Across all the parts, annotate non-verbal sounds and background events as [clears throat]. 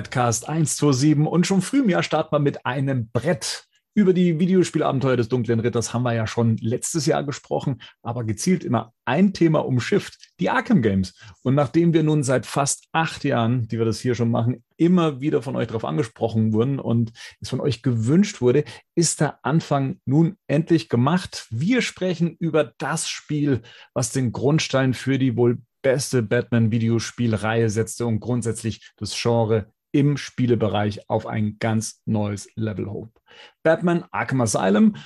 Badcast 127 und schon früh im Jahr starten wir mit einem Brett. Über die Videospielabenteuer des Dunklen Ritters haben wir ja schon letztes Jahr gesprochen, aber gezielt immer ein Thema umschifft, die Arkham Games. Und nachdem wir nun seit fast acht Jahren, die wir das hier schon machen, immer wieder von euch darauf angesprochen wurden und es von euch gewünscht wurde, ist der Anfang nun endlich gemacht. Wir sprechen über das Spiel, was den Grundstein für die wohl beste Batman-Videospielreihe setzte und grundsätzlich das Genre im Spielebereich auf ein ganz neues Level hob. Batman Arkham Asylum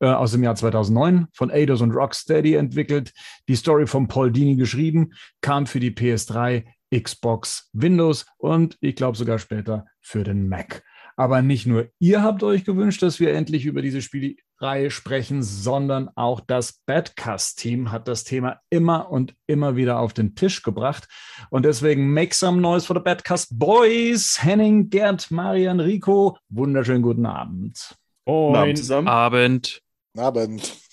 äh, aus dem Jahr 2009 von Eidos und Rocksteady entwickelt, die Story von Paul Dini geschrieben, kam für die PS3, Xbox, Windows und ich glaube sogar später für den Mac. Aber nicht nur ihr habt euch gewünscht, dass wir endlich über diese Spielreihe sprechen, sondern auch das Badcast-Team hat das Thema immer und immer wieder auf den Tisch gebracht. Und deswegen make some noise for the Badcast Boys. Henning, Gerd, Marian, Rico, wunderschönen guten Abend. Moin. Abend. Abend.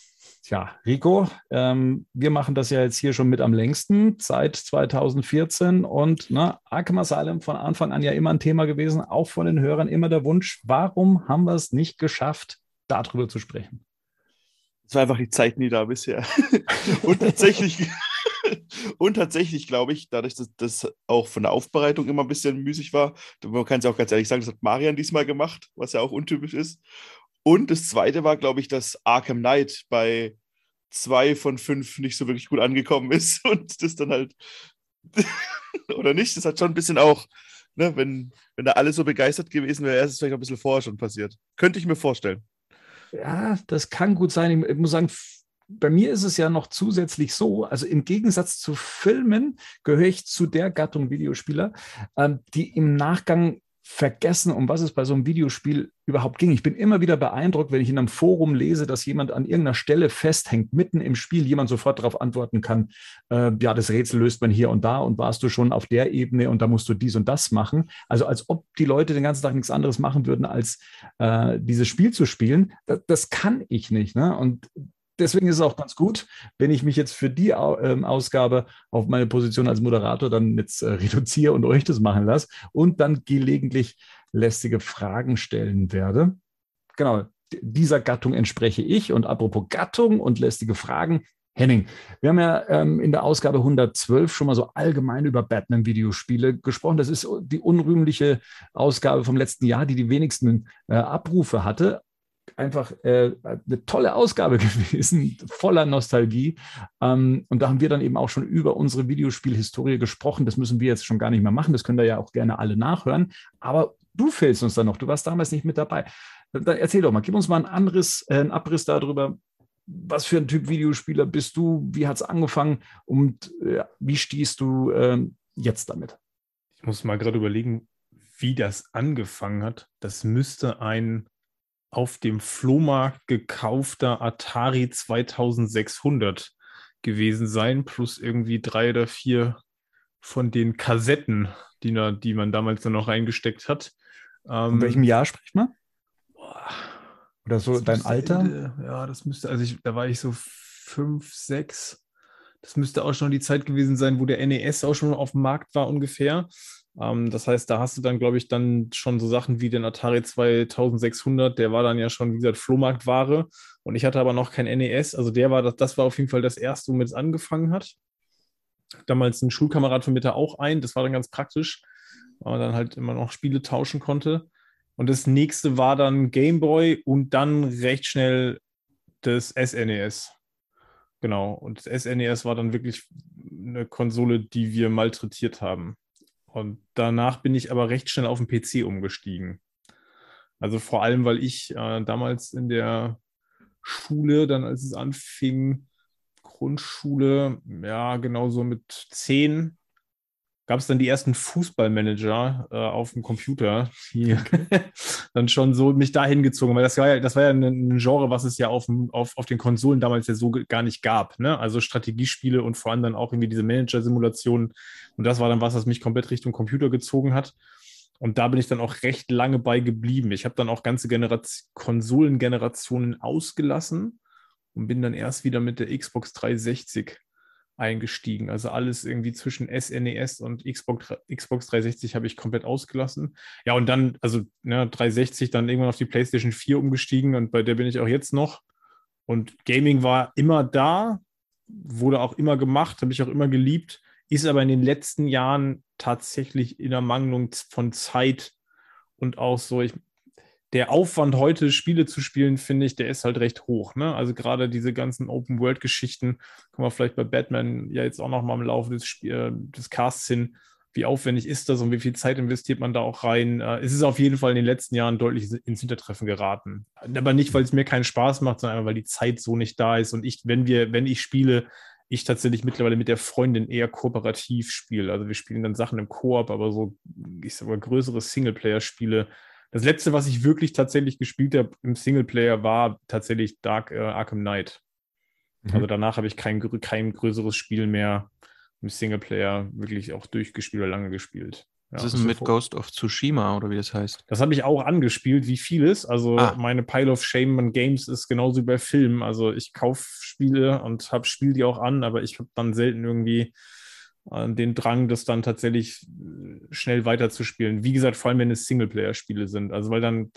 Tja, Rico, ähm, wir machen das ja jetzt hier schon mit am längsten, seit 2014 und ne, Arkham Asylum von Anfang an ja immer ein Thema gewesen, auch von den Hörern immer der Wunsch, warum haben wir es nicht geschafft, darüber zu sprechen? Es war einfach die Zeit nie da bisher. [laughs] und tatsächlich, [laughs] und tatsächlich glaube ich, dadurch, dass das auch von der Aufbereitung immer ein bisschen müßig war, man kann es ja auch ganz ehrlich sagen, das hat Marian diesmal gemacht, was ja auch untypisch ist. Und das zweite war, glaube ich, dass Arkham Knight bei zwei von fünf nicht so wirklich gut angekommen ist [laughs] und das dann halt, [laughs] oder nicht, das hat schon ein bisschen auch, ne, wenn, wenn da alle so begeistert gewesen wäre, ist es vielleicht noch ein bisschen vorher schon passiert. Könnte ich mir vorstellen. Ja, das kann gut sein. Ich muss sagen, bei mir ist es ja noch zusätzlich so, also im Gegensatz zu Filmen gehöre ich zu der Gattung Videospieler, ähm, die im Nachgang vergessen, um was es bei so einem Videospiel überhaupt ging. Ich bin immer wieder beeindruckt, wenn ich in einem Forum lese, dass jemand an irgendeiner Stelle festhängt, mitten im Spiel, jemand sofort darauf antworten kann, äh, ja, das Rätsel löst man hier und da und warst du schon auf der Ebene und da musst du dies und das machen. Also als ob die Leute den ganzen Tag nichts anderes machen würden, als äh, dieses Spiel zu spielen. Das, das kann ich nicht. Ne? Und deswegen ist es auch ganz gut, wenn ich mich jetzt für die ähm, Ausgabe auf meine Position als Moderator dann jetzt äh, reduziere und euch das machen lasse und dann gelegentlich lästige Fragen stellen werde. Genau, dieser Gattung entspreche ich. Und apropos Gattung und lästige Fragen, Henning, wir haben ja ähm, in der Ausgabe 112 schon mal so allgemein über Batman-Videospiele gesprochen. Das ist die unrühmliche Ausgabe vom letzten Jahr, die die wenigsten äh, Abrufe hatte einfach äh, eine tolle Ausgabe [laughs] gewesen, voller Nostalgie. Ähm, und da haben wir dann eben auch schon über unsere Videospielhistorie gesprochen. Das müssen wir jetzt schon gar nicht mehr machen. Das könnt ihr ja auch gerne alle nachhören. Aber du fehlst uns da noch. Du warst damals nicht mit dabei. Dann erzähl doch mal, gib uns mal einen, Anriss, äh, einen Abriss darüber, was für ein Typ Videospieler bist du? Wie hat es angefangen? Und äh, wie stehst du äh, jetzt damit? Ich muss mal gerade überlegen, wie das angefangen hat. Das müsste ein auf dem Flohmarkt gekaufter Atari 2600 gewesen sein, plus irgendwie drei oder vier von den Kassetten, die, da, die man damals dann noch reingesteckt hat. Ähm, In welchem Jahr spricht man? Oder so dein Alter? Ende, ja, das müsste, also ich, da war ich so fünf, sechs. Das müsste auch schon die Zeit gewesen sein, wo der NES auch schon auf dem Markt war ungefähr. Ähm, das heißt, da hast du dann, glaube ich, dann schon so Sachen wie den Atari 2600, der war dann ja schon, wie gesagt, Flohmarktware. Und ich hatte aber noch kein NES. Also der war, das, das war auf jeden Fall das erste, womit es angefangen hat. Damals ein Schulkamerad von mir da auch ein. Das war dann ganz praktisch, weil man dann halt immer noch Spiele tauschen konnte. Und das nächste war dann Game Boy und dann recht schnell das SNES. E genau. Und das SNES e war dann wirklich eine Konsole, die wir malträtiert haben. Und danach bin ich aber recht schnell auf den PC umgestiegen. Also vor allem, weil ich äh, damals in der Schule, dann als es anfing, Grundschule, ja, genauso mit zehn, gab es dann die ersten Fußballmanager äh, auf dem Computer, die [laughs] dann schon so mich dahin gezogen, weil das war ja, das war ja ein, ein Genre, was es ja auf, auf, auf den Konsolen damals ja so gar nicht gab. Ne? Also Strategiespiele und vor allem dann auch irgendwie diese Manager-Simulationen. Und das war dann was, was mich komplett Richtung Computer gezogen hat. Und da bin ich dann auch recht lange bei geblieben. Ich habe dann auch ganze Generation, Konsolengenerationen ausgelassen und bin dann erst wieder mit der Xbox 360 eingestiegen. Also alles irgendwie zwischen SNES e und Xbox, Xbox 360 habe ich komplett ausgelassen. Ja, und dann, also ne, 360 dann irgendwann auf die PlayStation 4 umgestiegen und bei der bin ich auch jetzt noch. Und Gaming war immer da, wurde auch immer gemacht, habe ich auch immer geliebt, ist aber in den letzten Jahren tatsächlich in der Mangelung von Zeit und auch so, ich, der Aufwand heute Spiele zu spielen, finde ich, der ist halt recht hoch. Ne? Also gerade diese ganzen Open-World-Geschichten, kommen wir vielleicht bei Batman ja jetzt auch noch mal im Laufe des, Spiel, äh, des Casts hin. Wie aufwendig ist das und wie viel Zeit investiert man da auch rein? Äh, es ist auf jeden Fall in den letzten Jahren deutlich ins Hintertreffen geraten. Aber nicht, weil es mir keinen Spaß macht, sondern weil die Zeit so nicht da ist. Und ich, wenn wir, wenn ich spiele, ich tatsächlich mittlerweile mit der Freundin eher kooperativ spiele. Also wir spielen dann Sachen im Koop, aber so, ich sag mal, größere Singleplayer-Spiele das letzte, was ich wirklich tatsächlich gespielt habe im Singleplayer, war tatsächlich Dark äh, Arkham Knight. Mhm. Also danach habe ich kein, kein größeres Spiel mehr im Singleplayer wirklich auch durchgespielt oder lange gespielt. Ja, Was ist denn mit Ghost of Tsushima oder wie das heißt? Das habe ich auch angespielt, wie vieles. Also ah. meine Pile of Shame an Games ist genauso wie bei Filmen. Also ich kaufe Spiele und habe Spiele die auch an, aber ich habe dann selten irgendwie den Drang, das dann tatsächlich äh, schnell weiterzuspielen. Wie gesagt, vor allem wenn es Singleplayer-Spiele sind. Also weil dann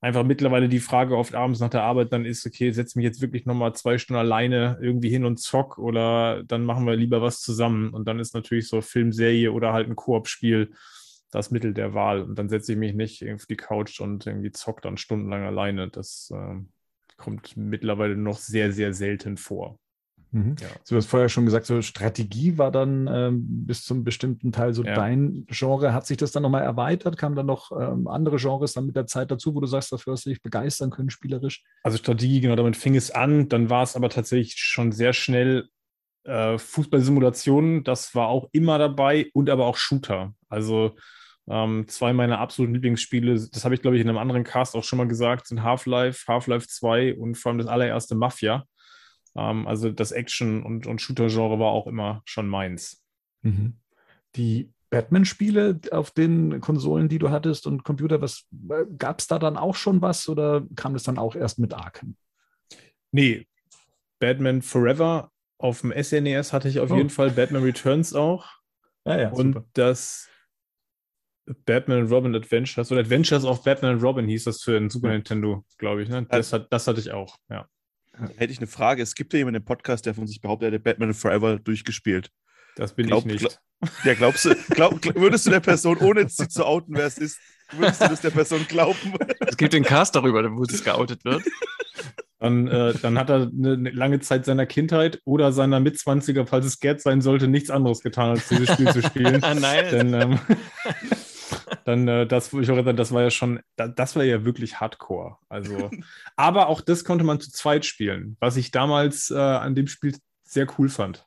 einfach mittlerweile die Frage oft abends nach der Arbeit dann ist, okay, setze mich jetzt wirklich nochmal zwei Stunden alleine irgendwie hin und zock oder dann machen wir lieber was zusammen. Und dann ist natürlich so Filmserie oder halt ein Koop-Spiel das Mittel der Wahl. Und dann setze ich mich nicht auf die Couch und irgendwie zock dann stundenlang alleine. Das äh, kommt mittlerweile noch sehr, sehr selten vor. Mhm. Ja. Du hast vorher schon gesagt, so Strategie war dann ähm, bis zum bestimmten Teil so ja. dein Genre. Hat sich das dann nochmal erweitert? Kamen dann noch ähm, andere Genres dann mit der Zeit dazu, wo du sagst, dafür hast du dich begeistern können, spielerisch? Also Strategie, genau, damit fing es an. Dann war es aber tatsächlich schon sehr schnell äh, Fußballsimulationen. Das war auch immer dabei und aber auch Shooter. Also ähm, zwei meiner absoluten Lieblingsspiele, das habe ich glaube ich in einem anderen Cast auch schon mal gesagt, sind Half-Life, Half-Life 2 und vor allem das allererste Mafia. Ähm, also das Action- und, und Shooter-Genre war auch immer schon meins. Mhm. Die Batman-Spiele auf den Konsolen, die du hattest und Computer, was gab es da dann auch schon was oder kam das dann auch erst mit Arkham? Nee, Batman Forever auf dem SNES e hatte ich auf oh. jeden Fall, Batman Returns auch. Ja, ja, und super. das Batman Robin Adventures oder Adventures of Batman Robin hieß das für den Super Nintendo, glaube ich. Ne? Das, hat, das hatte ich auch, ja. Hätte ich eine Frage. Es gibt ja jemanden im Podcast, der von sich behauptet, er hätte Batman Forever durchgespielt. Das bin glaub, ich nicht. Glaub, ja, glaubst du, glaub, würdest du der Person, ohne sie zu outen, wer es ist, würdest du das der Person glauben? Es gibt den Cast darüber, wo es geoutet wird. Dann, äh, dann hat er eine, eine, lange Zeit seiner Kindheit oder seiner Mitzwanziger, falls es Gerd sein sollte, nichts anderes getan, als dieses Spiel zu spielen. Ah, [laughs] nein. Denn, ähm, [laughs] dann äh, das, ich auch, das war ja schon, das war ja wirklich Hardcore. Also, [laughs] aber auch das konnte man zu zweit spielen, was ich damals äh, an dem Spiel sehr cool fand,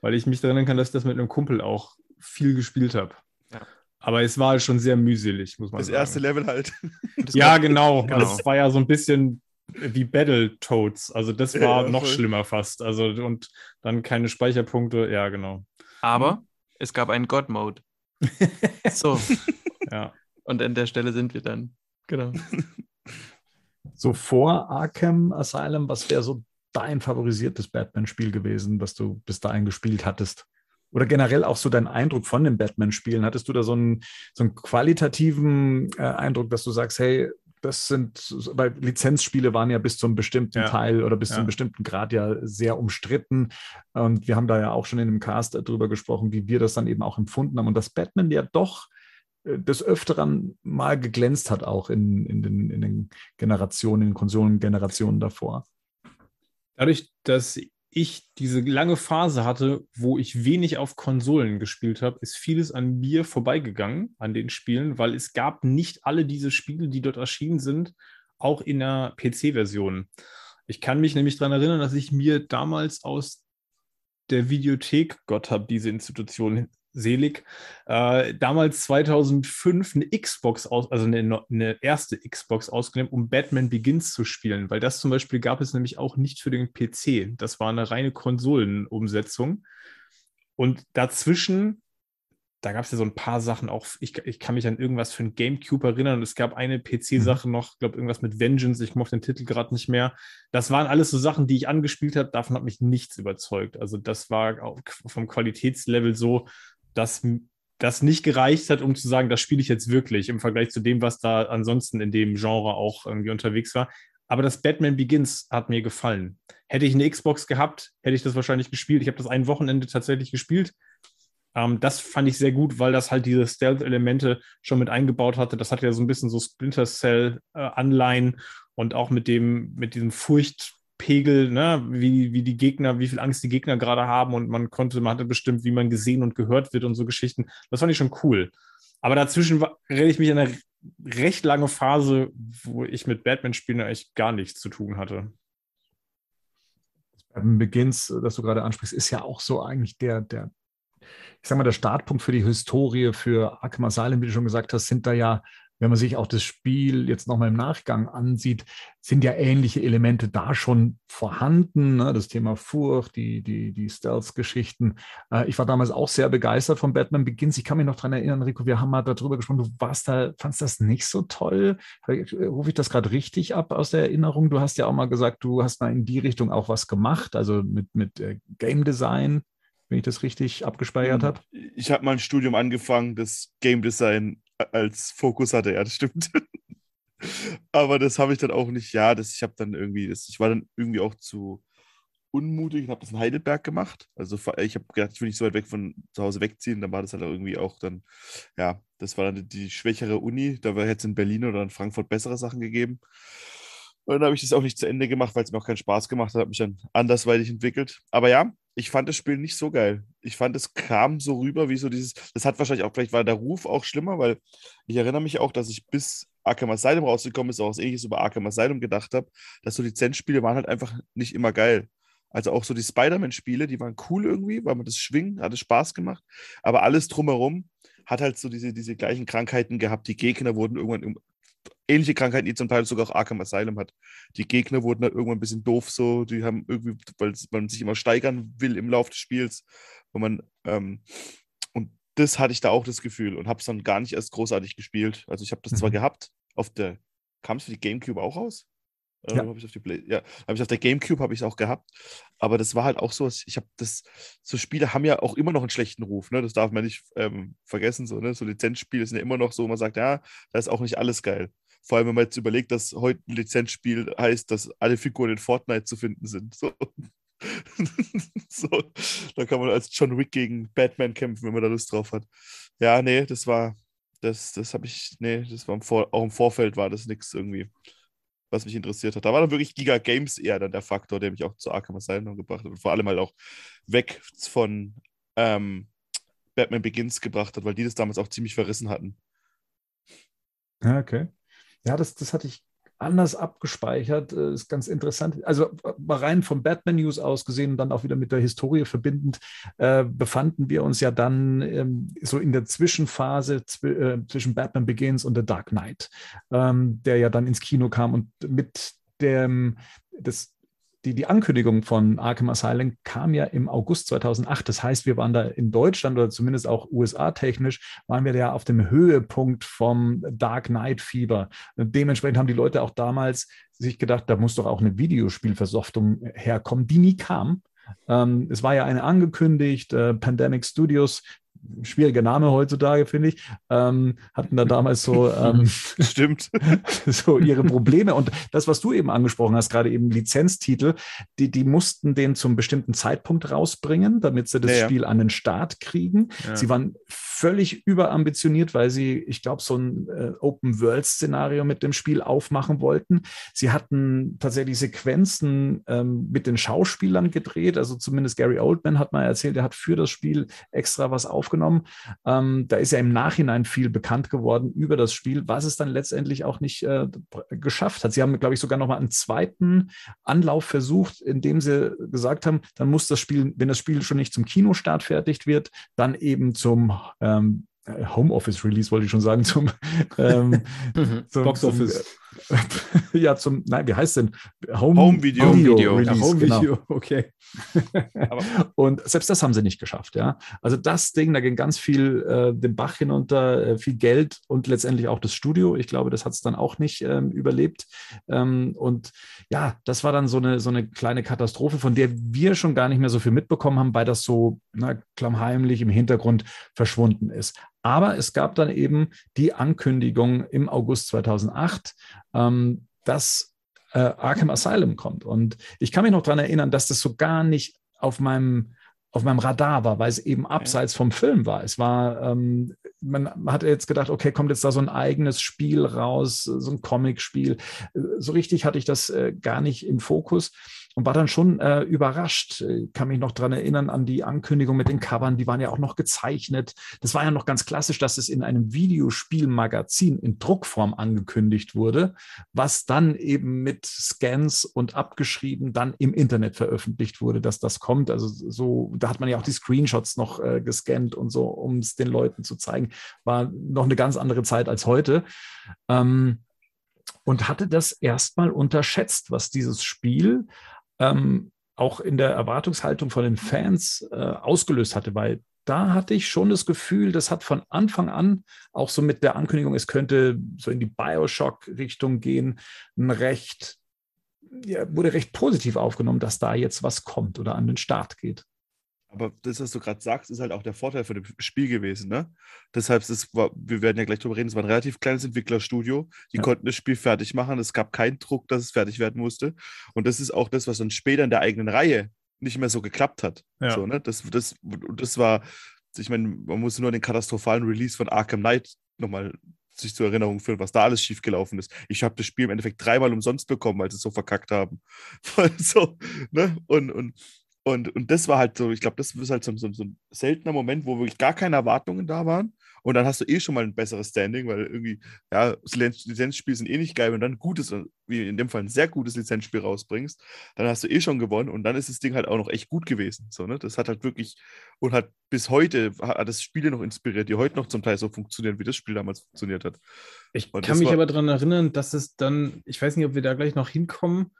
weil ich mich erinnern kann, dass ich das mit einem Kumpel auch viel gespielt habe. Ja. Aber es war schon sehr mühselig, muss man das sagen. Das erste Level halt. [laughs] ja, genau. [laughs] genau. Das war ja so ein bisschen wie Battletoads. Also das war ja, noch voll. schlimmer fast. Also und dann keine Speicherpunkte. Ja, genau. Aber es gab einen God-Mode. so. Ja. [laughs] Und an der Stelle sind wir dann. Genau. [laughs] So vor Arkham Asylum, was wäre so dein favorisiertes Batman-Spiel gewesen, was du bis dahin gespielt hattest? Oder generell auch so dein Eindruck von den Batman-Spielen? Hattest du da so einen, so einen qualitativen äh, Eindruck, dass du sagst, hey, das sind, weil Lizenzspiele waren ja bis zum bestimmten ja. Teil oder bis ja. zum bestimmten Grad ja sehr umstritten. Und wir haben da ja auch schon in dem Cast darüber gesprochen, wie wir das dann eben auch empfunden haben. Und dass Batman ja doch äh, des Öfteren mal geglänzt hat, auch in, in, den, in den Generationen, in den Konsolengenerationen davor. Dadurch, dass ich diese lange Phase hatte, wo ich wenig auf Konsolen gespielt habe, ist vieles an mir vorbeigegangen, an den Spielen, weil es gab nicht alle diese Spiele, die dort erschienen sind, auch in der PC-Version. Ich kann mich nämlich daran erinnern, dass ich mir damals aus der Videothek, Gott hab diese Institution selig, äh, damals 2005 eine Xbox aus, also eine, eine erste Xbox ausgenommen, um Batman Begins zu spielen, weil das zum Beispiel gab es nämlich auch nicht für den PC. Das war eine reine Konsolenumsetzung. Und dazwischen da gab es ja so ein paar Sachen auch. Ich, ich kann mich an irgendwas für ein Gamecube erinnern. Und es gab eine PC-Sache mhm. noch, ich glaube, irgendwas mit Vengeance. Ich mochte den Titel gerade nicht mehr. Das waren alles so Sachen, die ich angespielt habe. Davon hat mich nichts überzeugt. Also, das war auch vom Qualitätslevel so, dass das nicht gereicht hat, um zu sagen, das spiele ich jetzt wirklich im Vergleich zu dem, was da ansonsten in dem Genre auch irgendwie unterwegs war. Aber das Batman Begins hat mir gefallen. Hätte ich eine Xbox gehabt, hätte ich das wahrscheinlich gespielt. Ich habe das ein Wochenende tatsächlich gespielt. Ähm, das fand ich sehr gut, weil das halt diese Stealth-Elemente schon mit eingebaut hatte. Das hatte ja so ein bisschen so Splinter Cell-Anleihen äh, und auch mit dem, mit diesem Furchtpegel, ne, wie, wie die Gegner, wie viel Angst die Gegner gerade haben und man konnte, man hatte bestimmt, wie man gesehen und gehört wird und so Geschichten. Das fand ich schon cool. Aber dazwischen rede ich mich in eine recht lange Phase, wo ich mit Batman-Spielen eigentlich gar nichts zu tun hatte. Begins, das du gerade ansprichst, ist ja auch so eigentlich der, der ich sage mal, der Startpunkt für die Historie für Arkham Asylum, wie du schon gesagt hast, sind da ja, wenn man sich auch das Spiel jetzt nochmal im Nachgang ansieht, sind ja ähnliche Elemente da schon vorhanden. Ne? Das Thema Furcht, die, die, die Stealth-Geschichten. Äh, ich war damals auch sehr begeistert von Batman Begins. Ich kann mich noch daran erinnern, Rico, wir haben mal darüber gesprochen, du warst da, fandst das nicht so toll. Rufe ich das gerade richtig ab aus der Erinnerung? Du hast ja auch mal gesagt, du hast mal in die Richtung auch was gemacht, also mit, mit äh, Game Design wenn ich das richtig abgespeichert hm. habe. Ich habe mal ein Studium angefangen, das Game Design als Fokus hatte, ja, das stimmt. [laughs] Aber das habe ich dann auch nicht, ja, das, ich habe dann irgendwie, das, ich war dann irgendwie auch zu unmutig und habe das in Heidelberg gemacht. Also ich habe gedacht, ich will nicht so weit weg von zu Hause wegziehen. Dann war das halt irgendwie auch dann, ja, das war dann die schwächere Uni. Da hätte es in Berlin oder in Frankfurt bessere Sachen gegeben. Und dann habe ich das auch nicht zu Ende gemacht, weil es mir auch keinen Spaß gemacht hat, habe mich dann andersweitig entwickelt. Aber ja, ich fand das Spiel nicht so geil. Ich fand, es kam so rüber, wie so dieses, das hat wahrscheinlich auch, vielleicht war der Ruf auch schlimmer, weil ich erinnere mich auch, dass ich bis Arkham Asylum rausgekommen ist, auch was ähnliches über Arkham Asylum gedacht habe, dass so Lizenzspiele waren halt einfach nicht immer geil. Also auch so die Spider-Man-Spiele, die waren cool irgendwie, weil man das Schwingen, hatte Spaß gemacht, aber alles drumherum hat halt so diese, diese gleichen Krankheiten gehabt. Die Gegner wurden irgendwann ähnliche Krankheiten, die zum Teil sogar auch Arkham Asylum hat. Die Gegner wurden halt irgendwann ein bisschen doof so, die haben irgendwie, weil man sich immer steigern will im Laufe des Spiels, wo man, ähm, und das hatte ich da auch das Gefühl und habe es dann gar nicht erst großartig gespielt. Also ich habe das mhm. zwar gehabt, auf der, kam es für die Gamecube auch raus? Ja. Äh, habe ich auf die Play ja, habe ich auf der GameCube habe ich es auch gehabt, aber das war halt auch so, ich habe das so Spiele haben ja auch immer noch einen schlechten Ruf, ne? Das darf man nicht ähm, vergessen so, ne? So Lizenzspiele sind ja immer noch so, man sagt, ja, da ist auch nicht alles geil. Vor allem, wenn man jetzt überlegt, dass heute ein Lizenzspiel heißt, dass alle Figuren in Fortnite zu finden sind. So. [laughs] so, da kann man als John Wick gegen Batman kämpfen, wenn man da Lust drauf hat. Ja, nee, das war, das, das habe ich, nee, das war im Vor auch im Vorfeld war das nichts irgendwie was mich interessiert hat. Da war dann wirklich Giga Games eher dann der Faktor, der mich auch zu Arkham Asylum gebracht hat und vor allem halt auch weg von ähm, Batman Begins gebracht hat, weil die das damals auch ziemlich verrissen hatten. Ja, okay. Ja, das, das hatte ich anders abgespeichert. Äh, ist ganz interessant. Also rein vom Batman News aus gesehen und dann auch wieder mit der Historie verbindend, äh, befanden wir uns ja dann ähm, so in der Zwischenphase zw äh, zwischen Batman Begins und The Dark Knight, ähm, der ja dann ins Kino kam und mit dem, das, die, die Ankündigung von Arkham Asylum kam ja im August 2008. Das heißt, wir waren da in Deutschland oder zumindest auch USA-technisch, waren wir ja auf dem Höhepunkt vom Dark Knight-Fieber. Dementsprechend haben die Leute auch damals sich gedacht, da muss doch auch eine Videospielversoftung herkommen, die nie kam. Ähm, es war ja eine angekündigt, äh, Pandemic Studios schwieriger Name heutzutage, finde ich, ähm, hatten da damals so, ähm, [laughs] Stimmt. [laughs] so ihre Probleme. Und das, was du eben angesprochen hast, gerade eben Lizenztitel, die, die mussten den zum bestimmten Zeitpunkt rausbringen, damit sie das ja, ja. Spiel an den Start kriegen. Ja. Sie waren völlig überambitioniert, weil sie, ich glaube, so ein äh, Open-World-Szenario mit dem Spiel aufmachen wollten. Sie hatten tatsächlich Sequenzen ähm, mit den Schauspielern gedreht. Also zumindest Gary Oldman hat mal erzählt, er hat für das Spiel extra was aufgenommen aufgenommen. Ähm, da ist ja im Nachhinein viel bekannt geworden über das Spiel, was es dann letztendlich auch nicht äh, geschafft hat. Sie haben, glaube ich, sogar noch mal einen zweiten Anlauf versucht, indem sie gesagt haben, dann muss das Spiel, wenn das Spiel schon nicht zum Kinostart fertig wird, dann eben zum ähm, Homeoffice Release wollte ich schon sagen, zum, [laughs] ähm, mhm. zum Box Office. [laughs] ja, zum, nein, wie heißt denn? Home, Home Video. Home Video. Release, Ja, Home genau. Video, [laughs] okay. Und selbst das haben sie nicht geschafft, ja. Also das Ding, da ging ganz viel äh, den Bach hinunter, äh, viel Geld und letztendlich auch das Studio. Ich glaube, das hat es dann auch nicht ähm, überlebt. Ähm, und ja, das war dann so eine, so eine kleine Katastrophe, von der wir schon gar nicht mehr so viel mitbekommen haben, weil das so na, klammheimlich im Hintergrund verschwunden ist. Aber es gab dann eben die Ankündigung im August 2008, ähm, dass äh, Arkham Asylum kommt. Und ich kann mich noch daran erinnern, dass das so gar nicht auf meinem auf meinem Radar war, weil es eben abseits vom Film war. Es war, ähm, man hat jetzt gedacht, okay, kommt jetzt da so ein eigenes Spiel raus, so ein Comic-Spiel. So richtig hatte ich das äh, gar nicht im Fokus und war dann schon äh, überrascht. Kann mich noch daran erinnern an die Ankündigung mit den Covern, die waren ja auch noch gezeichnet. Das war ja noch ganz klassisch, dass es in einem Videospielmagazin in Druckform angekündigt wurde, was dann eben mit Scans und abgeschrieben dann im Internet veröffentlicht wurde, dass das kommt. Also so, da hat man ja auch die Screenshots noch äh, gescannt und so, um es den Leuten zu zeigen. War noch eine ganz andere Zeit als heute. Ähm, und hatte das erstmal unterschätzt, was dieses Spiel ähm, auch in der Erwartungshaltung von den Fans äh, ausgelöst hatte, weil da hatte ich schon das Gefühl, das hat von Anfang an auch so mit der Ankündigung, es könnte so in die Bioshock-Richtung gehen, ein recht, ja, wurde recht positiv aufgenommen, dass da jetzt was kommt oder an den Start geht. Aber das, was du gerade sagst, ist halt auch der Vorteil von dem Spiel gewesen. Ne? Deshalb, ist, war, wir werden ja gleich drüber reden, es war ein relativ kleines Entwicklerstudio. Die Ja. konnten das Spiel fertig machen. Es gab keinen Druck, dass es fertig werden musste. Und das ist auch das, was dann später in der eigenen Reihe nicht mehr so geklappt hat. Ja. So, ne? das, das, das war, ich meine, man muss nur den katastrophalen Release von Arkham Knight nochmal sich zur Erinnerung führen, was da alles schiefgelaufen ist. Ich habe das Spiel im Endeffekt dreimal umsonst bekommen, weil sie es so verkackt haben. [laughs] so, ne? Und, und, und, und das war halt so, ich glaube, das ist halt so, so, so ein seltener Moment, wo wirklich gar keine Erwartungen da waren. Und dann hast du eh schon mal ein besseres Standing, weil irgendwie, ja, Lizenz- Lizenzspiele sind eh nicht geil. Wenn du dann ein gutes, wie in dem Fall ein sehr gutes Lizenzspiel rausbringst, dann hast du eh schon gewonnen und dann ist das Ding halt auch noch echt gut gewesen. So, ne? Das hat halt wirklich und hat bis heute hat das Spiele noch inspiriert, die heute noch zum Teil so funktionieren, wie das Spiel damals funktioniert hat. Ich Und kann mich war- aber daran erinnern, dass es dann, ich weiß nicht, ob wir da gleich noch hinkommen,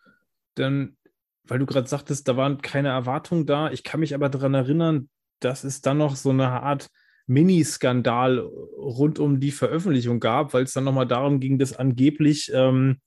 dann, weil du gerade sagtest, da waren keine Erwartungen da. Ich kann mich aber daran erinnern, dass es dann noch so eine Art Mini-Skandal rund um die Veröffentlichung gab, weil es dann nochmal darum ging, dass angeblich ähm,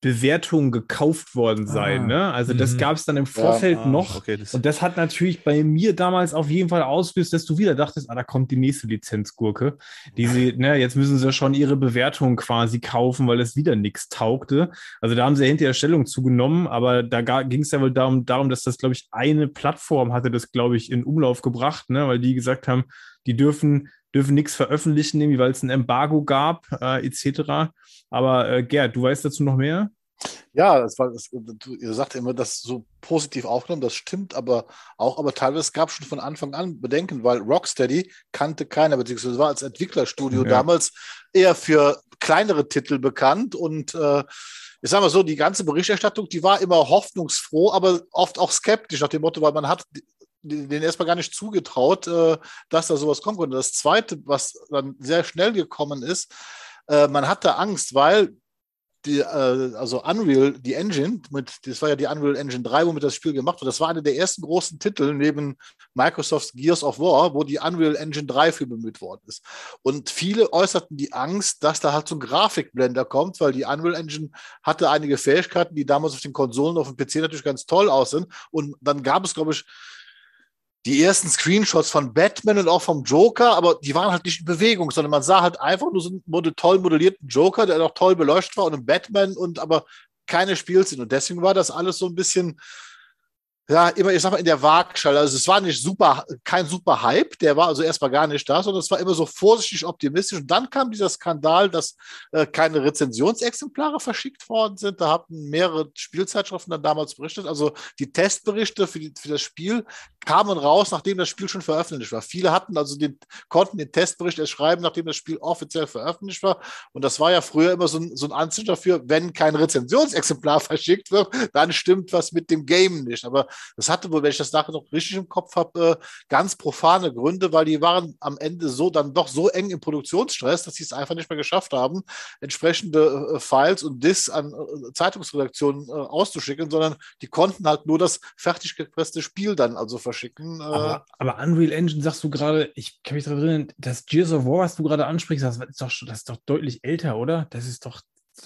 Bewertungen gekauft worden seien. Ah, Ne? Also das mhm. gab es dann im Vorfeld Ah, noch. Okay, das, Und das hat natürlich bei mir damals auf jeden Fall ausgelöst, dass du wieder dachtest, ah, da kommt die nächste Lizenzgurke. Die sie, ne, jetzt müssen sie schon ihre Bewertung quasi kaufen, weil es wieder nichts taugte. Also da haben sie hinterher Stellung zugenommen, aber da ging es ja wohl darum, darum, dass das, glaube ich, eine Plattform hatte das, glaube ich, in Umlauf gebracht, ne, weil die gesagt haben, die dürfen, dürfen nichts veröffentlichen, irgendwie, weil es ein Embargo gab, äh, etc. Aber äh, Gerd, du weißt dazu noch mehr? Ja, das war, das, du, ihr sagt immer, das so positiv aufgenommen, das stimmt aber auch, aber teilweise gab es schon von Anfang an Bedenken, weil Rocksteady kannte keiner, beziehungsweise war als Entwicklerstudio Ja. damals eher für kleinere Titel bekannt und äh, ich sage mal so, die ganze Berichterstattung, die war immer hoffnungsfroh, aber oft auch skeptisch nach dem Motto, weil man hat denen erstmal gar nicht zugetraut, äh, dass da sowas kommen konnte. Das Zweite, was dann sehr schnell gekommen ist, äh, man hatte Angst, weil die, äh, also Unreal, die Engine, mit, das war ja die Unreal Engine 3, womit das Spiel gemacht wurde. Das war einer der ersten großen Titel neben Microsofts Gears of War, wo die Unreal Engine 3 für bemüht worden ist. Und viele äußerten die Angst, dass da halt so ein Grafikblender kommt, weil die Unreal Engine hatte einige Fähigkeiten, die damals auf den Konsolen, auf dem PC natürlich ganz toll aussehen. Und dann gab es, glaube ich, die ersten Screenshots von Batman und auch vom Joker, aber die waren halt nicht in Bewegung, sondern man sah halt einfach nur so einen toll modellierten Joker, der noch toll beleuchtet war und einen Batman und aber keine Spielszene. Und deswegen war das alles so ein bisschen, ja, immer, ich sag mal, in der Waagschale. Also es war nicht super, kein super Hype, der war also erstmal gar nicht da, sondern es war immer so vorsichtig optimistisch. Und dann kam dieser Skandal, dass äh, keine Rezensionsexemplare verschickt worden sind. Da hatten mehrere Spielzeitschriften dann damals berichtet. Also die Testberichte für, die, für das Spiel kamen raus, nachdem das Spiel schon veröffentlicht war. Viele hatten also den, konnten den Testbericht erst schreiben, nachdem das Spiel offiziell veröffentlicht war. Und das war ja früher immer so ein, so ein Anzeichen dafür, wenn kein Rezensionsexemplar [laughs] verschickt wird, dann stimmt was mit dem Game nicht. Aber Das hatte wohl, wenn ich das nachher noch richtig im Kopf habe, äh, ganz profane Gründe, weil die waren am Ende so dann doch so eng im Produktionsstress, dass sie es einfach nicht mehr geschafft haben, entsprechende äh, Files und Dis an äh, Zeitungsredaktionen äh, auszuschicken, sondern die konnten halt nur das fertig gepresste Spiel dann also verschicken. Äh. Aber, aber Unreal Engine sagst du gerade, ich kann mich daran erinnern, das Gears of War, was du gerade ansprichst, das ist, doch, das ist doch deutlich älter, oder? Das ist doch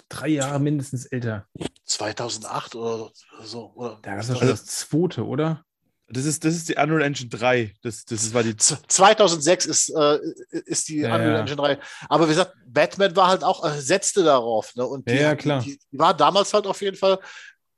drei Jahre mindestens älter. 2008 oder so. Oder Da gab es schon das zweite, oder? Das ist, das ist die Unreal Engine 3. Das, das war die. 2006 ist, äh, ist die Ja, Unreal ja. Engine 3. Aber wie gesagt, Batman war halt auch, äh, setzte darauf. Ne? Und die, Ja, klar. Die, die war damals halt auf jeden Fall,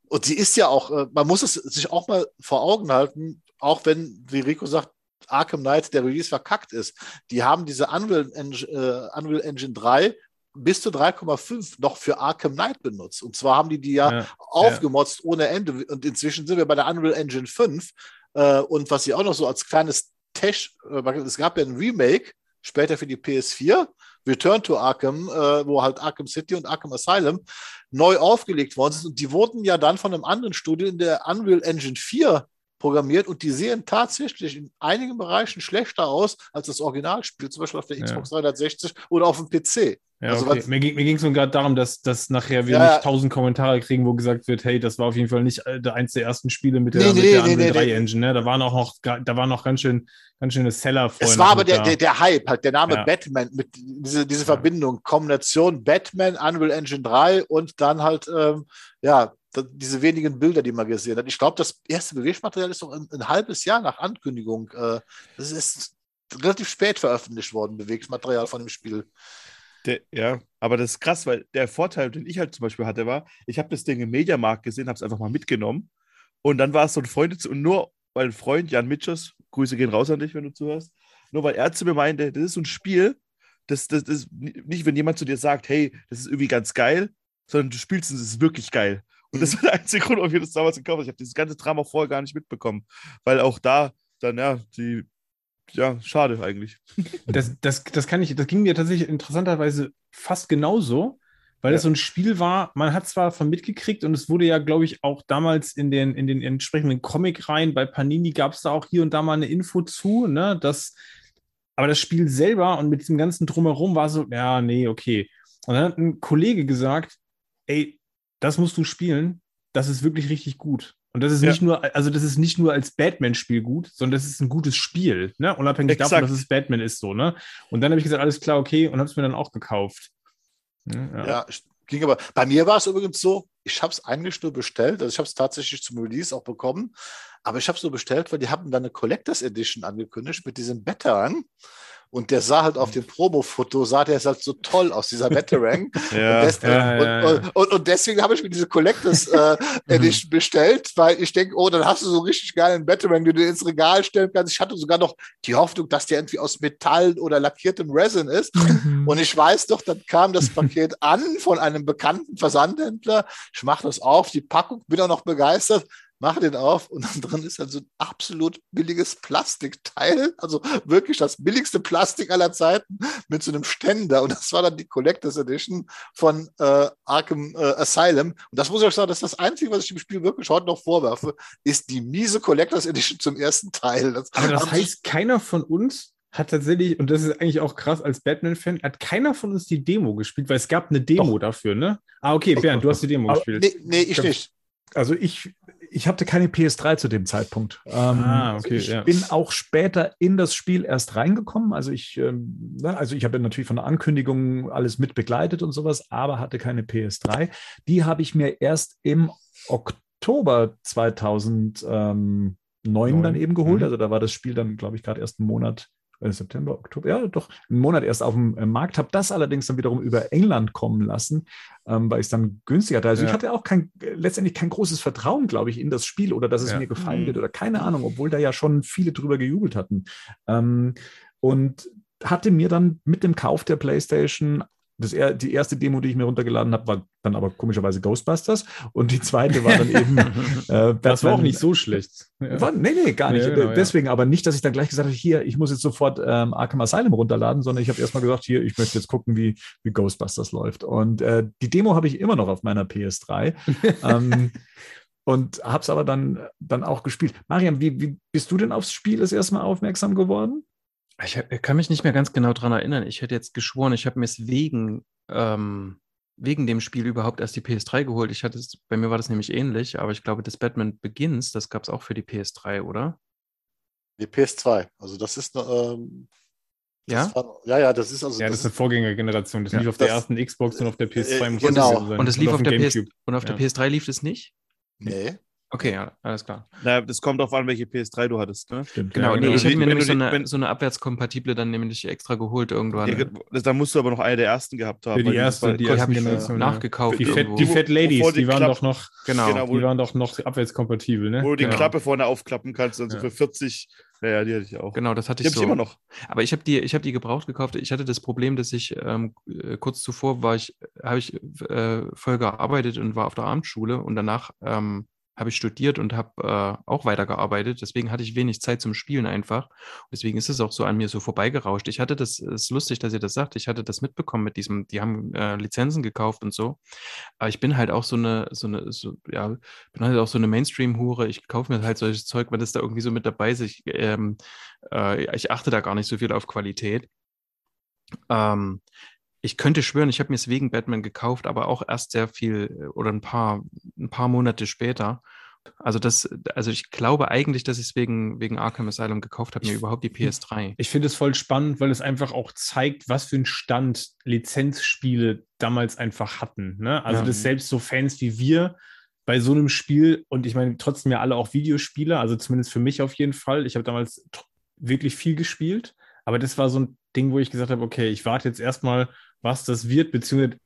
und die ist ja auch, äh, man muss es sich auch mal vor Augen halten, auch wenn, wie Rico sagt, Arkham Knight, der Release verkackt ist. Die haben diese Unreal Engine, äh, Unreal Engine 3 bis zu 3,5 noch für Arkham Knight benutzt. Und zwar haben die die ja, Ja, aufgemotzt ohne Ende. Und inzwischen sind wir bei der Unreal Engine 5. Äh, und was sie auch noch so als kleines Tech, äh, es gab ja ein Remake später für die PS4, Return to Arkham, äh, wo halt Arkham City und Arkham Asylum neu aufgelegt worden sind. Und die wurden ja dann von einem anderen Studio in der Unreal Engine 4 programmiert und die sehen tatsächlich in einigen Bereichen schlechter aus als das Originalspiel, zum Beispiel auf der Ja. Xbox 360 oder auf dem PC. Ja, Also okay. Mir, ging- mir ging es nur gerade darum, dass, dass nachher wir Ja, nicht tausend Kommentare kriegen, wo gesagt wird, hey, das war auf jeden Fall nicht äh, der eins der ersten Spiele mit der, Nee, mit nee, der nee, Unreal nee, 3 nee. Engine. Ne? Da waren auch noch, da waren noch ganz schön, ganz schöne Seller vorher. Es war aber der, der, der Hype, halt der Name Ja. Batman, mit diese, diese Verbindung, Kombination Batman, Unreal Engine 3 und dann halt, ähm, ja, diese wenigen Bilder, die man gesehen hat. Ich glaube, das erste Bewegungsmaterial ist noch ein, ein halbes Jahr nach Ankündigung. Äh, das ist relativ spät veröffentlicht worden, Bewegungsmaterial von dem Spiel. Der, ja, aber das ist krass, weil der Vorteil, den ich halt zum Beispiel hatte, war, ich habe das Ding im Mediamarkt gesehen, habe es einfach mal mitgenommen und dann war es so ein Freund, und nur weil ein Freund, Jan Mitschers, Grüße gehen raus an dich, wenn du zuhörst, nur weil er zu mir meinte, das ist so ein Spiel, das, das, das nicht, wenn jemand zu dir sagt, hey, das ist irgendwie ganz geil, sondern du spielst es, es ist wirklich geil. Und das war der einzige Grund, warum ich das damals gekauft habe. Ich habe dieses ganze Drama vorher gar nicht mitbekommen, weil auch da dann, ja, die, ja, schade eigentlich. Das, das, das kann ich, das ging mir tatsächlich interessanterweise fast genauso, weil Ja. es so ein Spiel war, man hat zwar von mitgekriegt und es wurde ja, glaube ich, auch damals in den, in den entsprechenden Comic-Reihen bei Panini gab es da auch hier und da mal eine Info zu, ne, dass, aber das Spiel selber und mit diesem ganzen Drumherum war so, ja, nee, okay. Und dann hat ein Kollege gesagt, ey, das musst du spielen, das ist wirklich richtig gut. Und das ist Ja. nicht nur, also das ist nicht nur als Batman-Spiel gut, sondern das ist ein gutes Spiel, ne? Unabhängig davon, Exakt. dass es Batman ist, so, ne? Und dann habe ich gesagt, alles klar, okay, und habe es mir dann auch gekauft. Ja, Ja, ging aber. Bei mir war es übrigens so, ich habe es eigentlich nur bestellt, also ich habe es tatsächlich zum Release auch bekommen, aber ich habe es nur bestellt, weil die haben dann eine Collectors Edition angekündigt mit diesem Veteran. Und der sah halt auf dem Promo-Foto, sah der halt so toll aus, dieser Veteran. [laughs] Ja, und, des ja, ja. Und, und, und deswegen habe ich mir diese Collectors äh, [laughs] Edition bestellt, weil ich denke, oh, dann hast du so richtig geilen Veteran, den du ins Regal stellen kannst. Ich hatte sogar noch die Hoffnung, dass der irgendwie aus Metall oder lackiertem Resin ist. Mhm. Und ich weiß doch, dann kam das Paket an von einem bekannten Versandhändler. Ich mache das auf, die Packung, bin auch noch begeistert, mache den auf und dann drin ist dann so ein absolut billiges Plastikteil, also wirklich das billigste Plastik aller Zeiten mit so einem Ständer. Und das war dann die Collectors Edition von äh, Arkham äh, Asylum. Und das muss ich euch sagen, das ist das Einzige, was ich dem Spiel wirklich heute noch vorwerfe, ist die miese Collectors Edition zum ersten Teil. Das, Aber das heißt, keiner von uns hat tatsächlich, und das ist eigentlich auch krass als Batman-Fan, hat keiner von uns die Demo gespielt, weil es gab eine Demo dafür, ne? Ah, okay, Doch, Bernd, du doch, hast die Demo Aber- gespielt. Nee, nee, ich glaub, nicht. Also ich, ich hatte keine PS3 zu dem Zeitpunkt. Ähm, Ah, okay, ich ja. bin auch später in das Spiel erst reingekommen. Also ich, ähm, ne, also ich habe natürlich von der Ankündigung alles mit begleitet und sowas, aber hatte keine PS3. Die habe ich mir erst im Oktober 2009 dann Neun. eben geholt. Mhm. Also da war das Spiel dann, glaube ich, gerade erst einen Monat September, Oktober, ja, doch, einen Monat erst auf dem äh, Markt, habe das allerdings dann wiederum über England kommen lassen, ähm, weil ich es dann günstiger hatte. Also Ja. ich hatte auch kein, äh, letztendlich kein großes Vertrauen, glaube ich, in das Spiel oder dass es Ja. mir gefallen Mhm. wird oder keine Ahnung, obwohl da ja schon viele drüber gejubelt hatten. Ähm, und hatte mir dann mit dem Kauf der PlayStation das, er- die erste Demo, die ich mir runtergeladen habe, war dann aber komischerweise Ghostbusters und die zweite war dann eben [laughs] äh, das war auch nicht so schlecht. Ja. war, nee, nee, gar nicht. Ja, genau, ja. Deswegen aber nicht, dass ich dann gleich gesagt habe, hier, ich muss jetzt sofort ähm, Arkham Asylum runterladen, sondern ich habe erstmal gesagt, hier, ich möchte jetzt gucken, wie, wie Ghostbusters läuft. Und äh, die Demo habe ich immer noch auf meiner PS3. [laughs] ähm, und habe es aber dann, dann auch gespielt. Mariam, wie, wie bist du denn aufs Spiel das erste Mal aufmerksam geworden? Ich kann mich nicht mehr ganz genau daran erinnern. Ich hätte jetzt geschworen, ich habe mir es wegen, ähm, wegen dem Spiel überhaupt erst die PS3 geholt. Ich hatte es, bei mir war das nämlich ähnlich, aber ich glaube, das Batman Begins, das gab es auch für die PS3, oder? Die PS2. Also das ist ähm, Ja? das war, ja, ja, das ist also Ja, das ist eine Vorgängergeneration. Das Ja, lief auf der das- ersten Xbox und auf der PS2 Äh, muss genau. das sein. Und das lief auf, dem der PS Gamecube. und auf der Ja. PS3 lief das nicht? nee. Okay, ja, alles klar. Na, das kommt darauf an, welche PS3 du hattest. Ne? Stimmt. Genau, ja, nee, genau. ich habe Wenn mir du nämlich so die- eine, wenn- so eine abwärtskompatible dann nämlich extra geholt irgendwann. Ja, das, da musst du aber noch eine der ersten gehabt haben. Für die erste, die erste Generation. Die nachgekauft. Die, Fat, die Fat Ladies, die die waren Klapp- doch noch, Genau, die wo, waren doch noch abwärtskompatibel, ne? wo du die Genau. Klappe vorne aufklappen kannst, also Ja. für 40. Ja, ja, die hatte ich auch. Genau, das hatte Die ich habe so. ich immer noch. Aber ich habe die, ich habe die gebraucht gekauft. Ich hatte das Problem, dass ich ähm, äh, kurz zuvor war ich, habe ich äh, voll gearbeitet und war auf der Abendschule und danach ähm, habe ich studiert und habe äh, auch weitergearbeitet. Deswegen hatte ich wenig Zeit zum Spielen einfach. Deswegen ist es auch so an mir so vorbeigerauscht. Ich hatte das, ist lustig, dass ihr das sagt. Ich hatte das mitbekommen mit diesem, die haben äh, Lizenzen gekauft und so. Aber ich bin halt auch so eine, so eine, so, ja, bin halt auch so eine Mainstream-Hure. Ich kaufe mir halt solches Zeug, weil das da irgendwie so mit dabei ist. Ich, ähm, äh, ich achte da gar nicht so viel auf Qualität. Ähm, ich könnte schwören, ich habe mir es wegen Batman gekauft, aber auch erst sehr viel äh, oder ein paar, ein paar Monate später. Also das, also ich glaube eigentlich, dass ich es wegen, wegen Arkham Asylum gekauft habe, mir überhaupt die PS3. Ich finde es voll spannend, weil es einfach auch zeigt, was für einen Stand Lizenzspiele damals einfach hatten. Ne? Also, Ja. dass selbst so Fans wie wir bei so einem Spiel, und ich meine, trotzdem ja alle auch Videospieler, also zumindest für mich auf jeden Fall. Ich habe damals wirklich viel gespielt, aber das war so ein Ding, wo ich gesagt habe, okay, ich warte jetzt erstmal, was das wird, beziehungsweise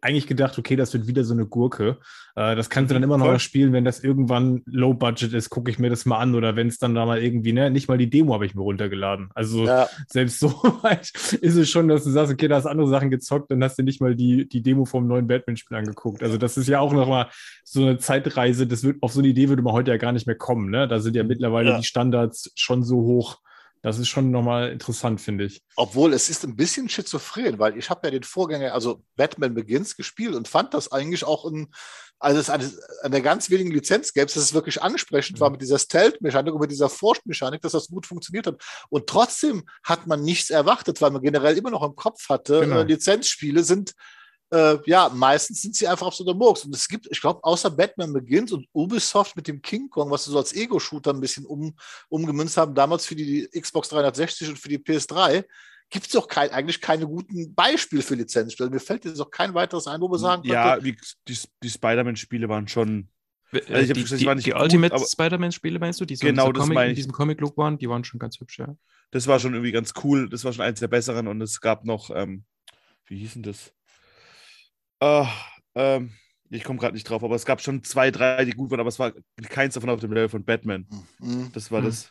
eigentlich gedacht, okay, das wird wieder so eine Gurke. Äh, das kannst du dann immer noch spielen, wenn das irgendwann Low Budget ist, gucke ich mir das mal an oder wenn es dann da mal irgendwie, ne, nicht mal die Demo habe ich mir runtergeladen. Also Ja, selbst so [laughs] weit ist es schon, dass du sagst, okay, da hast andere Sachen gezockt, dann hast du nicht mal die, die Demo vom neuen Batman-Spiel angeguckt. Also das ist ja auch nochmal so eine Zeitreise, das wird, auf so eine Idee würde man heute ja gar nicht mehr kommen, ne? Da sind ja mittlerweile Ja. die Standards schon so hoch. Das ist schon nochmal interessant, finde ich. obwohl es ist ein bisschen schizophren, weil ich habe ja den Vorgänger, also Batman Begins gespielt und fand das eigentlich auch ein, also es eine, eine ganz wenigen Lizenz gäbe, dass es wirklich ansprechend war mit dieser Stealth-Mechanik und mit dieser Force-Mechanik, dass das gut funktioniert hat. Und trotzdem hat man nichts erwartet, weil man generell immer noch im Kopf hatte, Genau. äh, Lizenzspiele sind äh, ja, meistens sind sie einfach auf so der Murks. Und es gibt, ich glaube, außer Batman Begins und Ubisoft mit dem King Kong, was sie so als Ego-Shooter ein bisschen um, umgemünzt haben, damals für die Xbox 360 und für die PS3, gibt es doch kein, eigentlich keine guten Beispiele für Lizenzspiele. Mir fällt jetzt auch kein weiteres ein, wo wir sagen Ja, könnte, die, die, die Spider-Man-Spiele waren schon. Äh, Also die gesagt, die die, waren nicht die gut, Ultimate Spider-Man-Spiele meinst du? Die so Genau, in, das Comic, meine in ich. diesem Comic-Look waren, die waren schon ganz hübsch, ja. Das war schon irgendwie ganz cool. Das war schon eins der besseren. Und es gab noch, ähm, wie hießen das? Ah, ähm, ich komme gerade nicht drauf, aber es gab schon zwei, drei, die gut waren, aber es war keins davon auf dem Level von Batman. hm, Das war Hm. das.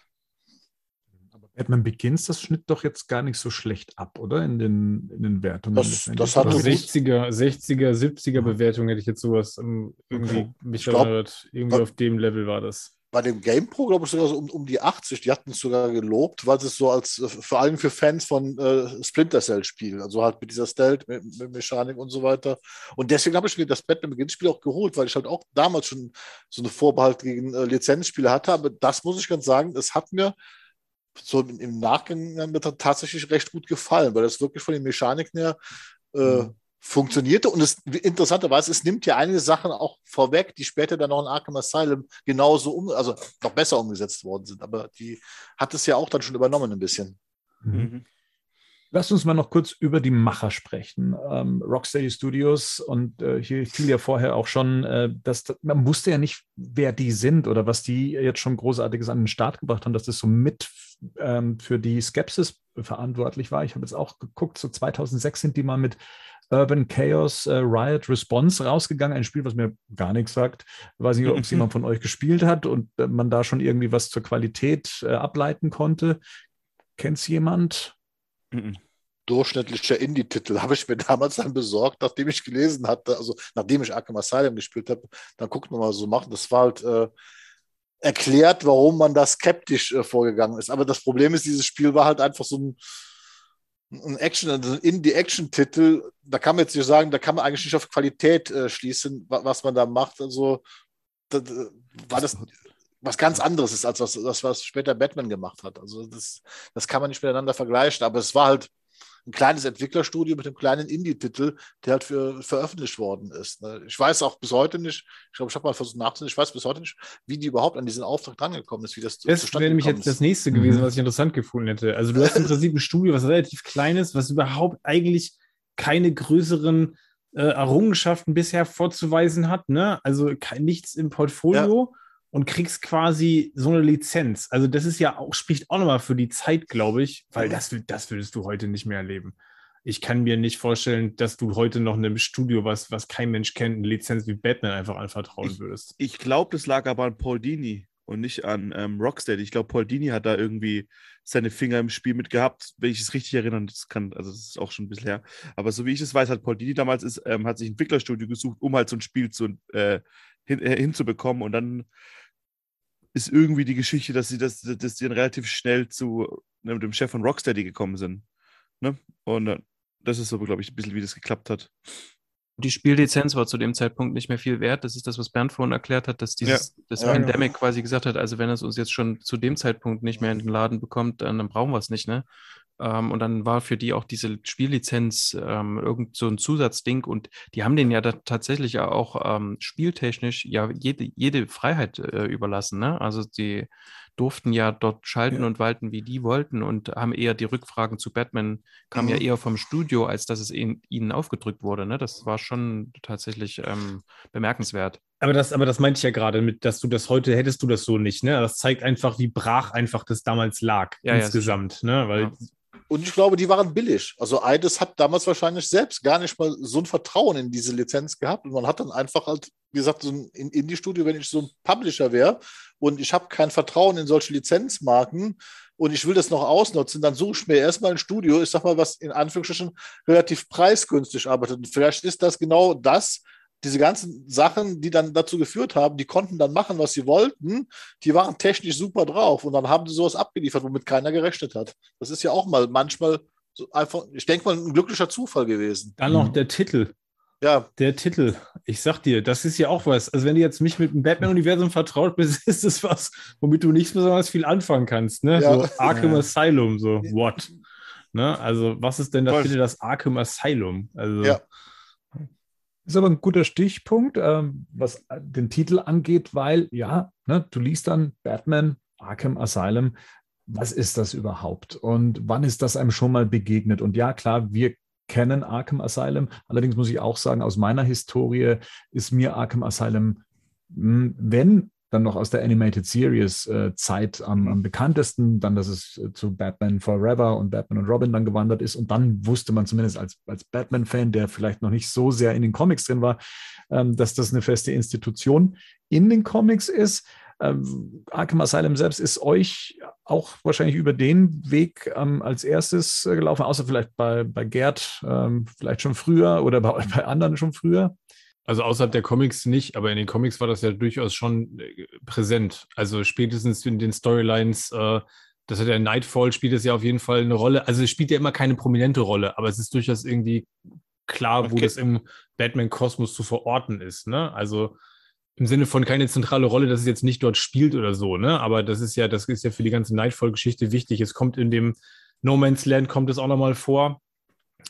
Aber Batman Begins, das schnitt doch jetzt gar nicht so schlecht ab, oder? In den, in den Wertungen. Das- das hat Oder eine so. gut- 60er, 60er, 70er Bewertung hätte ich jetzt sowas ähm, irgendwie Okay. mich erinnert. Irgendwie auf dem Level war das. Bei dem GamePro, glaube ich, sogar so um, um die 80. Die hatten es sogar gelobt, weil es so als, äh, vor allem für Fans von äh, Splinter Cell spielen, also halt mit dieser Stealth-Mechanik und so weiter. Und deswegen habe ich mir das Batman Begins-Spiel auch geholt, weil ich halt auch damals schon so eine Vorbehalt gegen äh, Lizenzspiele hatte. Aber das muss ich ganz sagen, es hat mir so im, Nachgang tatsächlich recht gut gefallen, weil das wirklich von den Mechaniken her äh, funktionierte. Und es interessanterweise, es nimmt ja einige Sachen auch vorweg, die später dann noch in Arkham Asylum genauso um, also noch besser umgesetzt worden sind. Aber die hat es ja auch dann schon übernommen ein bisschen. Mhm. Mhm. Lass uns mal noch kurz über die Macher sprechen. Ähm, Rocksteady Studios und äh, hier fiel ja vorher auch schon, äh, dass man wusste ja nicht, wer die sind oder was die jetzt schon Großartiges an den Start gebracht haben, dass das so mit ähm, für die Skepsis verantwortlich war. Ich habe jetzt auch geguckt, so 2006 sind die mal mit Urban Chaos äh, Riot Response rausgegangen, ein Spiel, was mir gar nichts sagt. Ich weiß nicht, ob es [laughs] jemand von euch gespielt hat und äh, man da schon irgendwie was zur Qualität äh, ableiten konnte. Kennt es jemand? Mhm. Durchschnittlicher Indie-Titel habe ich mir damals dann besorgt, nachdem ich gelesen hatte, also nachdem ich Arkham Asylum gespielt habe, dann guckt man mal so machen. Das war halt äh, erklärt, warum man da skeptisch äh, vorgegangen ist. Aber das Problem ist, dieses Spiel war halt einfach so ein, ein Action, also ein Indie-Action-Titel. Da kann man jetzt nicht sagen, da kann man eigentlich nicht auf Qualität äh, schließen, wa was man da macht. Also da, war das was ganz anderes ist, als was, das, was später Batman gemacht hat. Also das, das kann man nicht miteinander vergleichen, aber es war halt ein kleines Entwicklerstudio mit einem kleinen Indie-Titel, der halt für, veröffentlicht worden ist. Ne? Ich weiß auch bis heute nicht, ich glaube, ich habe mal versucht nachzudenken, ich weiß bis heute nicht, wie die überhaupt an diesen Auftrag drangekommen ist, wie das Das wäre nämlich jetzt das nächste gewesen, mhm. was ich interessant gefunden hätte. Also du hast im [laughs] Prinzip ein Studio, was relativ klein ist, was überhaupt eigentlich keine größeren äh, Errungenschaften bisher vorzuweisen hat, ne? Also kein, nichts im Portfolio. Ja und kriegst quasi so eine Lizenz. Also das ist ja auch, spricht auch nochmal für die Zeit, glaube ich, weil das, das würdest du heute nicht mehr erleben. Ich kann mir nicht vorstellen, dass du heute noch einem Studio, was, was kein Mensch kennt, eine Lizenz wie Batman einfach anvertrauen ich, würdest. Ich glaube, das lag aber an Paul Dini und nicht an ähm, Rocksteady. Ich glaube, Paul Dini hat da irgendwie seine Finger im Spiel mit gehabt, wenn ich es richtig erinnere. Das kann, also das ist auch schon ein bisschen her. Aber so wie ich es weiß, hat Paul Dini damals ist, ähm, hat sich ein Entwicklerstudio gesucht, um halt so ein Spiel zu, äh, hin, äh, hinzubekommen. Und dann ist irgendwie die Geschichte, dass sie das, dass sie dann relativ schnell zu ne, dem Chef von Rocksteady gekommen sind. Ne? Und äh, das ist so, glaube ich, ein bisschen, wie das geklappt hat. Die Spiellizenz war zu dem Zeitpunkt nicht mehr viel wert. Das ist das, was Bernd vorhin erklärt hat, dass dieses ja. das ja, Pandemic ja. quasi gesagt hat, also wenn es uns jetzt schon zu dem Zeitpunkt nicht mehr in den Laden bekommt, dann, dann brauchen wir es nicht, ne? Ähm, und dann war für die auch diese Spiellizenz ähm, irgend so ein Zusatzding und die haben den ja da tatsächlich auch ähm, spieltechnisch ja jede, jede Freiheit äh, überlassen. Ne? Also die durften ja dort schalten ja. und walten, wie die wollten und haben eher die Rückfragen zu Batman, kamen mhm. ja eher vom Studio, als dass es ihnen, ihnen aufgedrückt wurde. Ne? Das war schon tatsächlich ähm, bemerkenswert. Aber das, aber das meinte ich ja gerade mit, dass du das heute hättest du das so nicht. Ne? Das zeigt einfach, wie brach einfach das damals lag ja, insgesamt. Ja, ne? Weil und ich glaube, die waren billig. Also Eides hat damals wahrscheinlich selbst gar nicht mal so ein Vertrauen in diese Lizenz gehabt. Und man hat dann einfach halt, wie gesagt, so ein Indie-Studio, wenn ich so ein Publisher wäre und ich habe kein Vertrauen in solche Lizenzmarken und ich will das noch ausnutzen, dann suche ich mir erstmal ein Studio, ich sag mal, was in Anführungsstrichen relativ preisgünstig arbeitet. Und vielleicht ist das genau das, diese ganzen Sachen, die dann dazu geführt haben, die konnten dann machen, was sie wollten, die waren technisch super drauf und dann haben sie sowas abgeliefert, womit keiner gerechnet hat. Das ist ja auch mal manchmal so einfach, ich denke mal, ein glücklicher Zufall gewesen. Dann noch der Titel. Ja. Der Titel. Ich sag dir, das ist ja auch was. Also, wenn du jetzt mich mit dem Batman-Universum vertraut bist, [laughs] ist es was, womit du nicht besonders viel anfangen kannst. Ne? Ja. So Arkham ja. Asylum, so what? Ne? Also, was ist denn da bitte das Arkham Asylum? Also, ja. Ist aber ein guter Stichpunkt, ähm, was den Titel angeht, weil ja, ne, du liest dann Batman, Arkham Asylum. Was ist das überhaupt? Und wann ist das einem schon mal begegnet? Und ja, klar, wir kennen Arkham Asylum. Allerdings muss ich auch sagen, aus meiner Historie ist mir Arkham Asylum, hm, wenn dann noch aus der Animated Series äh, Zeit am, am, bekanntesten, dann, dass es äh, zu Batman Forever und Batman und Robin dann gewandert ist. Und dann wusste man zumindest als, als Batman-Fan, der vielleicht noch nicht so sehr in den Comics drin war, ähm, dass das eine feste Institution in den Comics ist. Ähm, Arkham Asylum selbst ist euch auch wahrscheinlich über den Weg ähm, als erstes äh, gelaufen, außer vielleicht bei, bei Gerd, ähm, vielleicht schon früher oder bei, [laughs] bei anderen schon früher. Also außerhalb der Comics nicht, aber in den Comics war das ja durchaus schon äh, präsent. Also spätestens in den Storylines, äh, das hat ja Nightfall, spielt es ja auf jeden Fall eine Rolle. Also es spielt ja immer keine prominente Rolle, aber es ist durchaus irgendwie klar, okay. wo das im Batman-Kosmos zu verorten ist. Ne? Also im Sinne von keine zentrale Rolle, dass es jetzt nicht dort spielt oder so, ne? Aber das ist ja, das ist ja für die ganze Nightfall-Geschichte wichtig. Es kommt in dem No Man's Land kommt es auch nochmal vor.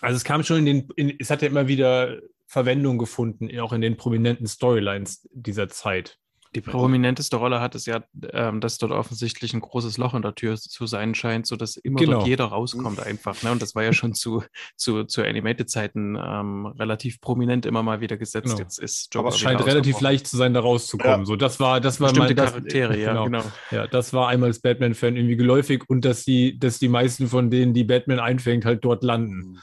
Also es kam schon in den, in, es hat ja immer wieder Verwendung gefunden, auch in den prominenten Storylines dieser Zeit. Die prominenteste Rolle hat es ja, ähm, dass dort offensichtlich ein großes Loch in der Tür zu sein scheint, sodass immer genau. dort jeder rauskommt einfach. Ne? Und das war ja schon zu, zu, zu Animated-Zeiten ähm, relativ prominent immer mal wieder gesetzt. Genau. Jetzt ist Joker Aber es scheint relativ leicht zu sein, da rauszukommen. Ja. So, das war, das war mal das, Charaktere, ja, genau. genau. Ja, das war einmal als Batman-Fan irgendwie geläufig und dass die, dass die meisten von denen, die Batman einfängt, halt dort landen.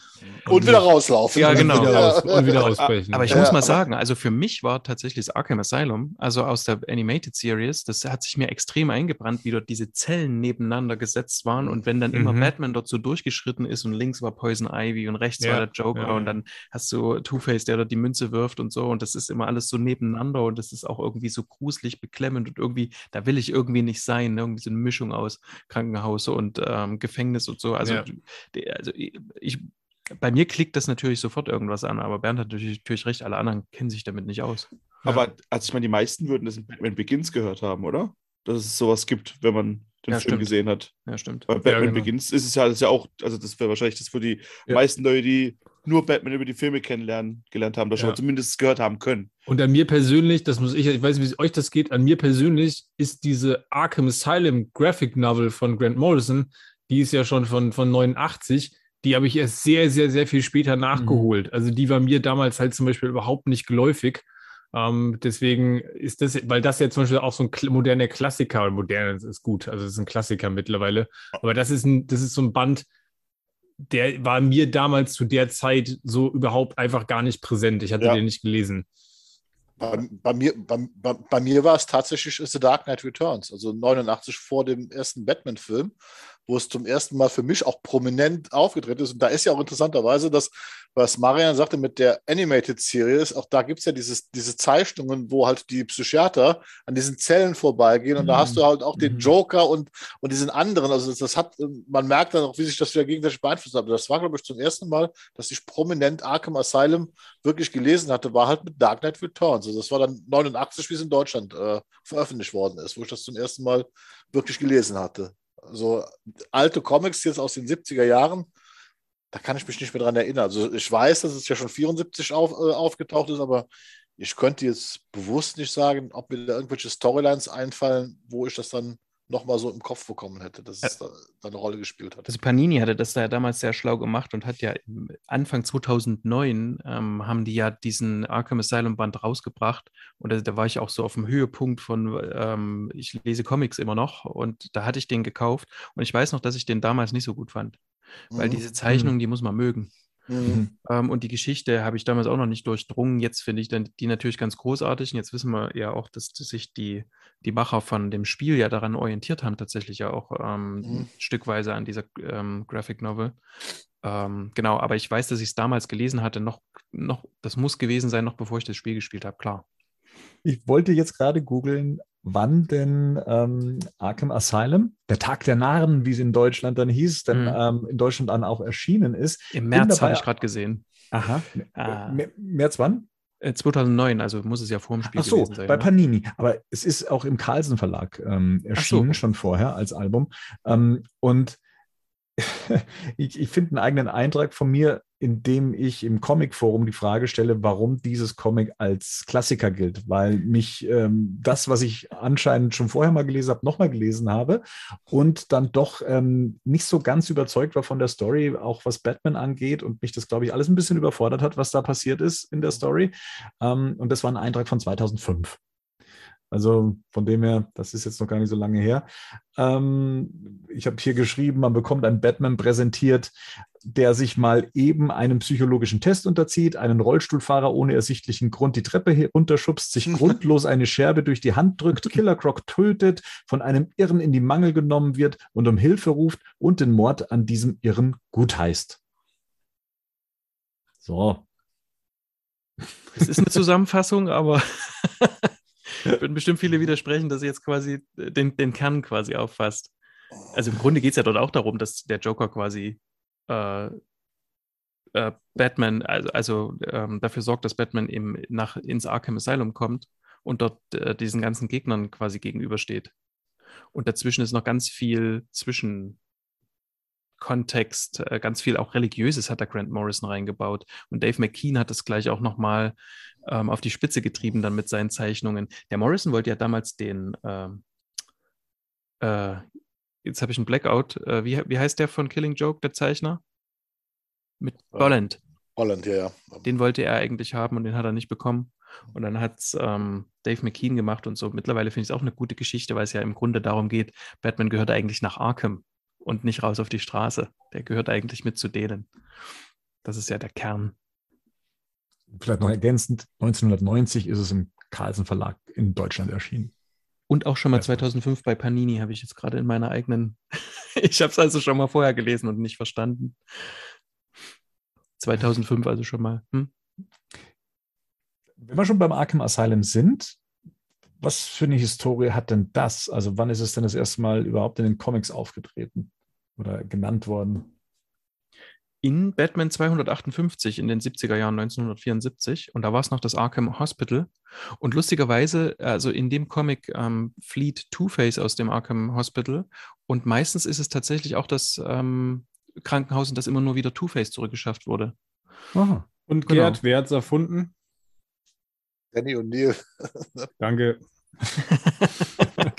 Und, und wieder rauslaufen. Ja, genau. Und wieder, raus, und wieder ausbrechen. Aber ich muss mal sagen, also für mich war tatsächlich das Arkham Asylum, also aus der Animated Series, das hat sich mir extrem eingebrannt, wie dort diese Zellen nebeneinander gesetzt waren und wenn dann mhm. immer Batman dort so durchgeschritten ist und links war Poison Ivy und rechts ja. war der Joker ja. und dann hast du Two-Face, der dort die Münze wirft und so und das ist immer alles so nebeneinander und das ist auch irgendwie so gruselig, beklemmend und irgendwie, da will ich irgendwie nicht sein, ne? irgendwie so eine Mischung aus Krankenhaus und ähm, Gefängnis und so. Also, ja. also ich bei mir klickt das natürlich sofort irgendwas an, aber Bernd hat natürlich, natürlich recht, alle anderen kennen sich damit nicht aus. Aber also ich meine, die meisten würden das in Batman Begins gehört haben, oder? Dass es sowas gibt, wenn man den Ja, Film stimmt. gesehen hat. Ja, stimmt. Bei Batman genau. Begins ist es ja, das ist ja auch, also das wäre wahrscheinlich das für die Ja. meisten Leute, die nur Batman über die Filme kennenlernen, gelernt haben, das schon Ja. zumindest gehört haben können. Und an mir persönlich, das muss ich, ich weiß nicht, wie es euch das geht, an mir persönlich ist diese Arkham Asylum Graphic Novel von Grant Morrison, die ist ja schon von, von 89, die habe ich erst sehr, sehr, sehr viel später nachgeholt. Also die war mir damals halt zum Beispiel überhaupt nicht geläufig. Ähm, deswegen ist das, weil das ja zum Beispiel auch so ein moderner Klassiker, oder modern ist- gut, also es ist ein Klassiker mittlerweile. Aber das ist ein, das ist so ein Band, der war mir damals zu der Zeit so überhaupt einfach gar nicht präsent. Ich hatte Ja. den nicht gelesen. Bei, bei, mir, bei, bei mir war es tatsächlich The Dark Knight Returns, also 89 vor dem ersten Batman-Film, wo es zum ersten Mal für mich auch prominent aufgetreten ist. Und da ist ja auch interessanterweise das, was Marian sagte mit der Animated Series, auch da gibt es ja dieses, diese Zeichnungen, wo halt die Psychiater an diesen Zellen vorbeigehen und da Mhm. hast du halt auch den Mhm. Joker und, und diesen anderen. Also das, das hat, man merkt dann auch, wie sich das wieder gegenseitig beeinflusst hat. Aber das war, glaube ich, zum ersten Mal, dass ich prominent Arkham Asylum wirklich gelesen hatte, war halt mit Dark Knight Returns. Also das war dann 89, wie es in Deutschland äh, veröffentlicht worden ist, wo ich das zum ersten Mal wirklich gelesen hatte. Also alte Comics jetzt aus den 70er Jahren, da kann ich mich nicht mehr dran erinnern. Also ich weiß, dass es ja schon 74 auf, äh, aufgetaucht ist, aber ich könnte jetzt bewusst nicht sagen, ob mir da irgendwelche Storylines einfallen, wo ich das dann nochmal so im Kopf bekommen hätte, dass es da, da eine Rolle gespielt hat. Also Panini hatte das da ja damals sehr schlau gemacht und hat ja Anfang 2009 ähm, haben die ja diesen Arkham Asylum Band rausgebracht und da, da war ich auch so auf dem Höhepunkt von, ähm, ich lese Comics immer noch und da hatte ich den gekauft und ich weiß noch, dass ich den damals nicht so gut fand, weil Mhm. diese Zeichnung, die muss man mögen. Mhm. Ähm, und die Geschichte habe ich damals auch noch nicht durchdrungen. Jetzt finde ich dann die natürlich ganz großartig. Und jetzt wissen wir ja auch, dass, dass sich die, die Macher von dem Spiel ja daran orientiert haben, tatsächlich ja auch ähm, Mhm. stückweise an dieser ähm, Graphic Novel. Ähm, genau, aber ich weiß, dass ich es damals gelesen hatte, noch, noch, das muss gewesen sein, noch bevor ich das Spiel gespielt habe, klar. Ich wollte jetzt gerade googeln, wann denn ähm, Arkham Asylum, der Tag der Narren, wie es in Deutschland dann hieß, denn Mhm. ähm, in Deutschland dann auch erschienen ist. Im März habe ich gerade gesehen. Aha. Ah. Mä- März wann? Äh, 2009, also muss es ja vor dem Spiel Ach so, gewesen sein. bei ne? Panini. Aber es ist auch im Carlsen Verlag ähm, erschienen, schon vorher als Album. Ähm, und [laughs] ich, ich finde einen eigenen Eintrag von mir, in dem ich im Comic-Forum die Frage stelle, warum dieses Comic als Klassiker gilt, weil mich ähm, das, was ich anscheinend schon vorher mal gelesen habe, nochmal gelesen habe und dann doch ähm, nicht so ganz überzeugt war von der Story, auch was Batman angeht und mich das, glaube ich, alles ein bisschen überfordert hat, was da passiert ist in der Story. Ähm, und das war ein Eintrag von 2005. Also von dem her, das ist jetzt noch gar nicht so lange her. Ähm, ich habe hier geschrieben, man bekommt einen Batman präsentiert, der sich mal eben einem psychologischen Test unterzieht, einen Rollstuhlfahrer ohne ersichtlichen Grund die Treppe herunterschubst, sich [laughs] grundlos eine Scherbe durch die Hand drückt, [laughs] Killer Croc tötet, von einem Irren in die Mangel genommen wird und um Hilfe ruft und den Mord an diesem Irren gutheißt. So. Es ist eine Zusammenfassung, aber [laughs] würden bestimmt viele widersprechen, dass sie jetzt quasi den, den Kern quasi auffasst. Also im Grunde geht es ja dort auch darum, dass der Joker quasi äh, äh, Batman, also, also ähm, dafür sorgt, dass Batman eben nach, ins Arkham Asylum kommt und dort äh, diesen ganzen Gegnern quasi gegenübersteht. Und dazwischen ist noch ganz viel Zwischenkontext, äh, ganz viel auch Religiöses hat da Grant Morrison reingebaut. Und Dave McKean hat das gleich auch nochmal ähm, auf die Spitze getrieben dann mit seinen Zeichnungen. Der Morrison wollte ja damals den, ähm, äh, jetzt habe ich einen Blackout, äh, wie, wie heißt der von Killing Joke, der Zeichner? Mit Ja. Bolland. Holland, ja, ja. Den wollte er eigentlich haben und den hat er nicht bekommen. Und dann hat es ähm, Dave McKean gemacht und so. Mittlerweile finde ich es auch eine gute Geschichte, weil es ja im Grunde darum geht, Batman gehört eigentlich nach Arkham und nicht raus auf die Straße. Der gehört eigentlich mit zu denen. Das ist ja der Kern. Vielleicht noch ergänzend, 1990 ist es im Carlsen Verlag in Deutschland erschienen. Und auch schon mal Ja. 2005 bei Panini habe ich jetzt gerade in meiner eigenen. [laughs] ich habe es also schon mal vorher gelesen und nicht verstanden. 2005 also schon mal. Hm? Wenn wir schon beim Arkham Asylum sind, was für eine Historie hat denn das? Also wann ist es denn das erste Mal überhaupt in den Comics aufgetreten oder genannt worden? in Batman 258 in den 70er Jahren 1974 und da war es noch das Arkham Hospital. Und lustigerweise, also in dem Comic ähm, flieht Two-Face aus dem Arkham Hospital und meistens ist es tatsächlich auch das ähm, Krankenhaus, in das immer nur wieder Two-Face zurückgeschafft wurde. Aha. Und Genau. Gerd, wer hat es erfunden? Danny O'Neill. [laughs] Danke.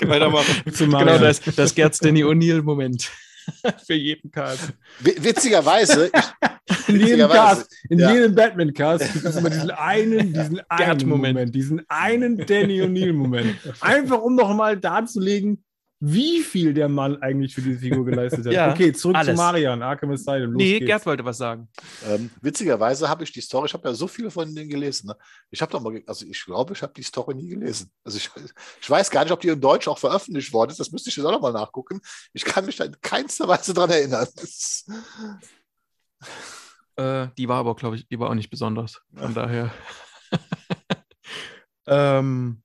Weitermachen. [laughs] Genau, das, das Gerds Danny O'Neill-Moment. [laughs] Für jeden Cast. Wi- Witzigerweise, ich, In jedem Cast, in ja. jedem Batman-Cast gibt es immer diesen einen, [laughs] diesen einen Gerd-Moment. Moment, diesen einen Danny O'Neill-Moment. [laughs] Einfach um nochmal darzulegen, wie viel der Mann eigentlich für diese Figur geleistet hat. [laughs] Ja, okay, zurück alles. zu Marian, Arkham Asylum. Los Nee, geht's. Gerd wollte was sagen. ähm, witzigerweise habe ich die Story, ich habe ja so viele von denen gelesen. Ne? Ich habe doch mal, also ich glaube, ich habe die Story nie gelesen. Also ich, [laughs] ich weiß gar nicht, ob die in Deutsch auch veröffentlicht worden ist. Das müsste ich jetzt auch nochmal nachgucken. Ich kann mich da in keinster Weise dran erinnern. [laughs] Äh, die war aber, glaube ich, die war auch nicht besonders. Von daher. ähm,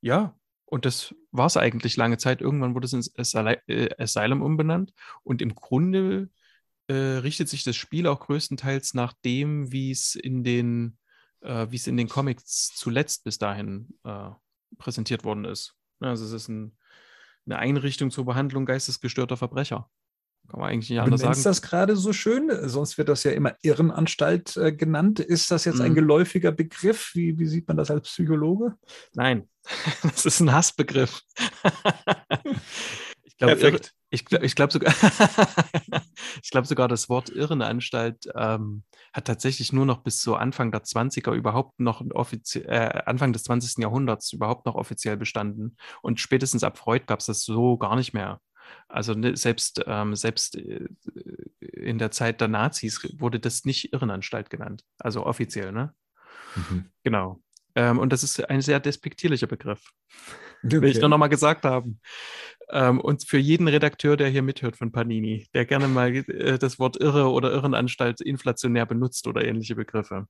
ja, und das war es eigentlich lange Zeit. Irgendwann wurde es ins äh, Asylum umbenannt. Und im Grunde äh, richtet sich das Spiel auch größtenteils nach dem, wie es in den, äh, wie es in den Comics zuletzt bis dahin äh, präsentiert worden ist. Also es ist ein, eine Einrichtung zur Behandlung geistesgestörter Verbrecher. Kann man eigentlich nicht anders sagen. das gerade so schön, sonst wird das ja immer Irrenanstalt äh, genannt. Ist das jetzt ein Mhm. geläufiger Begriff? Wie, wie sieht man das als Psychologe? Nein, [laughs] das ist ein Hassbegriff. [laughs] ich glaube, Perfekt. ich glaube ich glaub sogar, [laughs] ich glaube sogar, das Wort Irrenanstalt ähm, hat tatsächlich nur noch bis so Anfang der 20er überhaupt noch äh, Anfang des 20. Jahrhunderts überhaupt noch offiziell bestanden. Und spätestens ab Freud gab es das so gar nicht mehr. Also ne, selbst, ähm, selbst äh, in der Zeit der Nazis wurde das nicht Irrenanstalt genannt. Also offiziell, ne? Genau. Ähm, und das ist ein sehr despektierlicher Begriff. Will ich nur noch mal gesagt haben. Ähm, und für jeden Redakteur, der hier mithört von Panini, der gerne mal äh, das Wort Irre oder Irrenanstalt inflationär benutzt oder ähnliche Begriffe.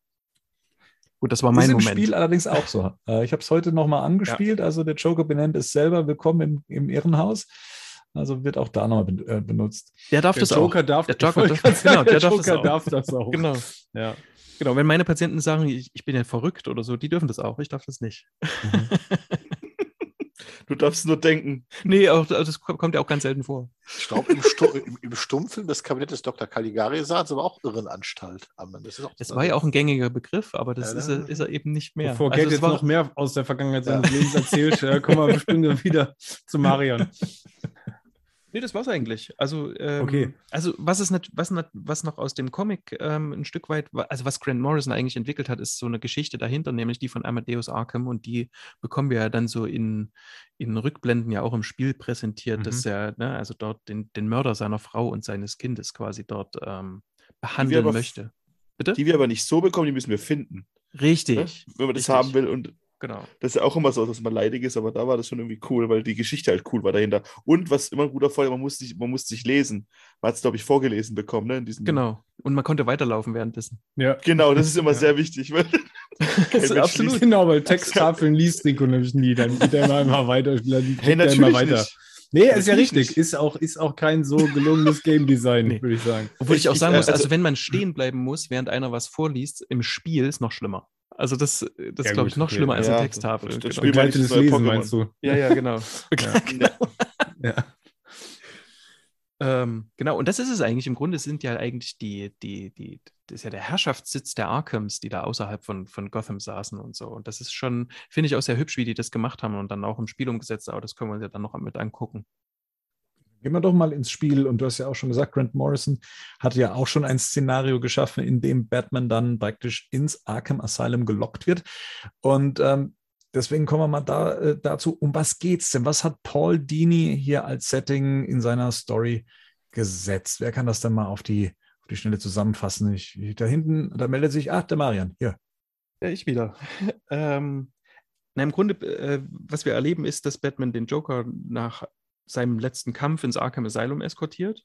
Gut, das war Ist mein im Moment. Spiel allerdings auch so. Äh, ich habe es heute nochmal angespielt. Also der Joker benennt es selber Willkommen im, im Irrenhaus. Also wird auch da nochmal äh, benutzt. Der darf Der das Joker auch. darf, Der Joker wollte darf- sagen, genau, der der darf das Joker auch. darf das auch. [laughs] Genau. Ja. genau. Wenn meine Patienten sagen, ich, ich bin ja verrückt oder so, die dürfen das auch. Ich darf das nicht. Du darfst nur denken. [laughs] Nee, auch, das kommt ja auch ganz selten vor. ich glaube, im, Stu im, im Stummfilm des Kabinett Dr. Caligari sah es aber auch Irrenanstalt. Aber das ist auch, Das war ja auch ein gängiger Begriff, aber das Ja, ist, er, ist er eben nicht mehr. Bevor Also Gerd es jetzt war- noch mehr aus der Vergangenheit seines Lebens erzählt, äh, kommen wir bestimmt wieder zu Marian. [laughs] Nee, das war's eigentlich. Also, ähm, Okay. also was ist nat- was, nat- was noch aus dem Comic ähm, ein Stück weit, also was Grant Morrison eigentlich entwickelt hat, ist so eine Geschichte dahinter, nämlich die von Amadeus Arkham und die bekommen wir ja dann so in, in Rückblenden ja auch im Spiel präsentiert, dass er, ne, also dort den, den Mörder seiner Frau und seines Kindes quasi dort ähm, behandeln möchte. Bitte? Die wir aber nicht so bekommen, die müssen wir finden. Ne? Richtig, Wenn man das Richtig. haben will. Und genau. das ist ja auch immer so, dass man leidig ist, aber da war das schon irgendwie cool, weil die Geschichte halt cool war dahinter. Und was immer ein guter Vorteil, man musste sich, man musste sich lesen. Man hat es, glaube ich, vorgelesen bekommen, ne? Genau. Und man konnte weiterlaufen währenddessen. Ja. Genau, das ist immer Ja. sehr wichtig. Weil [laughs] Das Mensch absolut. liest- Genau, weil Texttafeln [laughs] liest Rico nämlich nie. Dann geht er immer, immer weiter. Dann Hey, er immer natürlich weiter. nicht. Nee, ist ja Natürlich richtig. Ist auch, ist auch kein so gelungenes Game Design, Nee. würde ich sagen. Obwohl ich, Ich- auch ich, sagen äh, muss, also, also- wenn man stehen bleiben muss, während einer was vorliest, im Spiel ist noch schlimmer. Also das, das Ja, ist, glaube ich, noch okay. schlimmer als Ja, eine Texttafel. das- das genau. Spiel- Begleitetes das Lesen, Pokémon. meinst du? Ja, ja, genau. [laughs] Ja. [laughs] genau. Ja. Ähm, genau, und das ist es eigentlich. Im Grunde sind ja eigentlich die, die, die, das ist ja der Herrschaftssitz der Arkhams, die da außerhalb von, von Gotham saßen und so. Und das ist schon, finde ich auch sehr hübsch, wie die das gemacht haben und dann auch im Spiel umgesetzt, aber das können wir uns ja dann noch mit angucken. Gehen wir doch mal ins Spiel. Und du hast ja auch schon gesagt, Grant Morrison hatte ja auch schon ein Szenario geschaffen, in dem Batman dann praktisch ins Arkham Asylum gelockt wird. Und ähm, deswegen kommen wir mal da, äh, dazu, um was geht's denn? Was hat Paul Dini hier als Setting in seiner Story gesetzt? Wer kann das denn mal auf die, auf die Schnelle zusammenfassen? Ich, da hinten, da meldet sich, ach, der Marian, hier. Ja, ich wieder. [laughs] ähm, na, Im Grunde, äh, was wir erleben, ist, dass Batman den Joker nach seinem letzten Kampf ins Arkham Asylum eskortiert.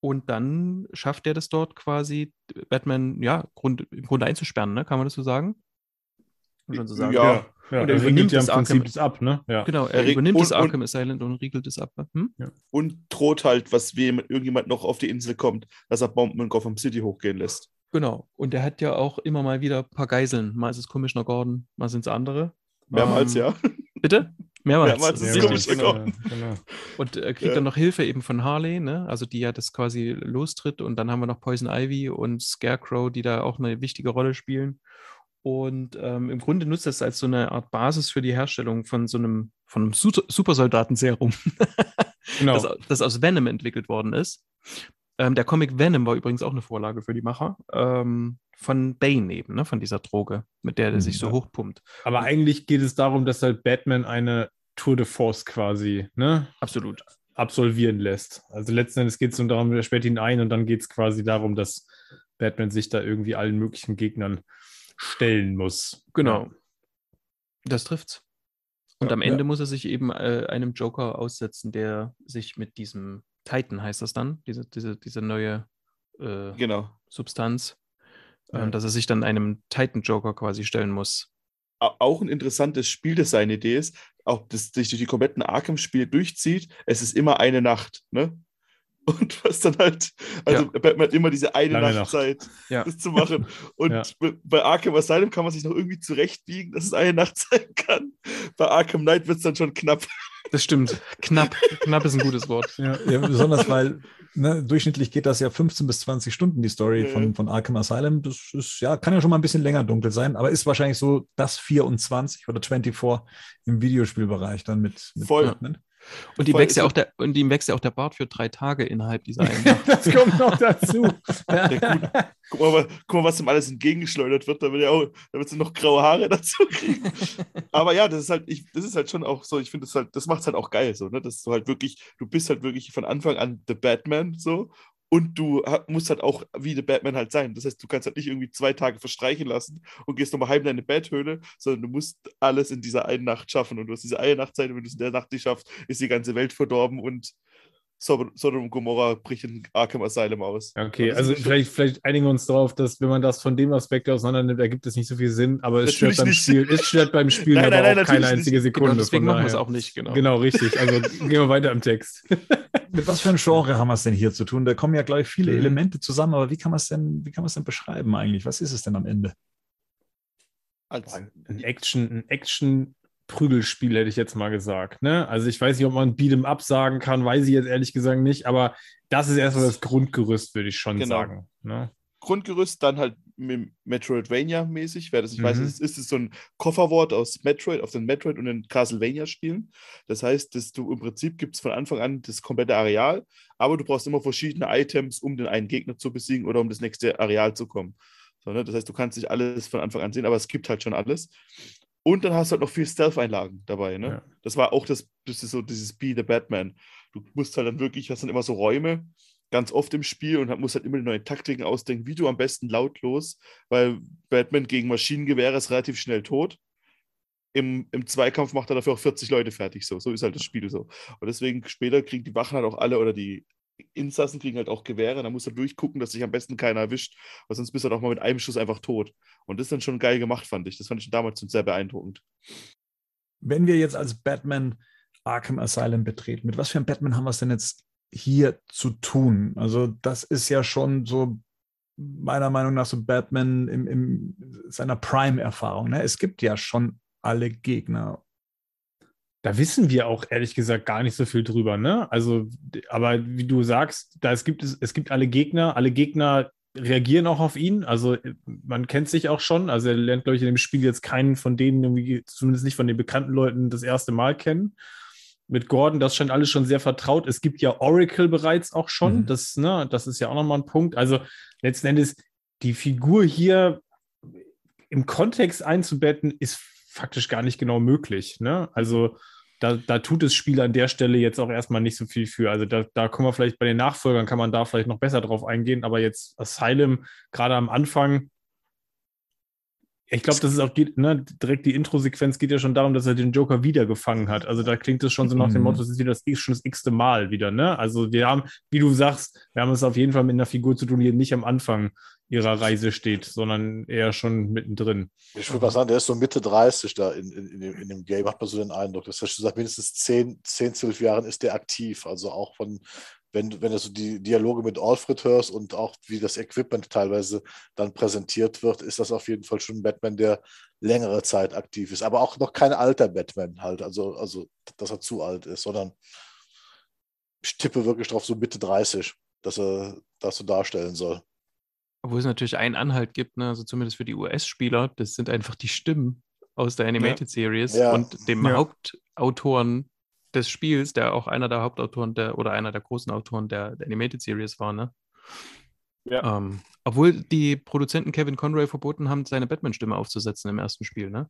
Und dann schafft er das dort quasi, Batman, ja, Grund, im Grunde einzusperren, ne? Kann man das so sagen? Kann man schon so sagen. Ja. Ja, Und er er übernimmt ja im das Prinzip Arkham- das ab, ne? Ja. Genau, er Er übernimmt und- das und- Arkham Asylum und riegelt es ab. Hm? Und droht halt, was wie jemand- irgendjemand noch auf die Insel kommt, dass er Bomben in Gotham City hochgehen lässt. Genau. Und er hat ja auch immer mal wieder ein paar Geiseln. Mal ist es Commissioner Gordon, mal sind es andere. Mehrmals, Ähm, ja. Bitte? Mehrmals. Mehrmals ist Ja, es Richtig, komisch genau. genau. Und er kriegt Ja. dann noch Hilfe eben von Harley, ne? also die ja das quasi lostritt. Und dann haben wir noch Poison Ivy und Scarecrow, die da auch eine wichtige Rolle spielen. Und ähm, im Grunde nutzt das als so eine Art Basis für die Herstellung von so einem, von einem Su Supersoldatenserum, [laughs] genau. das, das aus Venom entwickelt worden ist. Ähm, der Comic Venom war übrigens auch eine Vorlage für die Macher. Ähm, von Bane eben, ne? von dieser Droge, mit der der Mhm, sich so ja. hochpumpt. Aber eigentlich geht es darum, dass halt Batman eine Tour de Force quasi, ne? Absolut. absolvieren lässt. Also letzten Endes geht es nur darum, er sperrt ihn ein und dann geht es quasi darum, dass Batman sich da irgendwie allen möglichen Gegnern stellen muss. Genau. Das trifft's. Und Ja, am Ende ja. muss er sich eben äh, einem Joker aussetzen, der sich mit diesem Titan heißt das dann, diese, diese, diese neue äh, Genau. Substanz, Ja. ähm, dass er sich dann einem Titan-Joker quasi stellen muss. Au- Auch ein interessantes Spieldesign-Idee ist, auch das sich durch die kompletten Arkham-Spiele durchzieht, es ist immer eine Nacht, ne? [laughs] Und was dann halt, also Batman hat immer diese eine Lange Nacht. Zeit, Ja. das zu machen. [laughs] Und Ja. bei Arkham Asylum kann man sich noch irgendwie zurechtbiegen, dass es eine Nacht sein [laughs] kann. Bei Arkham Knight wird es dann schon knapp. Das stimmt. Knapp. Knapp ist ein gutes Wort. Ja. Ja, besonders weil ne, durchschnittlich geht das ja 15 bis 20 Stunden, die Story Ja, ja. von, von Arkham Asylum. Das ist, ja, kann ja schon mal ein bisschen länger dunkel sein, aber ist wahrscheinlich so das 24 oder 24 im Videospielbereich dann mit, mit Voll. Batman. Und ihm Voll wächst ja auch der, und ihm wächst ja auch der Bart für drei Tage innerhalb dieser [laughs] einen Nacht. das kommt noch dazu. [laughs] Ja. Guck mal, guck mal, was ihm alles entgegengeschleudert wird, damit er auch, damit sie noch graue Haare [laughs] dazu kriegen. Aber ja, das ist halt, ich, das ist halt schon auch so, ich finde das halt, das macht es halt auch geil, so, ne? Dass du halt wirklich, du bist halt wirklich von Anfang an The Batman, so, und du musst halt auch wie The Batman halt sein. Das heißt, du kannst halt nicht irgendwie zwei Tage verstreichen lassen und gehst nochmal heim in deine Betthöhle, sondern du musst alles in dieser einen Nacht schaffen. Und du hast diese eine Nachtzeit, und wenn du es in der Nacht nicht schaffst, ist die ganze Welt verdorben und Sodom und Gomorra bricht in Arkham Asylum aus. Okay, also vielleicht, vielleicht einigen wir uns darauf, dass wenn man das von dem Aspekt auseinander nimmt, ergibt es nicht so viel Sinn, aber es stört beim nicht. Spiel, es stört beim Spiel [laughs] Nein, aber nein, nein, auch keine einzige nicht. Sekunde. Genau, deswegen machen wir es auch nicht, genau. Genau, richtig. Also [laughs] gehen wir weiter im Text. Mit was für einem Genre haben wir es denn hier zu tun? Da kommen ja, glaube ich, viele Mhm. Elemente zusammen, aber wie kann man es denn, wie kann man es denn beschreiben eigentlich? Was ist es denn am Ende? Als, Ein Action, ein Action-Prügelspiel hätte ich jetzt mal gesagt. Ne? Also ich weiß nicht, ob man Beat'em Up sagen kann, weiß ich jetzt ehrlich gesagt nicht, aber das ist erstmal das Grundgerüst, würde ich schon Genau. sagen. Ne? Grundgerüst dann halt mit Metroidvania-mäßig. Wer das nicht weiß, Mhm. ist, ist es so ein Kofferwort aus Metroid, auf den Metroid und den Castlevania-Spielen. Das heißt, dass du im Prinzip gibt es von Anfang an das komplette Areal, aber du brauchst immer verschiedene Items, um den einen Gegner zu besiegen oder um das nächste Areal zu kommen. So, ne? Das heißt, du kannst nicht alles von Anfang an sehen, aber es gibt halt schon alles. Und dann hast du halt noch viel Stealth-Einlagen dabei. Ne? Ja. Das war auch das, das ist so dieses Be the Batman. Du musst halt dann wirklich, hast dann immer so Räume, ganz oft im Spiel und musst halt immer die neuen Taktiken ausdenken, wie du am besten lautlos, weil Batman gegen Maschinengewehre ist relativ schnell tot. Im, Im Zweikampf macht er dafür auch 40 Leute fertig. So, so ist halt das Spiel so. Und deswegen später kriegen die Wachen halt auch alle oder die Insassen kriegen halt auch Gewehre. Da musst du durchgucken, dass sich am besten keiner erwischt, weil sonst bist du halt auch mal mit einem Schuss einfach tot. Und das ist dann schon geil gemacht, fand ich. Das fand ich schon damals schon sehr beeindruckend. Wenn wir jetzt als Batman Arkham Asylum betreten, mit was für einem Batman haben wir es denn jetzt hier zu tun? Also, das ist ja schon so meiner Meinung nach so Batman im seiner Prime-Erfahrung. Ne? Es gibt ja schon alle Gegner. Da wissen wir auch ehrlich gesagt gar nicht so viel drüber, ne? Also, aber wie du sagst, da es gibt es, es gibt alle Gegner, alle Gegner reagieren auch auf ihn. Also man kennt sich auch schon. Also er lernt, glaube ich, in dem Spiel jetzt keinen von denen, irgendwie, zumindest nicht von den bekannten Leuten, das erste Mal kennen. Mit Gordon, das scheint alles schon sehr vertraut. Es gibt ja Oracle bereits auch schon. Mhm. Das, ne, das ist ja auch nochmal ein Punkt. Also letzten Endes, die Figur hier im Kontext einzubetten, ist faktisch gar nicht genau möglich. Ne? Also da, da tut das Spiel an der Stelle jetzt auch erstmal nicht so viel für. Also da, da kommen wir vielleicht bei den Nachfolgern, kann man da vielleicht noch besser drauf eingehen, aber jetzt Asylum, gerade am Anfang, Ich glaube, das ist auch ne, direkt die Intro-Sequenz geht ja schon darum, dass er den Joker wieder gefangen hat. Also da klingt es schon so nach dem Mhm. Motto, das ist wieder das, schon das x-te Mal wieder. Ne? Also wir haben, wie du sagst, wir haben es auf jeden Fall mit einer Figur zu tun, die nicht am Anfang ihrer Reise steht, sondern eher schon mittendrin. Ich würde mal sagen, der ist so Mitte 30 da in, in, in, dem, in dem Game, hat man so den Eindruck. Das heißt, seit mindestens 10, 10, 12 Jahren ist der aktiv. Also auch von, wenn, wenn du so die Dialoge mit Alfred hörst und auch wie das Equipment teilweise dann präsentiert wird, ist das auf jeden Fall schon ein Batman, der längere Zeit aktiv ist. Aber auch noch kein alter Batman halt, also, also dass er zu alt ist, sondern ich tippe wirklich drauf so Mitte 30, dass er das so darstellen soll. Obwohl es natürlich einen Anhalt gibt, ne? also zumindest für die US-Spieler, das sind einfach die Stimmen aus der Animated Series Ja. und dem Ja. Hauptautoren des Spiels, der auch einer der Hauptautoren der oder einer der großen Autoren der, der Animated Series war, ne? Ja. Ähm, obwohl die Produzenten Kevin Conroy verboten haben, seine Batman-Stimme aufzusetzen im ersten Spiel, ne?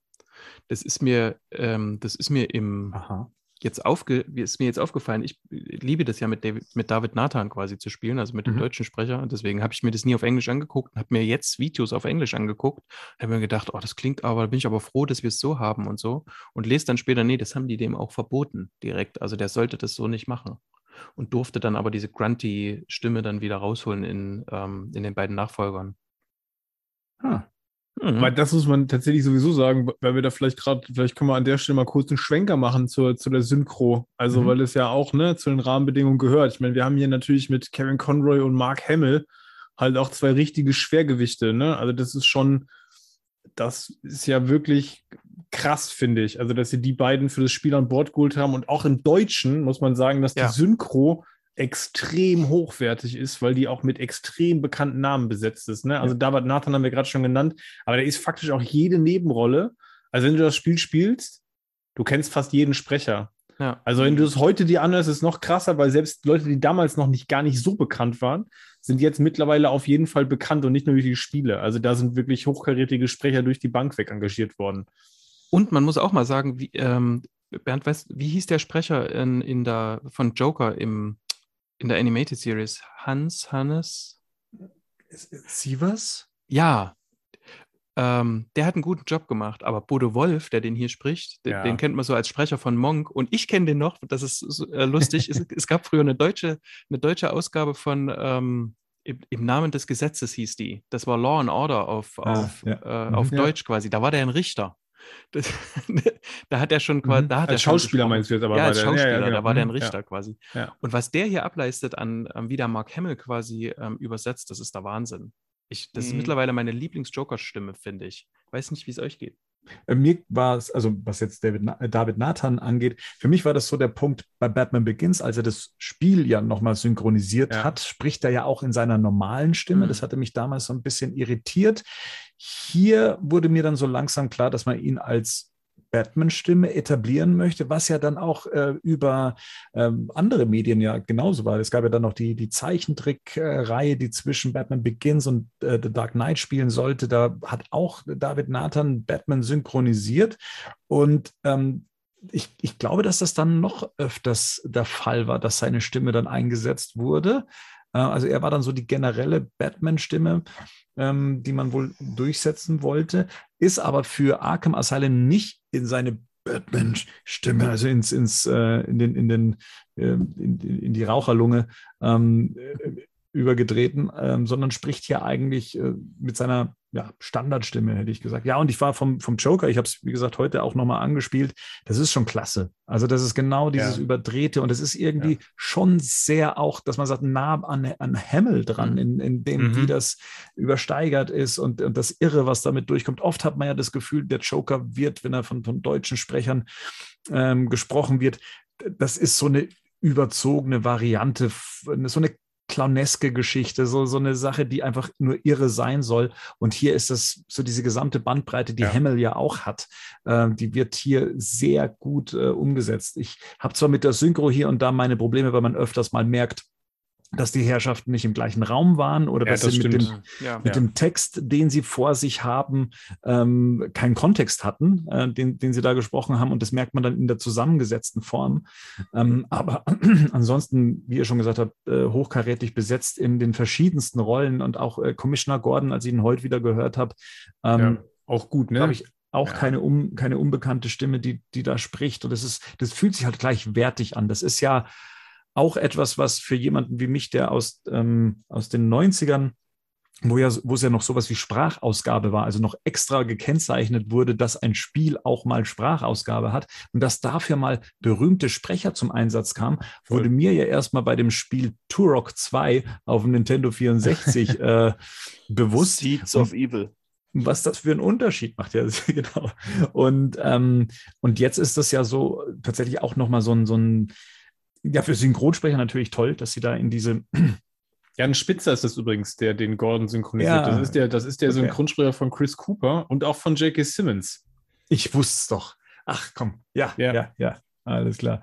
Das ist mir, ähm, das ist mir im Aha. Jetzt aufge, ist mir jetzt aufgefallen, ich liebe das ja mit David, mit David Nathan quasi zu spielen, also mit dem Mhm. deutschen Sprecher. Und deswegen habe ich mir das nie auf Englisch angeguckt und habe mir jetzt Videos auf Englisch angeguckt. Habe mir gedacht, oh, das klingt aber, da bin ich aber froh, dass wir es so haben und so. Und lese dann später, nee, das haben die dem auch verboten direkt. Also der sollte das so nicht machen. Und durfte dann aber diese Grunty-Stimme dann wieder rausholen in, ähm, in den beiden Nachfolgern. Ah. Mhm. Weil das muss man tatsächlich sowieso sagen, weil wir da vielleicht gerade, vielleicht können wir an der Stelle mal kurz einen Schwenker machen zur, zu der Synchro. Also, Mhm. weil es ja auch ne, zu den Rahmenbedingungen gehört. Ich meine, wir haben hier natürlich mit Kevin Conroy und Mark Hamill halt auch zwei richtige Schwergewichte. Ne? Also, das ist schon, das ist ja wirklich krass, finde ich. Also, dass sie die beiden für das Spiel an Bord geholt haben und auch im Deutschen muss man sagen, dass Ja. die Synchro extrem hochwertig ist, weil die auch mit extrem bekannten Namen besetzt ist. Ne? Also David Nathan haben wir gerade schon genannt, aber der ist faktisch auch jede Nebenrolle. Also wenn du das Spiel spielst, du kennst fast jeden Sprecher. ja. Also wenn du es heute dir anhörst, ist es noch krasser, weil selbst Leute, die damals noch nicht gar nicht so bekannt waren, sind jetzt mittlerweile auf jeden Fall bekannt und nicht nur durch die Spiele. Also da sind wirklich hochkarätige Sprecher durch die Bank weg engagiert worden. Und man muss auch mal sagen, wie, ähm, Bernd, weißt, wie hieß der Sprecher in, in der, von Joker im, in der Animated Series? Hans, Hannes? Sievers? Ja. Ähm, der hat einen guten Job gemacht, aber Bodo Wolf, der den hier spricht, den, Ja. den kennt man so als Sprecher von Monk und ich kenne den noch, das ist so, äh, lustig. es, es gab früher eine deutsche, eine deutsche Ausgabe von ähm, im, im Namen des Gesetzes hieß die. Das war Law and Order auf, Ah, auf, ja. äh, auf Mhm. Deutsch quasi. Da war der ein Richter. Das, [laughs] da hat er schon quasi, Mhm. da hat er Als schon Schauspieler meinst du jetzt aber. Ja, als der- Schauspieler, genau. da war der ein Mhm, Richter Ja. quasi. Ja. Und was der hier ableistet an, an wie der Mark Hamill quasi ähm, übersetzt, das ist der Wahnsinn. Ich, das ist Mhm. mittlerweile meine Lieblings-Joker-Stimme, finde ich. Weiß nicht, wie es euch geht. Äh, Mir war es, also was jetzt David, äh, David Nathan angeht, für mich war das so der Punkt bei Batman Begins, als er das Spiel ja nochmal synchronisiert Ja. hat, spricht er ja auch in seiner normalen Stimme. Mhm. Das hatte mich damals so ein bisschen irritiert. Hier wurde mir dann so langsam klar, dass man ihn als Batman-Stimme etablieren möchte, was ja dann auch äh, über ähm, andere Medien ja genauso war. Es gab ja dann noch die, die Zeichentrickreihe, die zwischen Batman Begins und äh, The Dark Knight spielen sollte. Da hat auch David Nathan Batman synchronisiert. Und ähm, ich, ich glaube, dass das dann noch öfters der Fall war, dass seine Stimme dann eingesetzt wurde. Äh, also er war dann so die generelle Batman-Stimme, ähm, die man wohl durchsetzen wollte, ist aber für Arkham Asylum nicht in seine Batman-Stimme, also ins, ins, äh, in, den, in, den, äh, in, in die Raucherlunge ähm, äh, übergetreten, ähm, sondern spricht hier eigentlich äh, mit seiner ja, Standardstimme, hätte ich gesagt. Ja, und ich war vom, vom Joker, ich habe es, wie gesagt, heute auch nochmal angespielt. Das ist schon klasse. Also, das ist genau dieses Ja. Überdrehte und es ist irgendwie Ja. schon sehr auch, dass man sagt, nah an, an Hamill dran, Mhm. in, in dem, Mhm. wie das übersteigert ist und, und das Irre, was damit durchkommt. Oft hat man ja das Gefühl, der Joker wird, wenn er von, von deutschen Sprechern ähm, gesprochen wird, das ist so eine überzogene Variante, so eine clowneske Geschichte, so, so eine Sache, die einfach nur irre sein soll. Und hier ist das so diese gesamte Bandbreite, die Ja. Hemmel ja auch hat, äh, die wird hier sehr gut äh, umgesetzt. Ich habe zwar mit der Synchro hier und da meine Probleme, weil man öfters mal merkt, dass die Herrschaften nicht im gleichen Raum waren oder Ja, dass das sie mit dem, Ja. mit Ja. dem Text, den sie vor sich haben, ähm, keinen Kontext hatten, äh, den, den sie da gesprochen haben. Und das merkt man dann in der zusammengesetzten Form. Ähm, aber [clears throat] ansonsten, wie ihr schon gesagt habt, äh, hochkarätig besetzt in den verschiedensten Rollen und auch äh, Commissioner Gordon, als ich ihn heute wieder gehört habe, ähm, Auch gut, ne? Glaube ich auch Ja. keine, um, keine unbekannte Stimme, die, die da spricht. Und das ist, das fühlt sich halt gleich wertig an. Das ist ja auch etwas, was für jemanden wie mich, der aus, ähm, aus den 90ern, wo, ja, wo es ja noch sowas wie Sprachausgabe war, also noch extra gekennzeichnet wurde, dass ein Spiel auch mal Sprachausgabe hat und dass dafür mal berühmte Sprecher zum Einsatz kamen, Voll. wurde mir ja erstmal bei dem Spiel Turok 2 auf dem Nintendo 64 [laughs] äh, bewusst Seeds of Evil. was das für einen Unterschied macht. Ja, [laughs] genau. Und, ähm, und jetzt ist das ja so tatsächlich auch nochmal so ein, so ein, ja, für Synchronsprecher natürlich toll, dass sie da in diese, Jan Spitzer ist das übrigens, der den Gordon synchronisiert. Ja. Das ist der, das ist der Okay. Synchronsprecher von Chris Cooper und auch von J.K. Simmons. ich wusste es doch. Ach komm, ja, Ja. ja, ja, alles klar.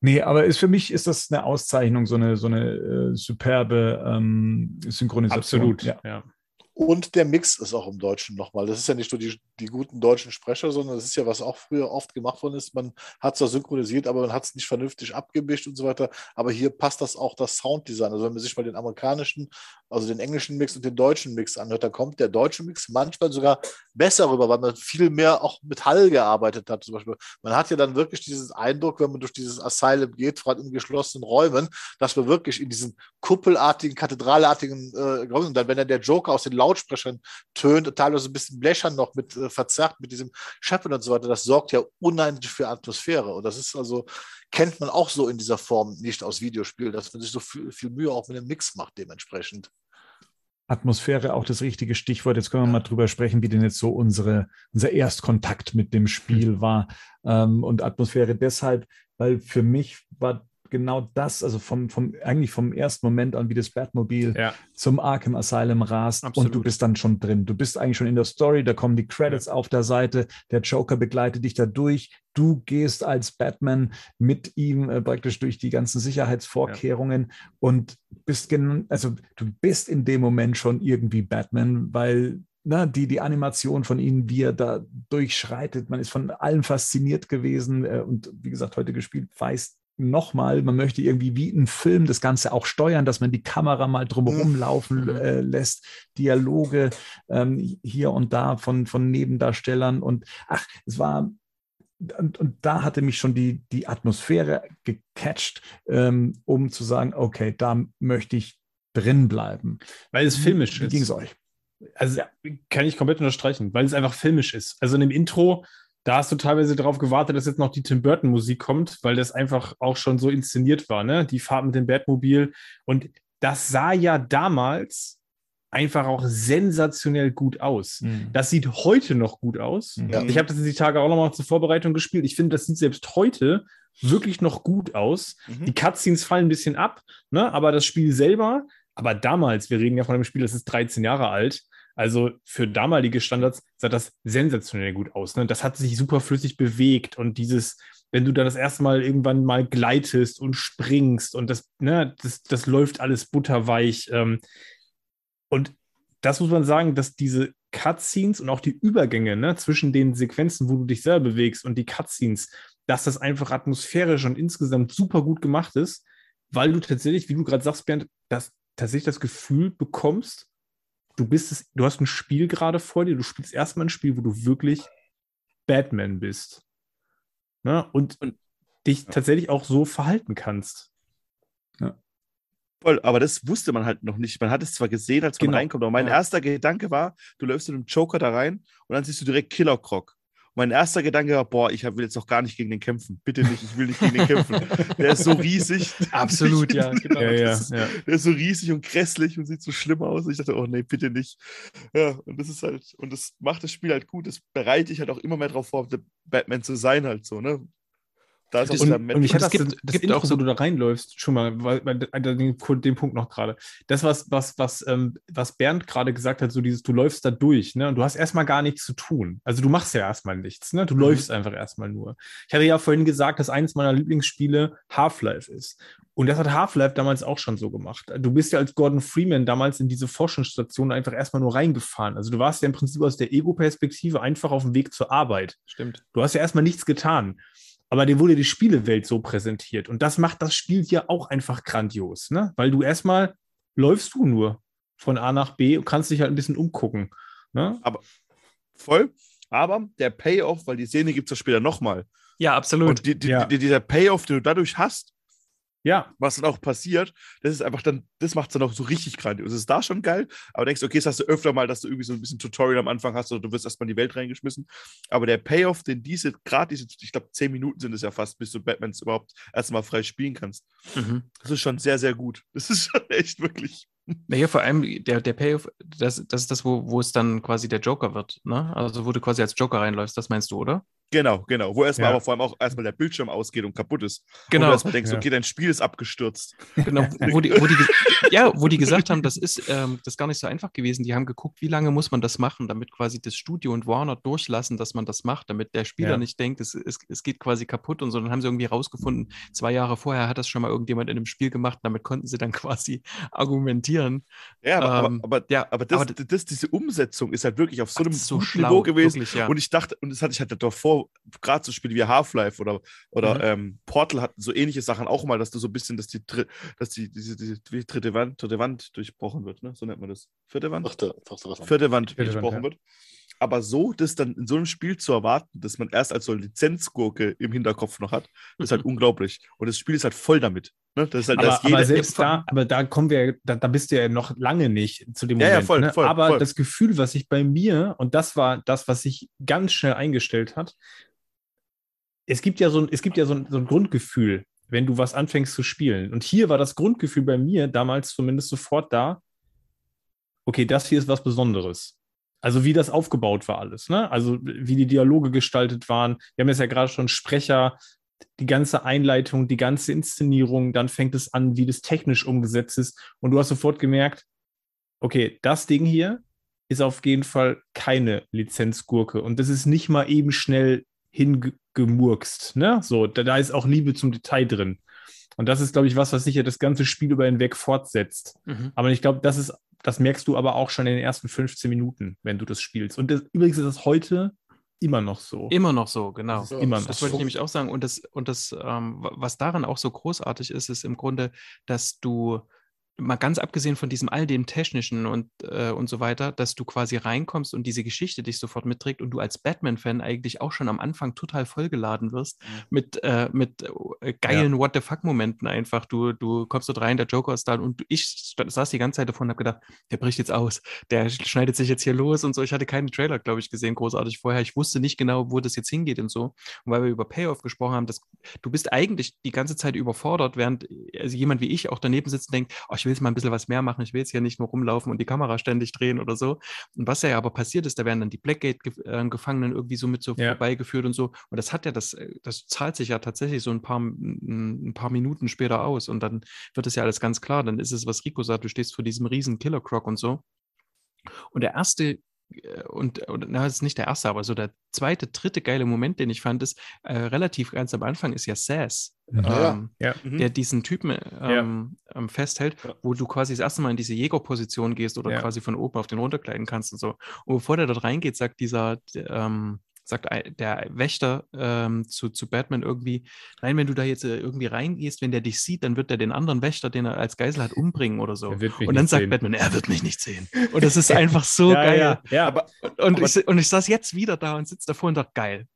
Nee, aber ist für mich ist das eine Auszeichnung, so eine, so eine äh, superbe ähm, Synchronisation. Absolut. Ja. ja. Und der Mix ist auch im Deutschen nochmal. Das ist ja nicht nur die, die guten deutschen Sprecher, sondern das ist ja, was auch früher oft gemacht worden ist. Man hat zwar synchronisiert, aber man hat es nicht vernünftig abgemischt und so weiter. Aber hier passt das auch das Sounddesign. Also wenn man sich mal den amerikanischen, also den englischen Mix und den deutschen Mix anhört, da kommt der deutsche Mix manchmal sogar besser rüber, weil man viel mehr auch mit Hall gearbeitet hat. Zum Beispiel. Man hat ja dann wirklich diesen Eindruck, wenn man durch dieses Asylum geht, allem in geschlossenen Räumen, dass man wirklich in diesen kuppelartigen, kathedralartigen äh, Räumen, und dann, wenn dann der Joker aus den Lautsprechern tönt, teilweise ein bisschen blechern noch mit äh, verzerrt, mit diesem Scheppern und so weiter, das sorgt ja unheimlich für Atmosphäre. Und das ist also, kennt man auch so in dieser Form nicht aus Videospielen, dass man sich so viel, viel Mühe auch mit dem Mix macht dementsprechend. Atmosphäre auch das richtige Stichwort. Jetzt können wir mal drüber sprechen, wie denn jetzt so unsere, unser Erstkontakt mit dem Spiel war. Ähm, und Atmosphäre deshalb, weil für mich war genau das, also vom, vom, eigentlich vom ersten Moment an, wie das Batmobil Ja. zum Arkham Asylum rast Absolut. und du bist dann schon drin. Du bist eigentlich schon in der Story, da kommen die Credits auf der Seite, der Joker begleitet dich da durch. Du gehst als Batman mit ihm äh, praktisch durch die ganzen Sicherheitsvorkehrungen und bist gen also du bist in dem Moment schon irgendwie Batman, weil na, die, die Animation von ihnen, wie er da durchschreitet, man ist von allem fasziniert gewesen äh, und wie gesagt, heute gespielt, weiß nochmal, man möchte irgendwie wie ein Film das Ganze auch steuern, dass man die Kamera mal drumherum laufen Mhm. äh, lässt, Dialoge ähm, hier und da von, von Nebendarstellern und ach, es war und, und da hatte mich schon die, die Atmosphäre gecatcht, ähm, um zu sagen, okay, da möchte ich drin bleiben. Weil es filmisch Wie ist. ging es euch? Also kann ich komplett unterstreichen, weil es einfach filmisch ist. Also in dem Intro, da hast du teilweise darauf gewartet, dass jetzt noch die Tim Burton Musik kommt, weil das einfach auch schon so inszeniert war, ne? Die Fahrt mit dem Batmobil. Und das sah ja damals einfach auch sensationell gut aus. Das sieht heute noch gut aus. Mhm. Ja. Ich habe das die Tage auch nochmal zur Vorbereitung gespielt. Ich finde, das sieht selbst heute wirklich noch gut aus. Mhm. Die Cutscenes fallen ein bisschen ab, ne? aber das Spiel selber, aber damals, wir reden ja von einem Spiel, das ist 13 Jahre alt, also für damalige Standards sah das sensationell gut aus. Ne? Das hat sich super flüssig bewegt und dieses, wenn du dann das erste Mal irgendwann mal gleitest und springst und das, ne, das, das läuft alles butterweich. Ähm, und das muss man sagen, dass diese Cutscenes und auch die Übergänge ne, zwischen den Sequenzen, wo du dich selber bewegst und die Cutscenes, dass das einfach atmosphärisch und insgesamt super gut gemacht ist, weil du tatsächlich, wie du gerade sagst, Bernd, das, tatsächlich das Gefühl bekommst, du bist es, du hast ein Spiel gerade vor dir, du spielst erstmal ein Spiel, wo du wirklich Batman bist. Ne? Und, Und- dich tatsächlich auch so verhalten kannst. Voll, aber das wusste man halt noch nicht. Man hat es zwar gesehen, als man Genau. reinkommt, aber mein Ja. erster Gedanke war, du läufst mit dem Joker da rein und dann siehst du direkt Killer Croc. Mein erster Gedanke war, boah, ich will jetzt noch gar nicht gegen den kämpfen. Bitte nicht, ich will nicht gegen den kämpfen. Der ist so riesig. [laughs] Absolut, ja, [laughs] genau. Ja, ja, ist, ja. Der ist so riesig und grässlich und sieht so schlimm aus. Ich dachte, oh nee, bitte nicht. Ja, und das ist halt, und das macht das Spiel halt gut. Das bereite ich halt auch immer mehr darauf vor, der Batman zu sein, halt so, ne? Da ist auch Das- dieser Und, und mich Und hat es das, gibt- das gibt Intro, auch so- wo du da reinläufst, schon mal, weil, weil, weil den, den Punkt noch gerade. Das, was, was, was, ähm, was Bernd gerade gesagt hat, so dieses, du läufst da durch, ne? Und du hast erstmal gar nichts zu tun. Also du machst ja erstmal nichts, ne? Du läufst einfach erstmal nur. Ich hatte ja vorhin gesagt, dass eines meiner Lieblingsspiele Half-Life ist. Und das hat Half-Life damals auch schon so gemacht. Du bist ja als Gordon Freeman damals in diese Forschungsstation einfach erstmal nur reingefahren. Also du warst ja im Prinzip aus der Ego-Perspektive einfach auf dem Weg zur Arbeit. Stimmt. Du hast ja erstmal nichts getan. Aber dir wurde die Spielewelt so präsentiert. Und das macht das Spiel hier auch einfach grandios, ne? Weil du erstmal läufst du nur von A nach B und kannst dich halt ein bisschen umgucken. Ne? Voll. Aber der Payoff, weil die Szene gibt es ja später nochmal. Ja, absolut. Und die, die, Ja. die, dieser Payoff, den du dadurch hast, Ja, was dann auch passiert, das ist einfach dann, das macht es dann auch so richtig grandios. Es ist da schon geil, aber denkst, okay, das hast du öfter mal, dass du irgendwie so ein bisschen Tutorial am Anfang hast oder du wirst erstmal in die Welt reingeschmissen. Aber der Payoff, den diese, gerade diese, ich glaube, zehn Minuten sind es ja fast, bis du Batmans überhaupt erstmal frei spielen kannst. Mhm. Das ist schon sehr, sehr gut. Das ist schon echt wirklich. Naja, vor allem der, der Payoff, das, das ist das, wo, wo es dann quasi der Joker wird, ne? Also wo du quasi als Joker reinläufst, das meinst du, oder? Genau, genau. Wo erstmal Ja. aber vor allem auch erstmal der Bildschirm ausgeht und kaputt ist. Und Genau. du erstmal denkst, Ja. okay, dein Spiel ist abgestürzt. Genau, wo die, wo die, ja, wo die gesagt haben, das ist, ähm, das ist gar nicht so einfach gewesen. Die haben geguckt, wie lange muss man das machen, damit quasi das Studio und Warner durchlassen, dass man das macht, damit der Spieler Ja. nicht denkt, es, es, es geht quasi kaputt und so. Dann haben sie irgendwie rausgefunden, zwei Jahre vorher hat das schon mal irgendjemand in einem Spiel gemacht, damit konnten sie dann quasi [laughs] argumentieren. Ja, aber, Ähm, aber, aber, ja, aber, das, aber das, diese Umsetzung ist halt wirklich auf so einem so schlau, Niveau gewesen. wirklich. Und ich dachte, und das hatte ich halt davor, gerade so Spiele wie Half-Life oder, oder Mhm. ähm, Portal hatten so ähnliche Sachen auch mal, dass du so ein bisschen, dass die, dass die diese, diese wie dritte Wand, dritte Wand durchbrochen wird, ne? So nennt man das. Vierte Wand? Vierte, vierte Wand. Vierte Wand Vierte Wand, durchbrochen ja. wird. Aber so, das dann in so einem Spiel zu erwarten, dass man erst als so Lizenzgurke im Hinterkopf noch hat, ist halt unglaublich. Und das Spiel ist halt voll damit. Ne? Das ist halt, aber, jeder, aber selbst da, aber da kommen wir, da, da bist du ja noch lange nicht zu dem Ja, ja, Moment. voll, ne? voll, aber voll. das Gefühl, was sich bei mir, und das war das, was sich ganz schnell eingestellt hat, es gibt ja so ein, es gibt ja so ein, so ein Grundgefühl, wenn du was anfängst zu spielen. Und hier war das Grundgefühl bei mir damals zumindest sofort da, okay, das hier ist was Besonderes. Also wie das aufgebaut war alles, ne? Also wie die Dialoge gestaltet waren. Wir haben jetzt ja gerade schon Sprecher, die ganze Einleitung, die ganze Inszenierung, dann fängt es an, wie das technisch umgesetzt ist. Und du hast sofort gemerkt, okay, das Ding hier ist auf jeden Fall keine Lizenzgurke. Und das ist nicht mal eben schnell hingemurkst. Ne? So, da, da ist auch Liebe zum Detail drin. Und das ist, glaube ich, was, was sich ja das ganze Spiel über hinweg fortsetzt. Mhm. Aber ich glaube, das ist, das merkst du aber auch schon in den ersten 15 Minuten, wenn du das spielst. Und das, übrigens ist das heute immer noch so. Immer noch so, genau. Das immer noch Das wollte ich nämlich auch sagen. Und das, und das ähm, wa- was daran auch so großartig ist, ist im Grunde, dass du mal ganz abgesehen von diesem all dem Technischen und, äh, und so weiter, dass du quasi reinkommst und diese Geschichte dich sofort mitträgt und du als Batman-Fan eigentlich auch schon am Anfang total vollgeladen wirst Mhm. mit, äh, mit äh, geilen What the fuck-Momenten einfach. Du, du kommst dort rein, der Joker ist da und ich saß die ganze Zeit davon und habe gedacht, der bricht jetzt aus, der schneidet sich jetzt hier los und so. Ich hatte keinen Trailer, glaube ich, gesehen, großartig vorher. Ich wusste nicht genau, wo das jetzt hingeht und so. Und weil wir über Payoff gesprochen haben, das, du bist eigentlich die ganze Zeit überfordert, während also jemand wie ich auch daneben sitzt und denkt, oh, ich will jetzt mal ein bisschen was mehr machen, ich will jetzt hier nicht nur rumlaufen und die Kamera ständig drehen oder so. Und was ja aber passiert ist, da werden dann die Blackgate-Gefangenen irgendwie so mit so Ja. vorbeigeführt und so. Und das hat ja das, äh, das zahlt sich ja tatsächlich so ein paar, ein paar Minuten später aus. Und dann wird es ja alles ganz klar. Dann ist es, was Rico sagt, du stehst vor diesem riesen Killer Croc und so. Und der erste, äh, und, und na, das ist nicht der erste, aber so der zweite, dritte geile Moment, den ich fand, ist äh, relativ ganz am Anfang, ist ja Sass. Ja. Ähm, Ja. Mhm. der diesen Typen ähm, ähm, festhält, Ja. wo du quasi das erste Mal in diese Jägerposition gehst oder Ja. quasi von oben auf den runterkleiden kannst und so. Und bevor der dort reingeht, sagt dieser, ähm, sagt der Wächter ähm, zu, zu Batman irgendwie, nein, wenn du da jetzt äh, irgendwie reingehst, wenn der dich sieht, dann wird er den anderen Wächter, den er als Geisel hat, umbringen oder so. Und dann sagt sehen. Batman, er wird mich nicht sehen. [laughs] Und das ist einfach so ja, geil. Ja, ja. Aber, Und, Aber- ich, und ich saß jetzt wieder da und sitze davor und dachte, geil.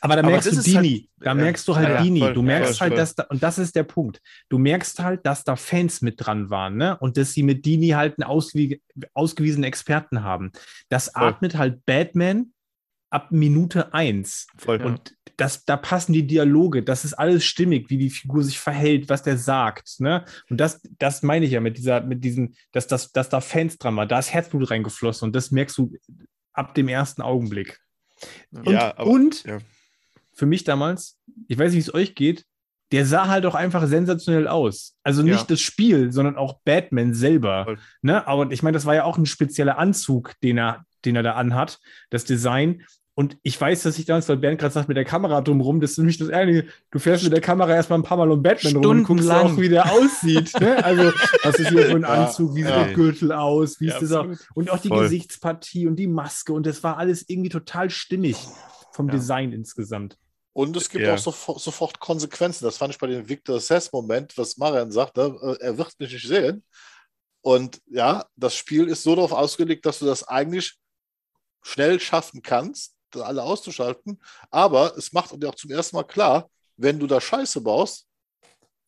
Aber da [laughs] Aber merkst das du ist halt- Dini. da merkst du halt ja, Dini. voll, du merkst voll, halt, voll. dass da, und das ist der Punkt. Du merkst halt, dass da Fans mit dran waren, ne? Und dass sie mit Dini halt einen ausgewiesenen Experten haben. Das atmet halt Batman ab Minute eins. voll. Und das, da passen die Dialoge, das ist alles stimmig, wie die Figur sich verhält, was der sagt. Ne? Und das, das meine ich ja mit dieser, mit diesem, dass, dass, dass da Fans dran waren, da ist Herzblut reingeflossen und das merkst du ab dem ersten Augenblick. Und, Ja, aber- und ja. für mich damals, ich weiß nicht, wie es euch geht, der sah halt auch einfach sensationell aus. Also nicht Ja. das Spiel, sondern auch Batman selber. Voll. Ne? Aber ich meine, das war ja auch ein spezieller Anzug, den er, den er da anhat, das Design. Und ich weiß, dass ich damals, weil Bernd gerade sagt, mit der Kamera drumrum, das ist nämlich das Ehrliche. Du fährst mit der Kamera erstmal ein paar Mal um Batman rum und guckst Stundenlang. auch, wie der aussieht. Ne? Also, was ist hier für ein Ja, Anzug? Wie sieht ja. der Gürtel aus? Wie Ja, ist dieser, absolut. und auch die Voll. Gesichtspartie und die Maske. Und das war alles irgendwie total stimmig vom Ja. Design insgesamt. Und es gibt Ja. auch sofort, sofort Konsequenzen. Das fand ich bei dem Victor Sass-Moment, was Marian sagte, äh, er wird mich nicht sehen. Und ja, das Spiel ist so darauf ausgelegt, dass du das eigentlich schnell schaffen kannst, alle auszuschalten. Aber es macht dir auch zum ersten Mal klar, wenn du da Scheiße baust,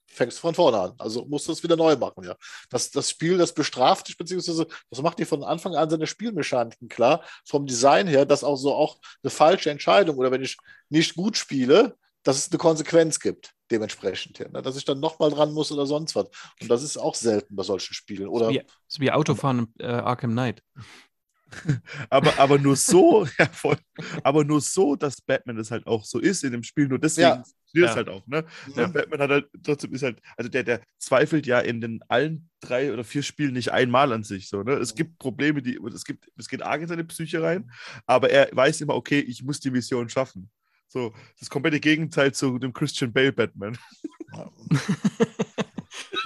fängst du von vorne an. Also musst du es wieder neu machen, ja. Das, das Spiel, das bestraft dich, beziehungsweise das macht dir von Anfang an seine Spielmechaniken klar, vom Design her, dass auch so auch eine falsche Entscheidung oder wenn ich nicht gut spiele, dass es eine Konsequenz gibt, dementsprechend. Ja, ne? dass ich dann nochmal dran muss oder sonst was. Und das ist auch selten bei solchen Spielen. Oder, Wie, so wie Autofahren äh, Arkham Knight. [laughs] aber, aber nur so, [laughs] ja, voll, aber nur so, dass Batman das halt auch so ist in dem Spiel. Nur deswegen Ja. funktioniert es Ja. halt auch. Ne? Ja. Der Batman hat halt trotzdem ist halt, also der, der zweifelt ja in den allen drei oder vier Spielen nicht einmal an sich. So, ne? Es gibt Probleme, die, es gibt, es geht arg in seine Psyche rein, aber er weiß immer, okay, ich muss die Mission schaffen. So, das komplette Gegenteil zu dem Christian Bale Batman.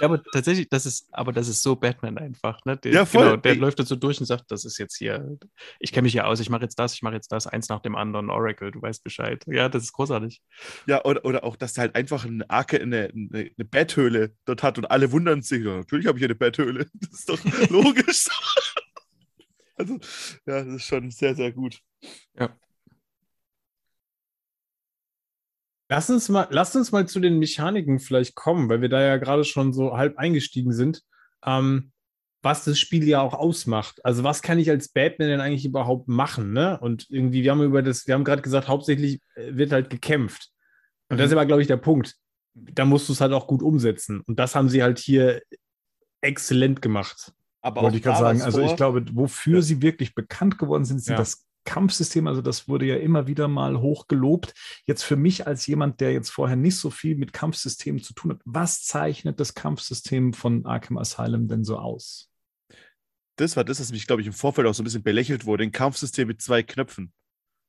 Ja, aber tatsächlich, das ist, aber das ist so Batman einfach, ne? Der, Ja, voll. Genau, der Ey. läuft so durch und sagt, das ist jetzt hier, ich kenne mich hier aus, ich mache jetzt das, ich mache jetzt das, eins nach dem anderen, Oracle, du weißt Bescheid. Ja, das ist großartig. Ja, oder, oder auch, dass er halt einfach eine Arke, eine, eine, eine Betthöhle dort hat und alle wundern sich. Ja, natürlich habe ich eine Betthöhle. [laughs] Das ist doch logisch. [laughs] also, ja, das ist schon sehr, sehr gut. Lass uns, mal, lass uns mal zu den Mechaniken vielleicht kommen, weil wir da ja gerade schon so halb eingestiegen sind, ähm, was das Spiel ja auch ausmacht. Also was kann ich als Batman denn eigentlich überhaupt machen? Ne? Und irgendwie, wir haben über das, wir haben gerade gesagt, hauptsächlich äh, wird halt gekämpft. Und das ist aber, glaube ich, der Punkt. Da musst du es halt auch gut umsetzen. Und das haben sie halt hier exzellent gemacht. Aber Wollte ich gerade sagen. Also ich glaube, wofür Ja. sie wirklich bekannt geworden sind, sind Ja. das Kampfsystem. Also das wurde ja immer wieder mal hoch gelobt. Jetzt für mich als jemand, der jetzt vorher nicht so viel mit Kampfsystemen zu tun hat, was zeichnet das Kampfsystem von Arkham Asylum denn so aus? das war das, was mich, glaube ich, im Vorfeld auch so ein bisschen belächelt wurde. Ein Kampfsystem mit zwei Knöpfen.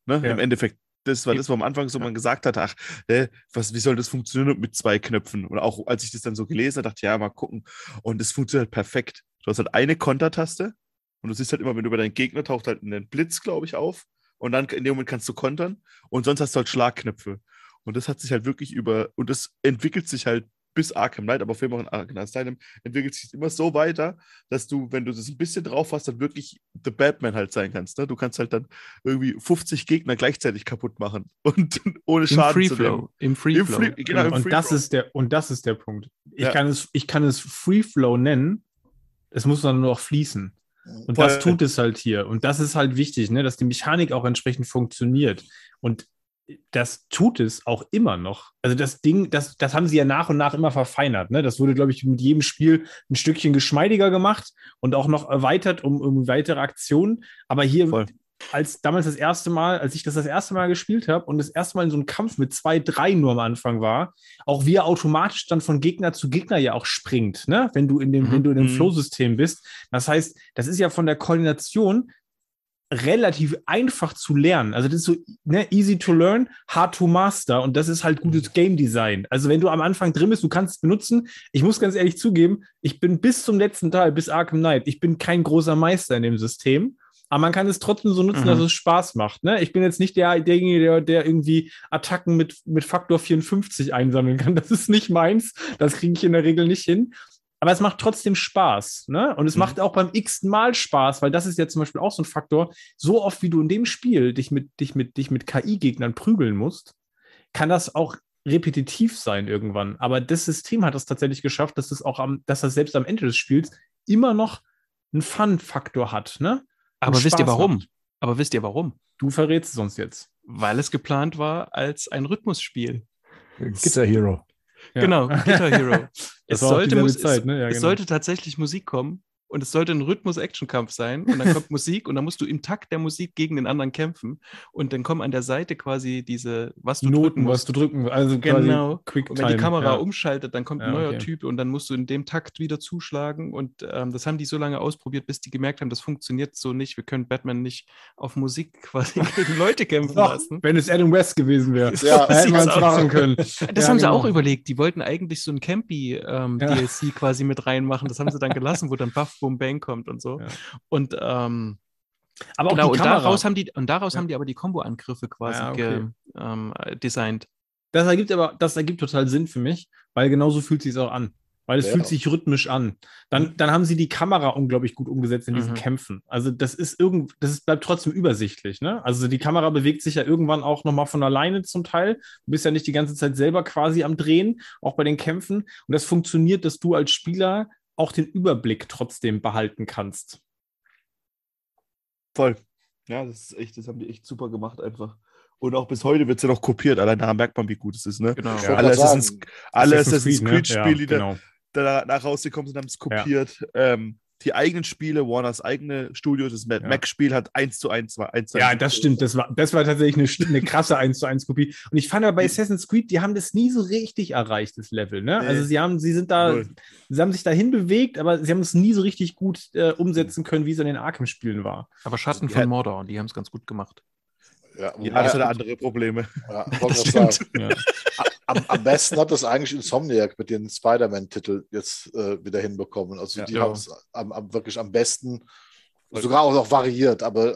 Ne? Ja. Im Endeffekt. Das war das, wo am Anfang so man gesagt hat, ach, äh, was, wie soll das funktionieren mit zwei Knöpfen? Und auch als ich das dann so gelesen habe, dachte ich, ja, mal gucken. Und es funktioniert perfekt. Du hast halt eine Kontertaste und du siehst halt immer, wenn du über deinen Gegner taucht halt ein Blitz, glaube ich, auf. Und dann in dem Moment kannst du kontern. Und sonst hast du halt Schlagknöpfe. Und das hat sich halt wirklich über, und das entwickelt sich halt bis Arkham Knight, aber vor allem auch in Arkham Asylum entwickelt sich immer so weiter, dass du, wenn du das ein bisschen drauf hast, dann wirklich The Batman halt sein kannst. Ne? Du kannst halt dann irgendwie 50 Gegner gleichzeitig kaputt machen [laughs] und ohne Im Schaden Free zu nehmen. Flow. Im Free Im Flow. Free, genau, im und, Free das Flow. ist der, und das ist der Punkt. Ich, Ja. kann es, ich kann es Free Flow nennen. Es muss dann nur noch fließen. Und Voll. das tut es halt hier. Und das ist halt wichtig, ne, dass die Mechanik auch entsprechend funktioniert. Und das tut es auch immer noch. Also das Ding, das, das haben sie ja nach und nach immer verfeinert. Ne? Das wurde, glaube ich, mit jedem Spiel ein Stückchen geschmeidiger gemacht und auch noch erweitert um, um weitere Aktionen. Aber hier, Voll. Als damals das erste Mal, als ich das das erste Mal gespielt habe und das erste Mal in so einem Kampf mit zwei, drei nur am Anfang war, auch wie er automatisch dann von Gegner zu Gegner ja auch springt, ne? wenn du in dem, Mhm. wenn du in dem Mhm. Flow-System bist. Das heißt, das ist ja von der Koordination relativ einfach zu lernen. Also das ist so ne, easy to learn, hard to master und das ist halt gutes Game Design. Also wenn du am Anfang drin bist, du kannst es benutzen. Ich muss ganz ehrlich zugeben, ich bin bis zum letzten Teil, bis Arkham Knight, ich bin kein großer Meister in dem System. Aber man kann es trotzdem so nutzen, Mhm. dass es Spaß macht. Ne? Ich bin jetzt nicht der, derjenige, der, der irgendwie Attacken mit, mit Faktor 54 einsammeln kann. [laughs] Das ist nicht meins. Das kriege ich in der Regel nicht hin. Aber es macht trotzdem Spaß. Ne? Und es Mhm. macht auch beim x Mal Spaß, weil das ist ja zum Beispiel auch so ein Faktor. So oft, wie du in dem Spiel dich mit, dich mit, dich mit KI-Gegnern prügeln musst, kann das auch repetitiv sein irgendwann. Aber das System hat es tatsächlich geschafft, dass es auch am, dass das selbst am Ende des Spiels immer noch einen Fun-Faktor hat. Ne? Aber Und wisst ihr Spaß warum? macht. Aber wisst ihr warum? Du verrätst es uns jetzt. Weil es geplant war als ein Rhythmusspiel. Guitar Hero. Ja. Genau, Guitar Hero. [laughs] Es sollte, Zeit, es, ne? Ja, es genau. sollte tatsächlich Musik kommen und es sollte ein Rhythmus-Action-Kampf sein und dann kommt [laughs] Musik und dann musst du im Takt der Musik gegen den anderen kämpfen und dann kommen an der Seite quasi diese, was du drücken Noten, was du drücken, also Genau. Quick Und wenn die Kamera ja. umschaltet, dann kommt ein Ja, neuer okay. Typ und dann musst du in dem Takt wieder zuschlagen. Und ähm, das haben die so lange ausprobiert, bis die gemerkt haben, das funktioniert so nicht. Wir können Batman nicht auf Musik [laughs] quasi gegen Leute kämpfen Doch, lassen. wenn es Adam West gewesen wäre, [laughs] Ja, hätten wir es machen können. Das Ja, haben sie genau. auch überlegt. Die wollten eigentlich so ein Campy-DLC quasi mit reinmachen. Das haben sie dann gelassen, wo dann Buff Boom Bang kommt und so. Ja. Und ähm, Aber auch genau, die und Kamera. daraus haben die, und daraus Ja. haben die aber die Combo-Angriffe quasi Ja, okay. ge, ähm, äh, designt. Das ergibt aber, das ergibt total Sinn für mich, weil genauso fühlt sich auch an. weil es Ja. fühlt sich rhythmisch an. Dann, dann haben sie die Kamera unglaublich gut umgesetzt in diesen Mhm. Kämpfen. Also das ist irgend, das ist, bleibt trotzdem übersichtlich. Ne? Also die Kamera bewegt sich ja irgendwann auch nochmal von alleine zum Teil. Du bist ja nicht die ganze Zeit selber quasi am Drehen, auch bei den Kämpfen. Und das funktioniert, dass du als Spieler auch den Überblick trotzdem behalten kannst. Voll. Ja, das ist echt, das haben die echt super gemacht einfach. Und auch bis heute wird es ja noch kopiert. Allein daran merkt man, wie gut es ist, ne? Genau. Wollte Alle Assassin's, alle Assassin's Assassin's Creed, ne? Creed-Spiele, die Ja, genau. da danach rausgekommen sind, haben es kopiert. Ähm, die eigenen Spiele, Warners eigene Studio, das Mad Ja. Max-Spiel hat 1 zu 1 war 1 zu Ja, 1. das stimmt. Das war, das war tatsächlich eine, eine krasse 1 zu 1 Kopie. Und ich fand aber bei Assassin's Creed, die haben das nie so richtig erreicht, das Level. Ne? Nee. Also sie haben, sie sind da, Null. sie haben sich dahin bewegt, aber sie haben es nie so richtig gut äh, umsetzen können, wie es in den Arkham-Spielen war. Aber Schatten Ja. von Mordor, die haben es ganz gut gemacht. Ja, Ja, das hat andere Probleme. ja, Das stimmt. Ja. Am, am besten hat das eigentlich Insomniac mit den Spider-Man-Titel jetzt äh, wieder hinbekommen. Also Ja. die Ja. haben es wirklich am besten, sogar auch noch variiert, aber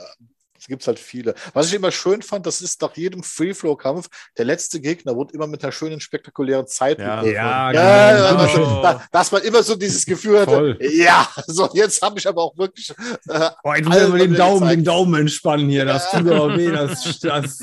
es gibt halt viele. Was ich immer schön fand, das ist nach jedem Free-Flow-Kampf, der letzte Gegner wurde immer mit einer schönen, spektakulären Zeit Ja. Ja, Ja, genau. da, dass man immer so dieses Gefühl hatte, Voll. ja, so jetzt habe ich aber auch wirklich äh, Boah, Alle musst mal den Daumen, gezeigt. den Daumen entspannen hier. Das tut aber weh. Das, [laughs] das.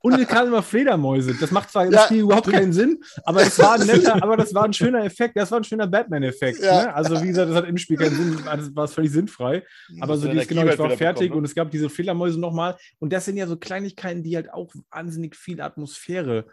Und es kamen immer Fledermäuse. Das macht zwar im Ja. Spiel überhaupt keinen Sinn, aber es war ein netter, aber das war ein schöner Effekt. Das war ein schöner Batman-Effekt. Ja. Ne? Also, wie gesagt, das hat im Spiel keinen Sinn. Das war völlig sinnfrei. Aber so dieses, genau, ich war fertig bekommen, ne? und es gab diese Fledermäuse nochmal. Und das sind ja so Kleinigkeiten, die halt auch wahnsinnig viel Atmosphäre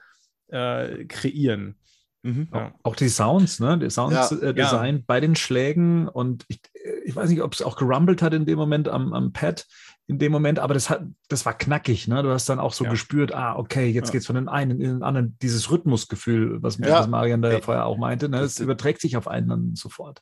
äh, kreieren. Mhm. Ja. Auch die Sounds, ne? Der Sounddesign Ja. bei den Schlägen und ich, ich weiß nicht, ob es auch gerumbelt hat in dem Moment am, am Pad in dem Moment, aber das hat, das war knackig, ne? Du hast dann auch so Ja. gespürt, ah, okay, jetzt Ja. geht's von den einen in den anderen, dieses Rhythmusgefühl, was, Ja. was Marian da ja vorher auch meinte, ne? das- Das überträgt sich auf einen dann sofort.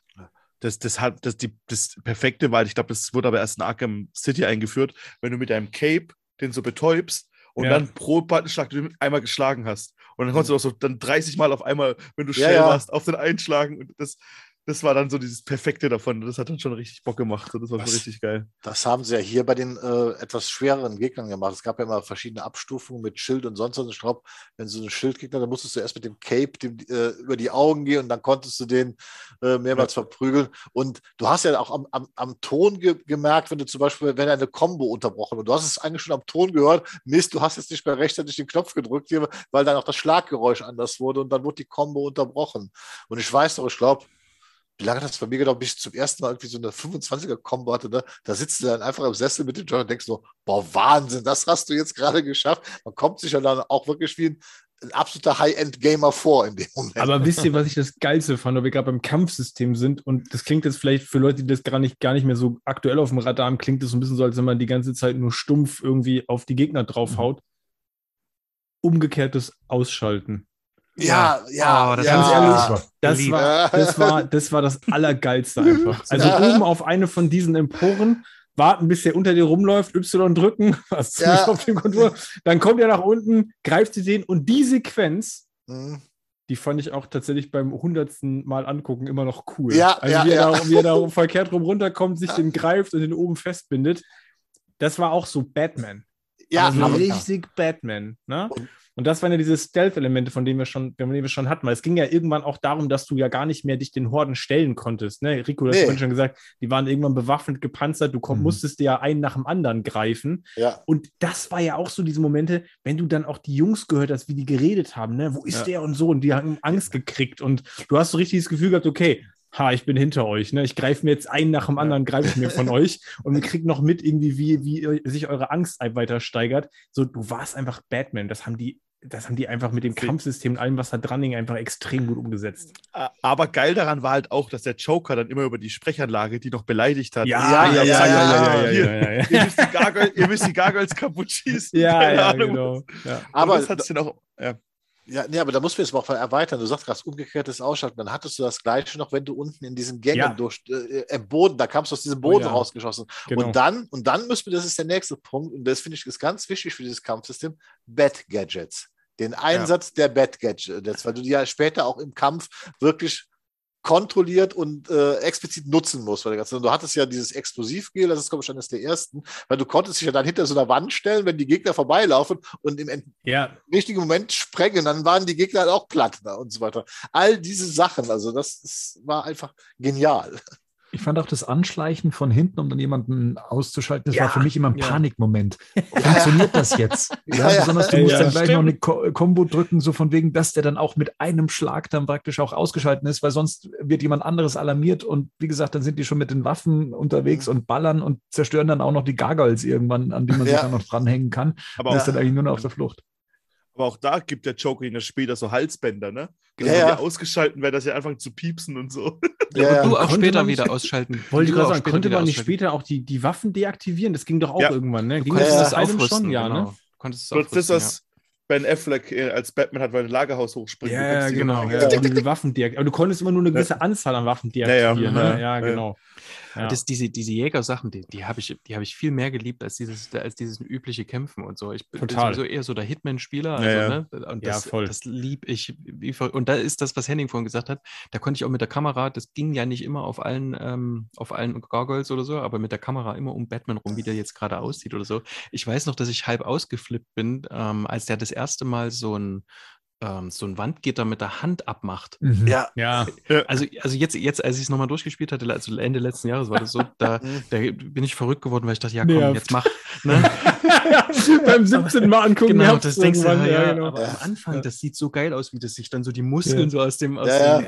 Das, das, hat, das, die, das Perfekte war, ich glaube, das wurde aber erst in Arkham City eingeführt, wenn du mit deinem Cape den so betäubst und Ja. dann pro Buttonschlag du einmal geschlagen hast. Und dann konntest du auch so dann 30 Mal auf einmal, wenn du Ja, schnell ja. warst, auf den einschlagen. Und das, das war dann so dieses Perfekte davon. Das hat dann schon richtig Bock gemacht. Das war Was? so richtig geil. Das haben sie ja hier bei den äh, etwas schwereren Gegnern gemacht. Es gab ja immer verschiedene Abstufungen mit Schild und sonst was. Ich glaube, wenn so ein Schildgegner, dann musstest du erst mit dem Cape dem, äh, über die Augen gehen und dann konntest du den äh, mehrmals verprügeln. Und du hast ja auch am, am, am Ton ge gemerkt, wenn du zum Beispiel, wenn eine Combo unterbrochen wird. Du hast es eigentlich schon am Ton gehört, Mist, du hast jetzt nicht mehr rechtzeitig den Knopf gedrückt, weil dann auch das Schlaggeräusch anders wurde und dann wurde die Combo unterbrochen. Und ich weiß noch, ich glaube, wie lange hat das bei mir gedauert, bis ich zum ersten Mal irgendwie so eine 25er-Kombo hatte, ne? da sitzt du dann einfach im Sessel mit dem Joy und denkst so, boah, Wahnsinn, das hast du jetzt gerade geschafft. Man kommt sich ja dann auch wirklich wie ein, ein absoluter High-End-Gamer vor in dem Moment. Aber wisst ihr, was ich das [laughs] Geilste fand, weil wir gerade beim Kampfsystem sind und das klingt jetzt vielleicht für Leute, die das gar nicht, gar nicht mehr so aktuell auf dem Radar haben, klingt das so ein bisschen so, als wenn man die ganze Zeit nur stumpf irgendwie auf die Gegner draufhaut. Umgekehrtes Ausschalten. Ja, ja, Oh, das ja. ehrlich, Das war, das war, [laughs] das war das Allergeilste einfach. [laughs] Also Ja. oben auf eine von diesen Emporen, warten, bis der unter dir rumläuft, Y drücken, [laughs] was Ja. ja. auf dem Kontur, dann kommt er nach unten, greift sie den und die Sequenz, Hm. die fand ich auch tatsächlich beim hundertsten Mal angucken immer noch cool. Ja, also ja, wie, er ja. Da, wie er da verkehrt rum runterkommt, sich den greift und den oben festbindet. Das war auch so Batman. Ja, aber so aber- richtig Batman. Ne? Und- Und das waren ja diese Stealth-Elemente, von denen wir schon, von denen wir schon hatten. Weil es ging ja irgendwann auch darum, dass du ja gar nicht mehr dich den Horden stellen konntest. Ne? Rico, du hast Nee. vorhin schon gesagt, die waren irgendwann bewaffnet, gepanzert, du komm, Mhm. musstest dir ja einen nach dem anderen greifen. ja. Und das war ja auch so diese Momente, wenn du dann auch die Jungs gehört hast, wie die geredet haben, ne? Wo ist Ja. der und so? Und die haben Angst gekriegt. Und du hast so richtig das Gefühl gehabt, okay, ha, ich bin hinter euch, ne? Ich greife mir jetzt einen nach dem anderen, greife ich mir von [laughs] euch und wir kriegen noch mit irgendwie, wie, wie sich eure Angst weiter steigert. So, du warst einfach Batman. Das haben die, das haben die einfach mit dem Kampfsystem und allem, was da dran hing, einfach extrem gut umgesetzt. Aber geil daran war halt auch, dass der Joker dann immer über die Sprechanlage die noch beleidigt hat. Ja, ja, ja, ja, ja, Hier, ja, ja. Ihr müsst die Gargoyle- ihr müsst die Gargoyles kaputt [laughs] schießen. Ja, Keine ja, Ahnung. genau. Ja. Aber das hat's dann auch. Ja. Ja, nee, aber da muss man jetzt mal auch erweitern. Du sagst gerade umgekehrtes Ausschalten. Dann hattest du das Gleiche noch, wenn du unten in diesen Gängen Ja. durch äh, im Boden, da kamst du aus diesem Boden ja. rausgeschossen. Genau. Und dann, und dann müssen wir, das ist der nächste Punkt, und das finde ich ist ganz wichtig für dieses Kampfsystem, Bat-Gadgets. Den Einsatz der Bat-Gadgets, weil du die ja später auch im Kampf wirklich kontrolliert und äh, explizit nutzen musst. Weil du hattest ja dieses Explosivgel, das ist, glaube ich, eines der ersten, weil du konntest dich ja dann hinter so einer Wand stellen, wenn die Gegner vorbeilaufen und im ja. richtigen Moment sprengen, dann waren die Gegner halt auch platt ne, und so weiter. All diese Sachen, also das ist, war einfach genial. Ich fand auch das Anschleichen von hinten, um dann jemanden auszuschalten, das ja, war für mich immer ein ja. Panikmoment. Funktioniert das jetzt? [laughs] Ja, ja besonders du musst dann gleich stimmt. noch eine Ko Kombo drücken, so von wegen, dass der dann auch mit einem Schlag dann praktisch auch ausgeschaltet ist, weil sonst wird jemand anderes alarmiert und wie gesagt, dann sind die schon mit den Waffen unterwegs mhm. und ballern und zerstören dann auch noch die Gargoyles irgendwann, an die man sich dann noch dranhängen kann. Aber und ist dann eigentlich nur noch auf der Flucht. Aber auch da gibt der Joker ihnen später so Halsbänder, ne? Genau, ja, ja. ausgeschalten werden, dass sie anfangen zu piepsen und so. Ja, ja. Du auch später wieder ausschalten. Wollte ich gerade sagen, konnte man nicht später auch die, die Waffen deaktivieren? Das ging doch auch irgendwann, ne? Ging das, das aufrüsten, schon? Ja, genau. ne? Konntest du das, das, Ben Affleck äh, als Batman hat, weil ein Lagerhaus hochspringt. Ja, genau. Ja, die Waffen Aber du konntest immer nur eine gewisse Anzahl an Waffen deaktivieren. Ja, ja. ja genau. Ja. Das, diese, diese Jägersachen, die, die habe ich, hab ich viel mehr geliebt als dieses, als dieses übliche Kämpfen und so. Ich bin Total. sowieso eher so der Hitman-Spieler. Also, ja, ne? Und das, ja, voll. das lieb ich. Und da ist das, was Henning vorhin gesagt hat, da konnte ich auch mit der Kamera, das ging ja nicht immer auf allen, ähm, auf allen Gargoyles oder so, aber mit der Kamera immer um Batman rum, wie der jetzt gerade aussieht oder so. Ich weiß noch, dass ich halb ausgeflippt bin, ähm, als der das erste Mal so ein ähm, so ein Wandgitter mit der Hand abmacht. Mhm. Ja. ja. Also, also jetzt, jetzt, als ich es nochmal durchgespielt hatte, also Ende letzten Jahres war das so, da, [laughs] da bin ich verrückt geworden, weil ich dachte, ja komm, Nervt. jetzt mach. [laughs] Ne? Beim 17 Mal angucken. Genau, das denkst du, ja, ja, genau. aber am Anfang, das sieht so geil aus, wie das sich dann so die Muskeln so aus dem, aus, dem,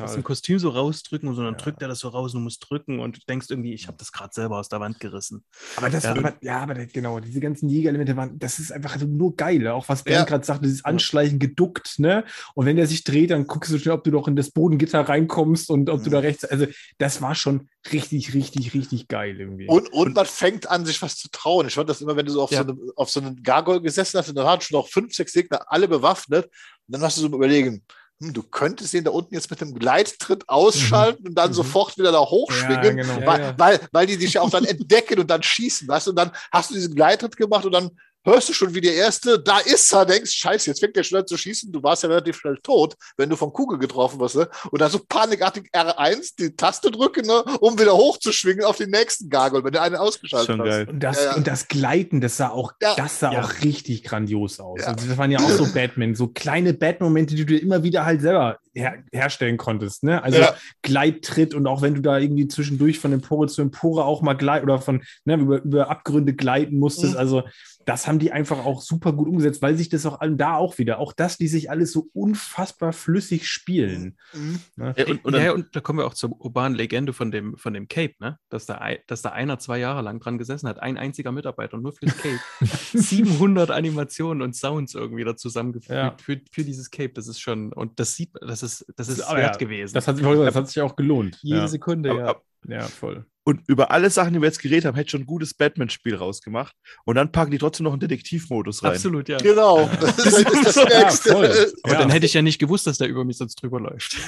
aus dem Kostüm so rausdrücken und so, dann drückt er das so raus und du musst drücken und du denkst irgendwie, ich habe das gerade selber aus der Wand gerissen. Aber das, aber, ja, aber genau, diese ganzen Jägerelemente waren, das ist einfach nur geil. Auch was Bernd gerade sagte, dieses Anschleichen geduckt, ne? Und wenn der sich dreht, dann guckst du schnell, ob du doch in das Bodengitter reinkommst und ob du da rechts, also das war schon richtig, richtig, richtig geil irgendwie. Und, und man fängt an, sich was zu trauen. Ich fand das immer, wenn du so auf, ja. so, eine, auf so einen Gargoyle gesessen hast und dann hatten schon noch fünf, sechs Gegner, alle bewaffnet. Und dann hast du so überlegen, hm, du könntest ihn da unten jetzt mit dem Gleittritt ausschalten mhm. und dann mhm. sofort wieder da hochschwingen, ja, genau. weil, ja, weil, weil die dich ja auch dann [laughs] entdecken und dann schießen, weißt du? Und dann hast du diesen Gleittritt gemacht und dann hörst du schon, wie der erste, da ist er, denkst, scheiße, jetzt fängt der schnell zu schießen, du warst ja relativ schnell tot, wenn du vom Kugel getroffen wirst, ne? Und dann so panikartig R1 die Taste drücken, ne? um wieder hochzuschwingen auf den nächsten Gargoyle, wenn du einen ausgeschaltet schon hast. Geil. Und das, ja, ja. und das Gleiten, das sah auch, ja. das sah auch richtig grandios aus. Also das waren ja auch so Batman, so kleine Batman-Momente, die du immer wieder halt selber her herstellen konntest, ne? Also Gleittritt und auch wenn du da irgendwie zwischendurch von Empore zu Empore auch mal gleit oder von, ne, über, über Abgründe gleiten musstest, mhm. also das haben die einfach auch super gut umgesetzt, weil sich das auch da auch wieder, auch das, die sich alles so unfassbar flüssig spielen. Mhm. Ne? Ja, und, und, ja, und, da kommen wir auch zur urbanen Legende von dem, von dem Cape, ne? dass, da, dass da einer zwei Jahre lang dran gesessen hat, ein einziger Mitarbeiter nur fürs Cape. [laughs] 700 Animationen und Sounds irgendwie da zusammengefügt ja. für, für dieses Cape. Das ist schon, und das sieht, das ist, das ist das, wert ja, gewesen. Das hat, sich, das hat sich auch gelohnt. Jede Sekunde, aber, ja. Ja, voll. Und über alle Sachen, die wir jetzt geredet haben, hätte schon ein gutes Batman-Spiel rausgemacht. Und dann packen die trotzdem noch einen Detektivmodus rein. Absolut, ja. Genau. [laughs] Das ist, das, das Nächste. Ja, Aber ja. dann hätte ich ja nicht gewusst, dass der über mich sonst drüber läuft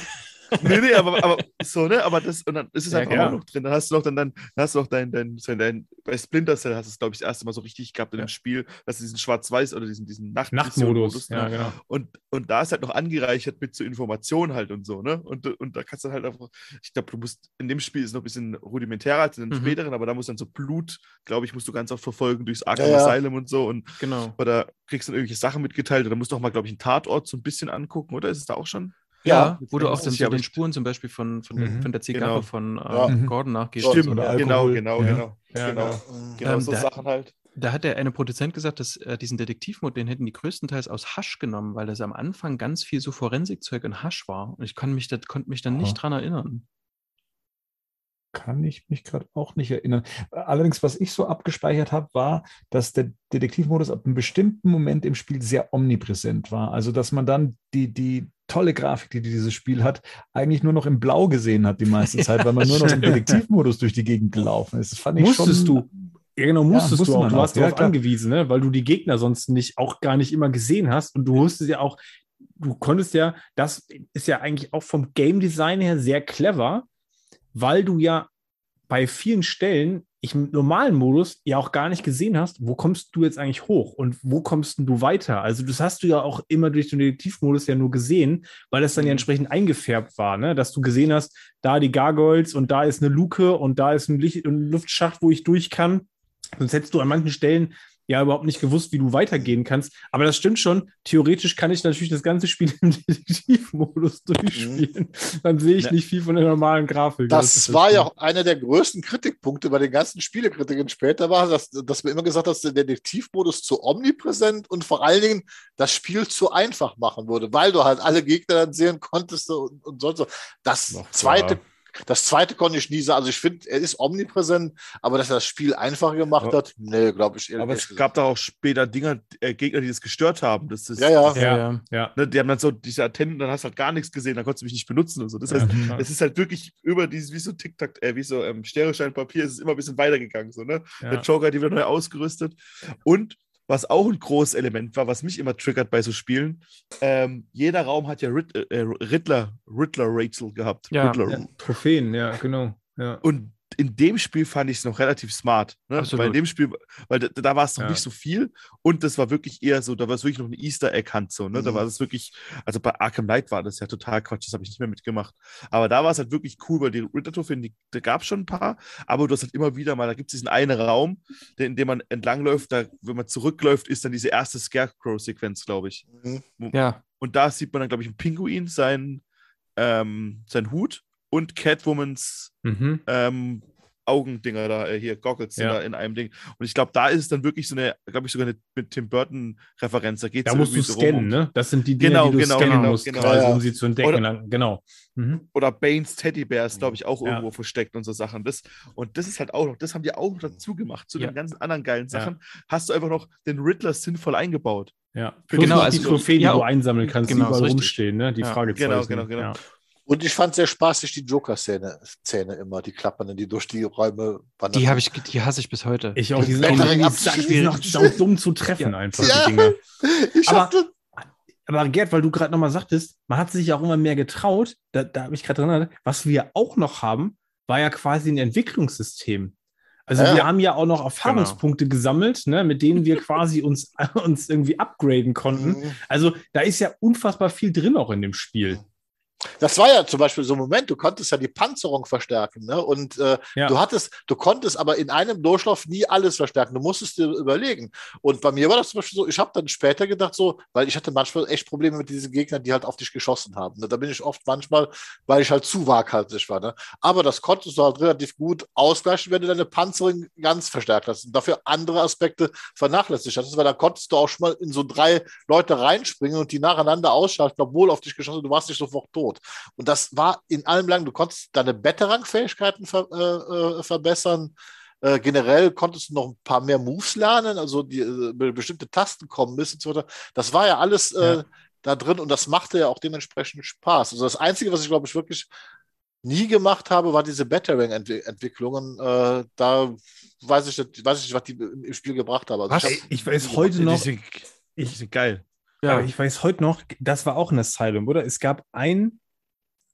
[laughs] nee, nee, aber, aber so, ne? Aber das, und dann ist es ja, einfach auch noch drin. Dann hast du noch, dann, dann hast du noch dein, dein, dein, bei Splinter Cell hast du es, glaube ich, das erste Mal so richtig gehabt in ja. dem Spiel, dass du diesen Schwarz-Weiß oder diesen, diesen Nacht Nachtmodus. Ja, ne? genau. Und, und da ist halt noch angereichert mit so Informationen halt und so, ne? Und, und da kannst du halt einfach, ich glaube, du musst, in dem Spiel ist es noch ein bisschen rudimentärer als in den mhm. späteren, aber da musst du dann so Blut, glaube ich, musst du ganz oft verfolgen durchs Arkham ja, Asylum und so. Und genau. oder kriegst du dann irgendwelche Sachen mitgeteilt oder musst du auch mal, glaube ich, einen Tatort so ein bisschen angucken, oder? Ist es da auch schon? Ja, wo du auch dann so den Spuren zum Beispiel von, von, mhm. von der Zigarre genau. von äh, ja. Mhm. Gordon nachgehst. Stimmt, oder genau, genau, ja. genau. Ja, genau, genau, ähm, so da, Sachen halt. Da hat der eine Produzent gesagt, dass äh, diesen Detektivmod, den hätten die größtenteils aus Hasch genommen, weil das am Anfang ganz viel so Forensikzeug in Hasch war. Und ich kann mich, das, konnte mich dann nicht dran erinnern kann ich mich gerade auch nicht erinnern. Allerdings, was ich so abgespeichert habe, war, dass der Detektivmodus ab einem bestimmten Moment im Spiel sehr omnipräsent war. Also, dass man dann die, die tolle Grafik, die dieses Spiel hat, eigentlich nur noch im Blau gesehen hat die meiste [laughs] Zeit, weil man nur noch im Detektivmodus durch die Gegend gelaufen ist. Das fand ich musstest schon, du. Ja, genau, musstest ja, du auch. Du warst darauf ja, angewiesen, ne? weil du die Gegner sonst nicht auch gar nicht immer gesehen hast. Und du wusstest ja auch, du konntest ja, das ist ja eigentlich auch vom Game Design her sehr clever, weil du ja bei vielen Stellen ich im normalen Modus ja auch gar nicht gesehen hast, wo kommst du jetzt eigentlich hoch und wo kommst denn du weiter? Also das hast du ja auch immer durch den Detektivmodus ja nur gesehen, weil das dann ja entsprechend eingefärbt war, ne? dass du gesehen hast, da die Gargoyles und da ist eine Luke und da ist ein, Licht ein Luftschacht, wo ich durch kann. Sonst hättest du an manchen Stellen ja überhaupt nicht gewusst, wie du weitergehen kannst. Aber das stimmt schon. Theoretisch kann ich natürlich das ganze Spiel [laughs] im Detektivmodus durchspielen. Mhm. Dann sehe ich ja. nicht viel von der normalen Grafik. Das, das war ja auch einer der größten Kritikpunkte bei den ganzen Spielekritikern später war, dass, dass wir immer gesagt haben, dass der Detektivmodus zu omnipräsent und vor allen Dingen das Spiel zu einfach machen würde, weil du halt alle Gegner dann sehen konntest und, und sonst so. Das Noch zweite klar. Das zweite konnte ich nie sagen. Also ich finde, er ist omnipräsent, aber dass er das Spiel einfacher gemacht hat, nee, glaube ich. Aber es gab da auch später Dinger, äh, Gegner, die das gestört haben. Das ist, ja, ja. Das, ja, ja. Ne, die haben dann so diese Antennen, dann hast du halt gar nichts gesehen, dann konntest du mich nicht benutzen und so. Das heißt, ja, es ist halt wirklich über dieses, wie so TikTok, äh, wie so ähm, Stereoscheinpapier, ist es immer ein bisschen weitergegangen. So, ne? Der Joker hat die wieder neu ausgerüstet. Und was auch ein großes Element war, was mich immer triggert bei so Spielen. Ähm, jeder Raum hat ja Rid äh, Riddler, Riddler Rachel gehabt. Ja, Riddler. ja, Trophäen, ja, genau. Ja. Und in dem Spiel fand ich es noch relativ smart. Ne? Weil in dem Spiel, weil da, da war es noch ja. nicht so viel und das war wirklich eher so, da war es wirklich noch ein Easter Egg Hunt so. Ne? Mhm. Da war es wirklich, also bei Arkham Knight war das ja total Quatsch, das habe ich nicht mehr mitgemacht. Aber da war es halt wirklich cool, weil die Ritter-Trophäen, da gab es schon ein paar, aber du hast halt immer wieder mal, da gibt es diesen einen Raum, in dem man entlangläuft, da, wenn man zurückläuft, ist dann diese erste Scarecrow-Sequenz, glaube ich. Mhm. Ja. Und da sieht man dann, glaube ich, einen Pinguin, seinen, ähm, seinen Hut und Catwomans mhm. ähm, Augendinger da, äh, hier, Goggles ja. da in einem Ding. Und ich glaube, da ist es dann wirklich so eine, glaube ich, sogar eine mit Tim Burton-Referenz. Da, da musst du scannen, ne? Das sind die Dinge, genau, die du genau, scannen genau, musst, genau. quasi, um sie zu entdecken. Oder, genau. Mhm. Oder Banes Teddybär ist, glaube ich, auch irgendwo ja. versteckt und so Sachen. Das, und das ist halt auch noch, das haben die auch noch dazu gemacht, zu ja. den ganzen anderen geilen Sachen. Hast du einfach noch den Riddler sinnvoll eingebaut. Ja, Für genau, also die Trophäen, die du einsammeln kannst, genau, die überall rumstehen, ne? Die Frage Genau, genau, genau. Und ich fand sehr spaßig die Joker-Szene Szene immer, die Klappernden, die durch die Räume wandern. Die, ich, die hasse ich bis heute. Ich auch. Die sind, sau dumm zu treffen, ja. einfach ja. die Dinge. [laughs] Ich aber, aber Gerd, weil du gerade nochmal sagtest, man hat sich auch immer mehr getraut, da, da habe ich gerade dran erinnert, was wir auch noch haben, war ja quasi ein Entwicklungssystem. Also ja. wir haben ja auch noch Erfahrungspunkte genau. gesammelt, ne, mit denen wir [laughs] quasi uns, [laughs] uns irgendwie upgraden konnten. Mhm. Also da ist ja unfassbar viel drin auch in dem Spiel. Das war ja zum Beispiel so ein Moment, du konntest ja die Panzerung verstärken, ne? Und äh, ja. du hattest, du konntest aber in einem Durchlauf nie alles verstärken. Du musstest dir überlegen. Und bei mir war das zum Beispiel so, ich habe dann später gedacht, so, weil ich hatte manchmal echt Probleme mit diesen Gegnern, die halt auf dich geschossen haben. Ne? Da bin ich oft manchmal, weil ich halt zu waghalsig war. Ne? Aber das konntest du halt relativ gut ausgleichen, wenn du deine Panzerung ganz verstärkt hast und dafür andere Aspekte vernachlässigt hast. Weil da konntest du auch schon mal in so drei Leute reinspringen und die nacheinander ausschalten, obwohl auf dich geschossen, du warst nicht sofort tot. Tot. Und das war in allem lang, du konntest deine Betterang-Fähigkeiten ver, äh, äh, verbessern. Äh, generell konntest du noch ein paar mehr Moves lernen, also die, äh, bestimmte Tasten kommen müssen und so weiter. Das war ja alles äh, ja. da drin und das machte ja auch dementsprechend Spaß. Also das Einzige, was ich glaube ich wirklich nie gemacht habe, war diese Betterang-Entwicklungen. Äh, da weiß ich, nicht, weiß ich nicht, was die im Spiel gebracht haben. Also ich, ich, weiß heute noch. Die sind, die sind geil. Ja, ich weiß heute noch, das war auch ein Asylum, oder? Es gab ein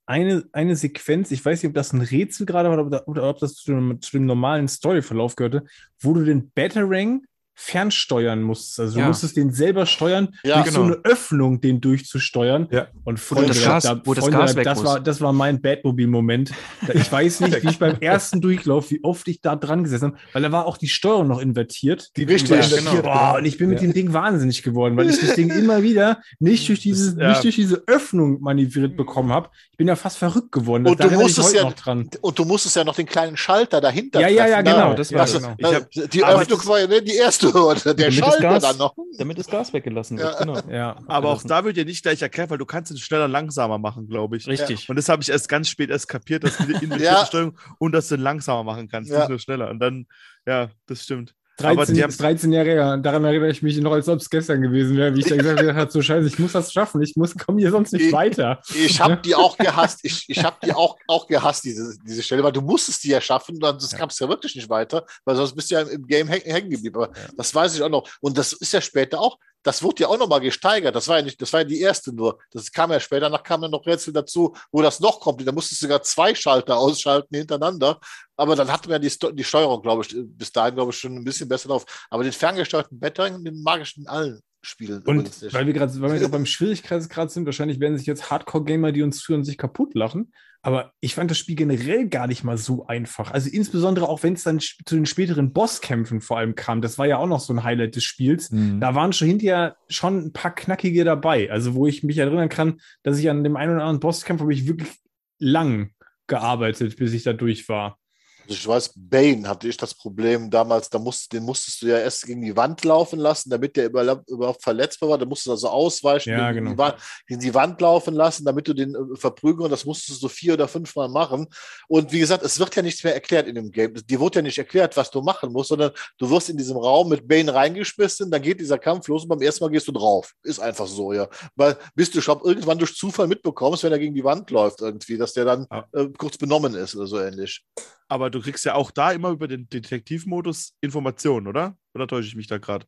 eine, eine Sequenz, ich weiß nicht, ob das ein Rätsel gerade war oder, oder ob das zu dem, zu dem normalen Storyverlauf gehörte, wo du den Batarang fernsteuern musst. Also ja. du musstest den selber steuern, ja, durch genau. so eine Öffnung den durchzusteuern. Ja. Und Freunde, das Gas, da, wo das Gas weg das war, das war mein Batmobil-Moment. Ich weiß nicht, wie ich beim ersten Durchlauf, wie oft ich da dran gesessen habe, weil da war auch die Steuerung noch invertiert. Die richtig invertiert. Genau. Boah, und ich bin mit dem Ding wahnsinnig geworden, weil ich das Ding [laughs] immer wieder nicht durch diese, das, nicht durch diese Öffnung manövriert bekommen habe. Ich bin ja fast verrückt geworden. Und du, musstest ja, und du musstest ja noch den kleinen Schalter dahinter Ja, ja, ja, genau. Das war, also, genau. Hab, die Öffnung war ja ne, die erste Hürde. Der damit das Gas, dann noch. Damit das Gas weggelassen wird, ja. genau. Ja, aber auch da wird ja nicht gleich erklärt, weil du kannst es schneller langsamer machen, glaube ich. Richtig. Und das habe ich erst ganz spät erst kapiert, dass du die [laughs] ja. Steuerung und dass du langsamer machen kannst, nicht nur schneller. Und dann, ja, das stimmt. 13, haben, 13 Jahre her. Daran erinnere ich mich noch, als ob es gestern gewesen wäre, wie ich dann gesagt habe, [laughs] so scheiße, ich muss das schaffen, ich muss, komme hier sonst nicht ich, weiter. Ich habe die auch gehasst, ich, ich habe die auch, auch gehasst, diese, diese Stelle, weil du musstest die ja schaffen, dann ja. kamst ja wirklich nicht weiter, weil sonst bist du ja im Game hängen geblieben. Aber ja. das weiß ich auch noch. Und das ist ja später auch, das wurde ja auch nochmal gesteigert. Das war ja nicht, das war ja die erste nur. Das kam ja später, danach kamen ja noch Rätsel dazu, wo das noch kommt. Da musstest du sogar zwei Schalter ausschalten hintereinander. Aber dann hatten wir die, die Steuerung, glaube ich, bis dahin, glaube ich, schon ein bisschen besser drauf. Aber den ferngesteuerten Battering, den mag ich in allen Spielen. Und weil wir gerade [laughs] beim Schwierigkeitsgrad sind, wahrscheinlich werden sich jetzt Hardcore-Gamer, die uns führen, sich kaputt lachen. Aber ich fand das Spiel generell gar nicht mal so einfach. Also insbesondere auch, wenn es dann zu den späteren Bosskämpfen vor allem kam. Das war ja auch noch so ein Highlight des Spiels. Mhm. Da waren schon hinterher schon ein paar knackige dabei. Also wo ich mich erinnern kann, dass ich an dem einen oder anderen Bosskampf habe ich wirklich lang gearbeitet, bis ich da durch war. Also ich weiß, Bane hatte ich das Problem damals, da musst, den musstest du ja erst gegen die Wand laufen lassen, damit der überhaupt verletzbar war. Da musstest du also ausweichen, ja, gegen, genau. die Wand, gegen, die Wand, laufen lassen, damit du den äh, verprügeln. Das musstest du so vier oder fünf Mal machen. Und wie gesagt, es wird ja nichts mehr erklärt in dem Game. Dir wurde ja nicht erklärt, was du machen musst, sondern du wirst in diesem Raum mit Bane reingeschmissen, dann geht dieser Kampf los und beim ersten Mal gehst du drauf. Ist einfach so, ja. Weil bis du schon irgendwann durch Zufall mitbekommst, wenn er gegen die Wand läuft irgendwie, dass der dann äh, kurz benommen ist oder so ähnlich. Aber du kriegst ja auch da immer über den Detektivmodus Informationen, oder? Oder täusche ich mich da gerade?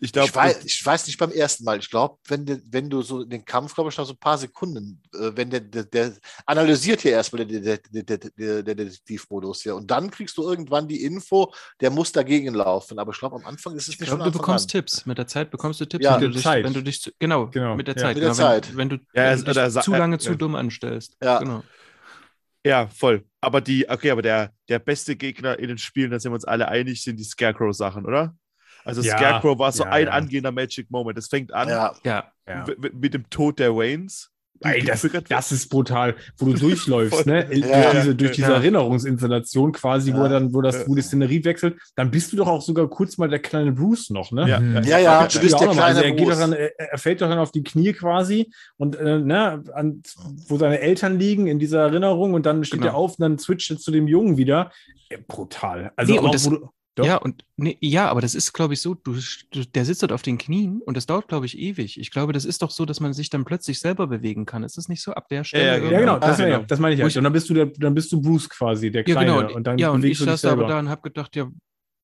Ich, glaub, ich, weiß, ich weiß nicht beim ersten Mal. Ich glaube, wenn, wenn du so den Kampf, glaube ich, nach so ein paar Sekunden, äh, wenn der, der, der analysiert hier erstmal der, der, der, der, der Detektivmodus hier und dann kriegst du irgendwann die Info, der muss dagegen laufen. Aber ich glaube, am Anfang ist es ich nicht glaub, Du bekommst an. Tipps. Mit der Zeit bekommst du Tipps. Ja, wenn du dich, Zeit. Wenn du dich, genau, genau, mit der Zeit. Mit der genau, Zeit. Wenn, wenn du, Ja, wenn es- du dich zu äh, lange zu ja. dumm anstellst. Ja. Genau. Ja, voll. Aber die, okay, aber der, der beste Gegner in den Spielen, da sind wir uns alle einig, sind die Scarecrow-Sachen, oder? Also Ja, Scarecrow war so ja, ein ja. angehender Magic Moment. Es fängt an Ja, Ja. Ja. w- w- mit dem Tod der Waynes. Ey, das, das ist brutal, wo du [laughs] durchläufst, ne? Ja, diese, durch diese ja. Erinnerungsinstallation quasi, wo Ja. dann, wo das, wo die Szenerie wechselt, dann bist du doch auch sogar kurz mal der kleine Bruce noch, ne? Ja, Mhm. Ja, ja, du bist der mal. also kleine er, geht Bruce. daran, er, fällt doch dann auf die Knie quasi und äh, ne, an, wo seine Eltern liegen in dieser Erinnerung und dann steht Genau. er auf und dann switcht er zu dem Jungen wieder. Äh, brutal. Also Nee, und auch, das- wo du, Doch. Ja, und nee, ja, aber das ist, glaube ich, so, du, du, der sitzt dort auf den Knien und das dauert, glaube ich, ewig. Ich glaube, das ist doch so, dass man sich dann plötzlich selber bewegen kann. Ist das nicht so ab der Stelle? ja, ja, irgendwie? genau, das, Ah, meine ich- genau. das meine ich ja. ich- Und dann bist du der, dann bist du Bruce quasi, der Ja, Kleine. genau. Und dann ja, und ich bewegst du dich saß aber da und habe gedacht, ja,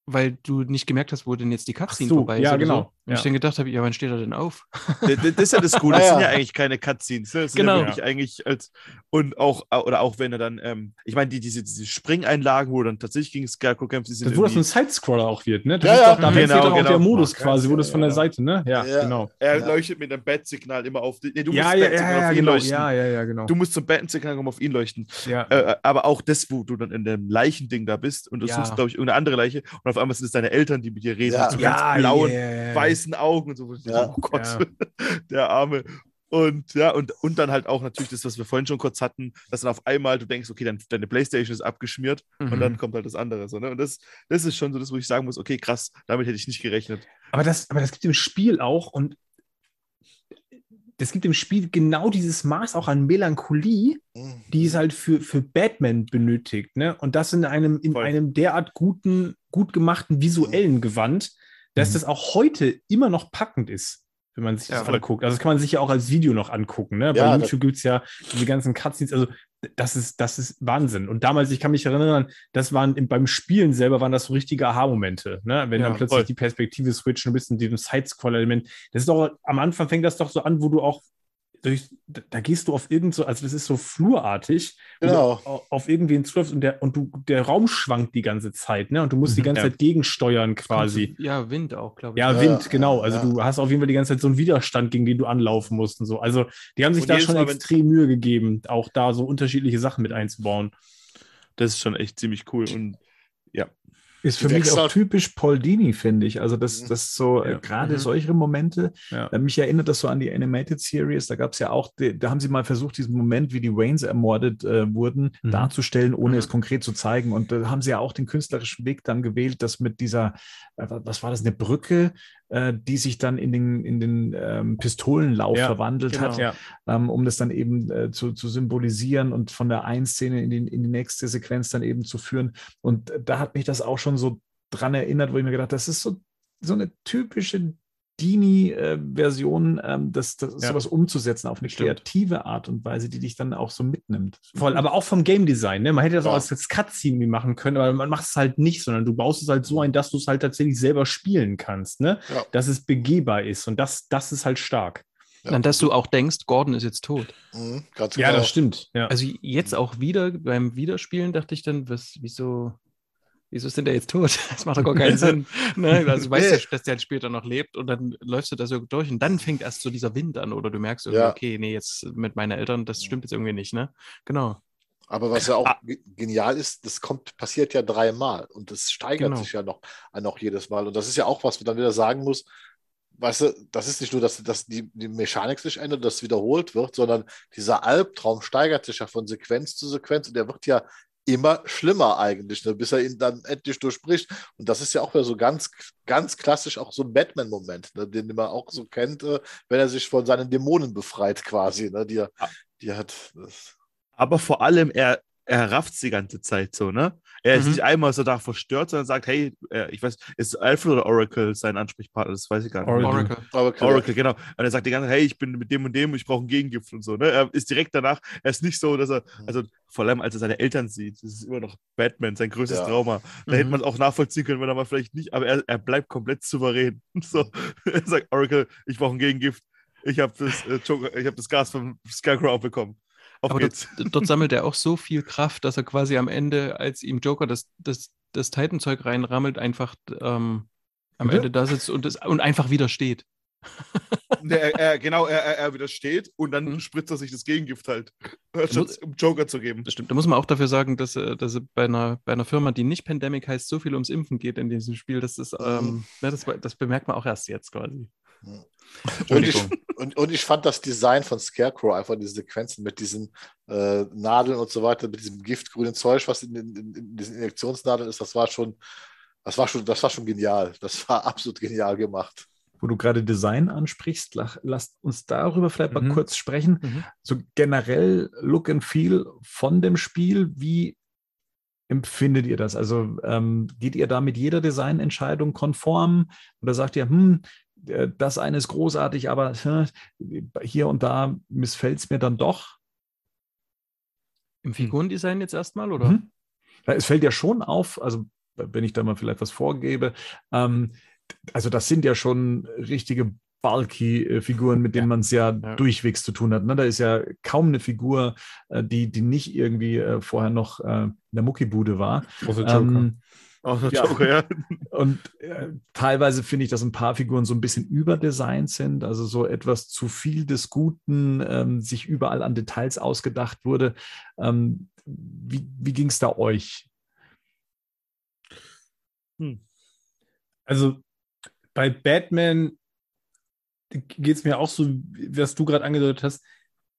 weil du nicht gemerkt hast, wo denn jetzt die Cutscene so, vorbei ist. ja, oder genau, So. Und ja. ich dann gedacht habe, ja, wann steht er denn auf? Das, das ist ja das [laughs] Gute. Das Ja, sind ja. eigentlich keine Cutscenes. Ne? Das sind Genau. ja wirklich eigentlich als und auch oder auch wenn er dann, ähm, ich meine, die, diese, diese Springeinlagen, wo dann tatsächlich gegen Scarecrow kämpft, die sind Das, wo das ein Sidescroller auch wird, ne? Das Ja, ist ja. doch, da Genau, wechselt dann auch genau. der Modus Ja, quasi, wo das von der ja. Seite, ne? Ja, Ja. genau. er Ja. leuchtet mit einem Bat-Signal immer auf die, nee, du Ja, musst ja, Bat-Signal ja, ja, auf ihn genau. leuchten. Ja, ja, ja, genau. Du musst zum Bat-Signal kommen, auf ihn leuchten. ja. Äh, aber auch das, wo du dann in dem Leichending da bist und du suchst, glaube ich, irgendeine andere Leiche und auf einmal sind es deine Eltern, die mit dir reden, Ja. mit so ja, ganz blauen, ja. weißen Augen und so. Ja. Oh Gott, Ja. [laughs] der Arme. Und ja, und, und dann halt auch natürlich das, was wir vorhin schon kurz hatten, dass dann auf einmal du denkst, okay, dann, deine Playstation ist abgeschmiert und Mhm. dann kommt halt das andere. So, ne? Und das, das ist schon so das, wo ich sagen muss, okay, krass, damit hätte ich nicht gerechnet. Aber das, aber das gibt im Spiel auch und das gibt im Spiel genau dieses Maß auch an Melancholie, Mhm. die es halt für, für Batman benötigt, ne? Und das in einem, in Voll. einem derart guten, gut gemachten visuellen Gewand, dass Mhm. das auch heute immer noch packend ist, wenn man sich Ja, das anguckt. Also das kann man sich ja auch als Video noch angucken, ne? Bei Ja, YouTube gibt es ja diese ganzen Cutscenes, also das ist, das ist Wahnsinn. Und damals, ich kann mich erinnern, das waren im- beim Spielen selber waren das so richtige Aha-Momente, ne? Wenn Ja, dann plötzlich voll. die Perspektive switchen, ein bisschen diesem Sidescroll-Element. Das ist doch, am Anfang fängt das doch so an, wo du auch durch, da, gehst du auf irgend so, also das ist so flurartig, Genau. auf irgendwen zuläufst und der, und du, der Raum schwankt die ganze Zeit, ne? Und du musst die Mhm, ganze ja. Zeit gegensteuern quasi. Ja, Wind auch, glaube ich. Ja, Ja, Wind, ja, genau. Also ja. du hast auf jeden Fall die ganze Zeit so einen Widerstand, gegen den du anlaufen musst und so. Also die haben sich Und da schon Mal, extrem Mühe gegeben, auch da so unterschiedliche Sachen mit einzubauen. Das ist schon echt ziemlich cool. Und Ist für mich auch halt- typisch Paul Dini, finde ich. Also, das, Mhm. das so, äh, Ja. gerade Mhm. solche Momente, Ja. äh, mich erinnert das so an die Animated Series. Da gab es ja auch, die, da haben sie mal versucht, diesen Moment, wie die Waynes ermordet äh, wurden, Mhm. darzustellen, ohne Mhm. es konkret zu zeigen. Und da haben sie ja auch den künstlerischen Weg dann gewählt, dass mit dieser, äh, was war das, eine Brücke, äh, die sich dann in den, in den ähm, Pistolenlauf Ja, verwandelt genau. hat Ja. ähm, um das dann eben äh, zu, zu symbolisieren und von der einen Szene in die, in die nächste Sequenz dann eben zu führen. Und da hat mich das auch schon so dran erinnert, wo ich mir gedacht, das ist so, so eine typische Houdini-Version, ähm, das, das Ja. sowas umzusetzen auf eine Stimmt. kreative Art und Weise, die dich dann auch so mitnimmt. Voll, aber auch vom Game Design, ne? Man hätte das auch Ja. als als Cutscene machen können, aber man macht es halt nicht, sondern du baust es halt so ein, dass du es halt tatsächlich selber spielen kannst, ne? Ja. Dass es begehbar ist und das, das ist halt stark. Ja. Dann, dass du auch denkst, Gordon ist jetzt tot. Mhm, Ja, genau. das stimmt. Ja. Also jetzt auch wieder beim Wiederspielen dachte ich dann, was, wieso, wieso ist denn der jetzt tot? [laughs] Das macht doch gar keinen Sinn. [laughs] Ne? Also du weißt ja, dass der später noch lebt und dann läufst du da so durch und dann fängt erst so dieser Wind an oder du merkst irgendwie, Ja. okay, nee, jetzt mit meinen Eltern, das stimmt jetzt irgendwie nicht, ne? Genau. Aber was ja auch Ah. ge- genial ist, das kommt, passiert ja dreimal und das steigert Genau. sich ja noch, noch jedes Mal. Und das ist ja auch was, man dann wieder sagen muss, weißt du, das ist nicht nur, dass, dass die, die Mechanik sich ändert, dass wiederholt wird, sondern dieser Albtraum steigert sich ja von Sequenz zu Sequenz und der wird ja immer schlimmer eigentlich, ne, bis er ihn dann endlich durchbricht. Und das ist ja auch wieder so ganz, ganz klassisch auch so ein Batman-Moment, ne, den man auch so kennt, äh, wenn er sich von seinen Dämonen befreit quasi, ne, die er, die er hat. Das, Aber vor allem, er, er rafft die ganze Zeit so, ne? Er ist Mhm. nicht einmal so da verstört, sondern sagt, hey, äh, ich weiß, ist Alfred oder Oracle sein Ansprechpartner? Das weiß ich gar nicht. Oracle. Oracle. Oracle, genau. Und er sagt die ganze Zeit, hey, ich bin mit dem und dem, ich brauche ein Gegengift und so. Ne? Er ist direkt danach, er ist nicht so, dass er, also vor allem als er seine Eltern sieht, das ist immer noch Batman, sein größtes Ja. Trauma. Da Mhm. hätte man es auch nachvollziehen können, wenn er mal vielleicht nicht, aber er, er bleibt komplett souverän. [laughs] So, er sagt, Oracle, ich brauche ein Gegengift. Ich habe das, äh, Joker- ich hab das Gas vom Scarecrow bekommen. Auf Aber geht's. dort, dort sammelt er auch so viel Kraft, dass er quasi am Ende, als ihm Joker das, das, das Titan-Zeug reinrammelt, einfach ähm, am Bitte? Ende da sitzt und, das, und einfach widersteht. Er, er, genau, er, er, er widersteht und dann Mhm. spritzt er sich das Gegengift halt, [laughs] statt um Joker zu geben. Das stimmt. Da muss man auch dafür sagen, dass, äh, dass bei einer, bei einer Firma, die nicht Pandemic heißt, so viel ums Impfen geht in diesem Spiel. Das, ist, ähm, ne, das, das bemerkt man auch erst jetzt quasi. Und ich, und, und ich fand das Design von Scarecrow einfach diese Sequenzen mit diesen äh, Nadeln und so weiter, mit diesem giftgrünen Zeug, was in, in, in diesen Injektionsnadeln ist, das war schon, das war schon, das war schon genial. Das war [laughs] absolut genial gemacht. Wo du gerade Design ansprichst, lach, lasst uns darüber vielleicht mal Mhm. kurz sprechen. Mhm. So generell Look and Feel von dem Spiel, wie empfindet ihr das? Also ähm, geht ihr da mit jeder Designentscheidung konform oder sagt ihr, hm, das eine ist großartig, aber äh, hier und da missfällt es mir dann doch? Im Figurendesign jetzt erstmal, oder? Mhm. Es fällt ja schon auf, also wenn ich da mal vielleicht was vorgebe, ähm, also das sind ja schon richtige Bulky-Figuren, mit denen Ja. man es ja, Ja. durchwegs zu tun hat. Ne? Da ist ja kaum eine Figur, äh, die, die nicht irgendwie äh, vorher noch äh, in der Muckibude war. Große Joker. Ähm, Auch der Ja. Joker, ja. und äh, teilweise finde ich, dass ein paar Figuren so ein bisschen überdesignt sind, also so etwas zu viel des Guten, ähm, sich überall an Details ausgedacht wurde. Ähm, wie wie ging es da euch? Also bei Batman geht es mir auch so, was du gerade angedeutet hast.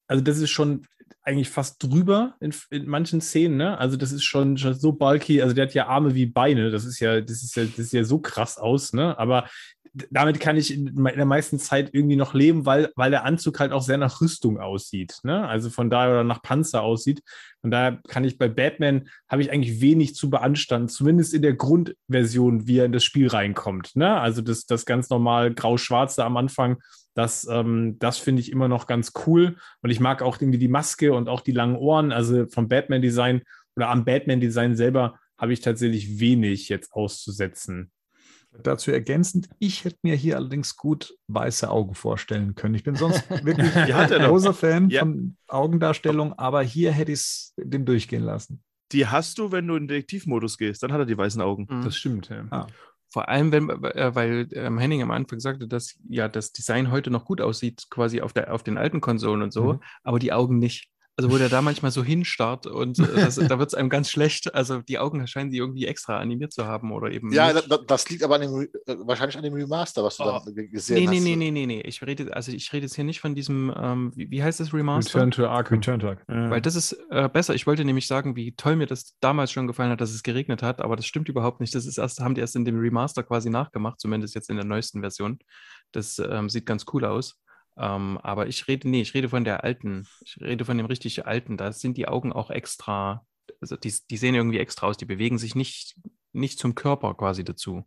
Also das ist schon eigentlich fast drüber in, in manchen Szenen, ne? Also das ist schon, schon so bulky. Also der hat ja Arme wie Beine. Das ist ja, das ist ja, das sieht ja so krass aus, ne? Aber damit kann ich in, in der meisten Zeit irgendwie noch leben, weil, weil der Anzug halt auch sehr nach Rüstung aussieht, ne? Also von daher oder nach Panzer aussieht. Von daher kann ich bei Batman habe ich eigentlich wenig zu beanstanden, zumindest in der Grundversion, wie er in das Spiel reinkommt. Ne? Also das, das ganz normal grau-schwarze am Anfang, das, ähm, das finde ich immer noch ganz cool. Und ich mag auch irgendwie die Maske und auch die langen Ohren. Also vom Batman-Design oder am Batman-Design selber habe ich tatsächlich wenig jetzt auszusetzen. Dazu ergänzend, ich hätte mir hier allerdings gut weiße Augen vorstellen können. Ich bin sonst wirklich [laughs] ein großer Fan Ja. von Augendarstellung, aber hier hätte ich es den durchgehen lassen. Die hast du, wenn du in den Detektivmodus gehst. Dann hat er die weißen Augen. Mhm. Das stimmt, ja. Ah. Vor allem, wenn, äh, weil ähm, Henning am Anfang sagte, dass ja das Design heute noch gut aussieht, quasi auf, der, auf den alten Konsolen und so, Mhm. aber die Augen nicht. Also wo der da manchmal so hinstarrt und äh, das, da wird es einem ganz schlecht. Also die Augen scheinen die irgendwie extra animiert zu haben oder eben. Ja, nicht. da, das liegt aber an dem, äh, wahrscheinlich an dem Remaster, was du Oh. ge- gesehen Nee, hast. nee, nee, nee, nee, nee. Ich rede, also ich rede jetzt hier nicht von diesem, ähm, wie, wie heißt das Remaster? Return to Arkham. Return Tag. Weil das ist äh, besser. Ich wollte nämlich sagen, wie toll mir das damals schon gefallen hat, dass es geregnet hat, aber das stimmt überhaupt nicht. Das ist erst, haben die erst in dem Remaster quasi nachgemacht, zumindest jetzt in der neuesten Version. Das ähm, sieht ganz cool aus. Ähm, aber ich rede, nee, ich rede von der alten. Ich rede von dem richtig alten. Da sind die Augen auch extra, also die, die sehen irgendwie extra aus. Die bewegen sich nicht, nicht zum Körper quasi dazu.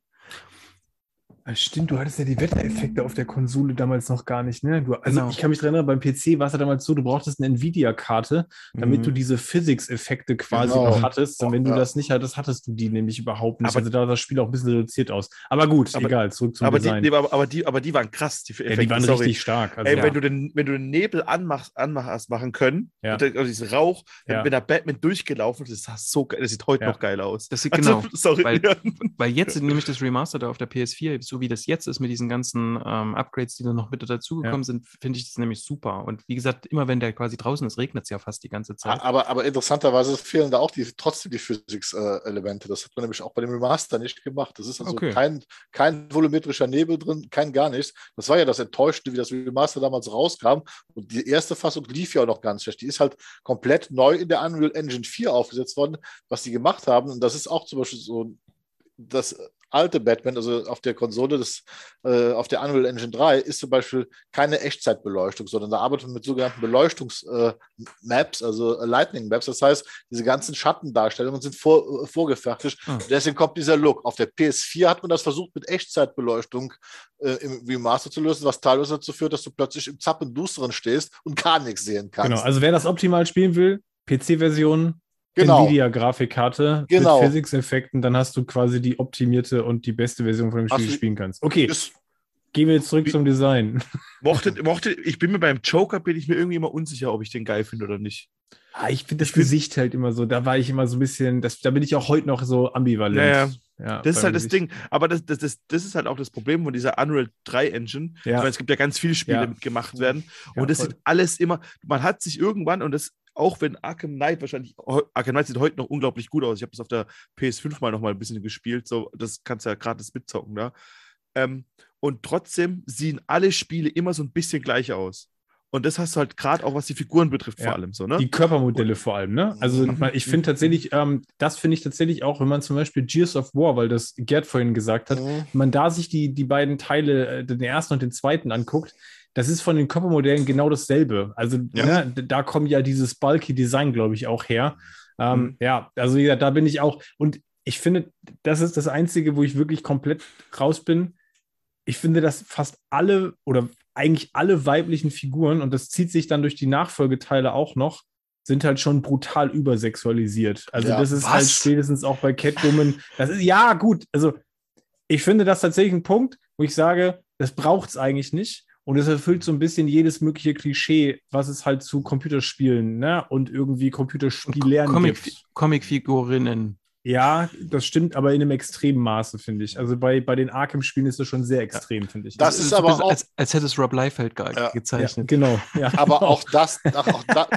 Ah, Stimmt, du hattest ja die Wettereffekte auf der Konsole damals noch gar nicht, ne? Du, also Genau. ich kann mich daran erinnern, beim PC war es ja damals so, du brauchtest eine Nvidia-Karte, damit Mhm. du diese Physics-Effekte quasi Genau. noch hattest. Und wenn du Ja. das nicht hattest, hattest du die nämlich überhaupt nicht. Aber- also da sah das Spiel auch ein bisschen reduziert aus. Aber gut, Aber- egal, zurück zum Aber die, Design. nee, aber, aber, die, aber die waren krass, die ja, die waren sorry. richtig stark. Also, Ey, ja. wenn, du den, wenn du den Nebel anmachst, anmach, hast machen können, Ja. und der, also diesen Rauch, wenn, Ja. wenn der Batman durchgelaufen ist, das, sah so geil, das sieht heute Ja. noch geil aus. Das sieht Also, genau. [laughs] sorry. weil-. [laughs] Weil jetzt nämlich das Remastered auf der PS4, so wie das jetzt ist mit diesen ganzen ähm, Upgrades, die dann noch mit dazugekommen sind, finde ich das nämlich super. Und wie gesagt, immer wenn der quasi draußen ist, regnet es ja fast die ganze Zeit. Aber, aber interessanterweise fehlen da auch die, trotzdem die Physics-Elemente. das hat man nämlich auch bei dem Remaster nicht gemacht. Das ist also Okay. kein, kein volumetrischer Nebel drin, kein gar nichts. Das war ja das Enttäuschende, wie das Remaster damals rauskam. Und die erste Fassung lief ja auch noch ganz schlecht. Die ist halt komplett neu in der Unreal Engine 4 aufgesetzt worden, was die gemacht haben. Und das ist auch zum Beispiel so das alte Batman, also auf der Konsole, des, äh, auf der Unreal Engine 3, ist zum Beispiel keine Echtzeitbeleuchtung, sondern da arbeitet man mit sogenannten Beleuchtungs-Maps, also äh, Lightning Maps. Das heißt, diese ganzen Schattendarstellungen sind vor, äh, vorgefertigt. Ah. Deswegen kommt dieser Look. Auf der PS4 hat man das versucht, mit Echtzeitbeleuchtung äh, im Remaster zu lösen, was teilweise dazu führt, dass du plötzlich im Zappendusteren stehst und gar nichts sehen kannst. Genau, also wer das optimal spielen will, PC-Version, Genau. Nvidia-Grafikkarte Genau. mit Physics-Effekten, dann hast du quasi die optimierte und die beste Version von dem Spiel, die du spielen kannst. Okay, Ist, gehen wir jetzt zurück zum Design. Mochte, [laughs] mochte, ich bin mir beim Joker, bin ich mir irgendwie immer unsicher, ob ich den geil finde oder nicht. Ah, ich finde das Ich find- Gesicht halt immer so, da war ich immer so ein bisschen, das, da bin ich auch heute noch so ambivalent. Ja, Ja, Das ist halt das Gesicht. Ding. Aber das, das, das, das ist halt auch das Problem von dieser Unreal 3 Engine. Ja. Weil es gibt ja ganz viele Spiele, Ja. die mitgemacht werden. Ja, und das voll. sieht alles immer, man hat sich irgendwann, und das, auch wenn Arkham Knight wahrscheinlich, Arkham Knight sieht heute noch unglaublich gut aus. Ich habe das auf der PS5 mal noch mal ein bisschen gespielt. So, das kannst du ja gratis mitzocken da. Ähm, und trotzdem sehen alle Spiele immer so ein bisschen gleich aus. Und das hast du halt gerade auch, was die Figuren betrifft, vor Ja. allem so, ne? Die Körpermodelle vor allem, ne? Also Mhm. ich finde tatsächlich, ähm, das finde ich tatsächlich auch, wenn man zum Beispiel Gears of War, weil das Gerd vorhin gesagt hat, Mhm. wenn man da sich die, die beiden Teile, äh, den ersten und den zweiten anguckt, das ist von den Körpermodellen genau dasselbe. Also Ja. ne, da kommt ja dieses bulky Design, glaube ich, auch her. Ähm, Mhm. Ja, also wie gesagt, da bin ich auch. Und ich finde, das ist das Einzige, wo ich wirklich komplett raus bin. Ich finde, dass fast alle oder eigentlich alle weiblichen Figuren, und das zieht sich dann durch die Nachfolgeteile auch noch, sind halt schon brutal übersexualisiert. Also Ja, das ist halt was? spätestens auch bei Catwoman. Das ist ja gut. Also ich finde das tatsächlich ein Punkt, wo ich sage, das braucht es eigentlich nicht. Und es erfüllt so ein bisschen jedes mögliche Klischee, was es halt zu Computerspielen ne? und irgendwie Computerspielern Comic, gibt. Comicfigurinnen. Ja, das stimmt, aber in einem extremen Maße, finde ich. Also bei, bei den Arkham-Spielen ist das schon sehr extrem, finde ich. Das Es ist aber auch- Als, als hätte es Rob Liefeld ge Ja. ja, gezeichnet. genau. Ja, Aber genau. [laughs] auch das, auch, auch, da,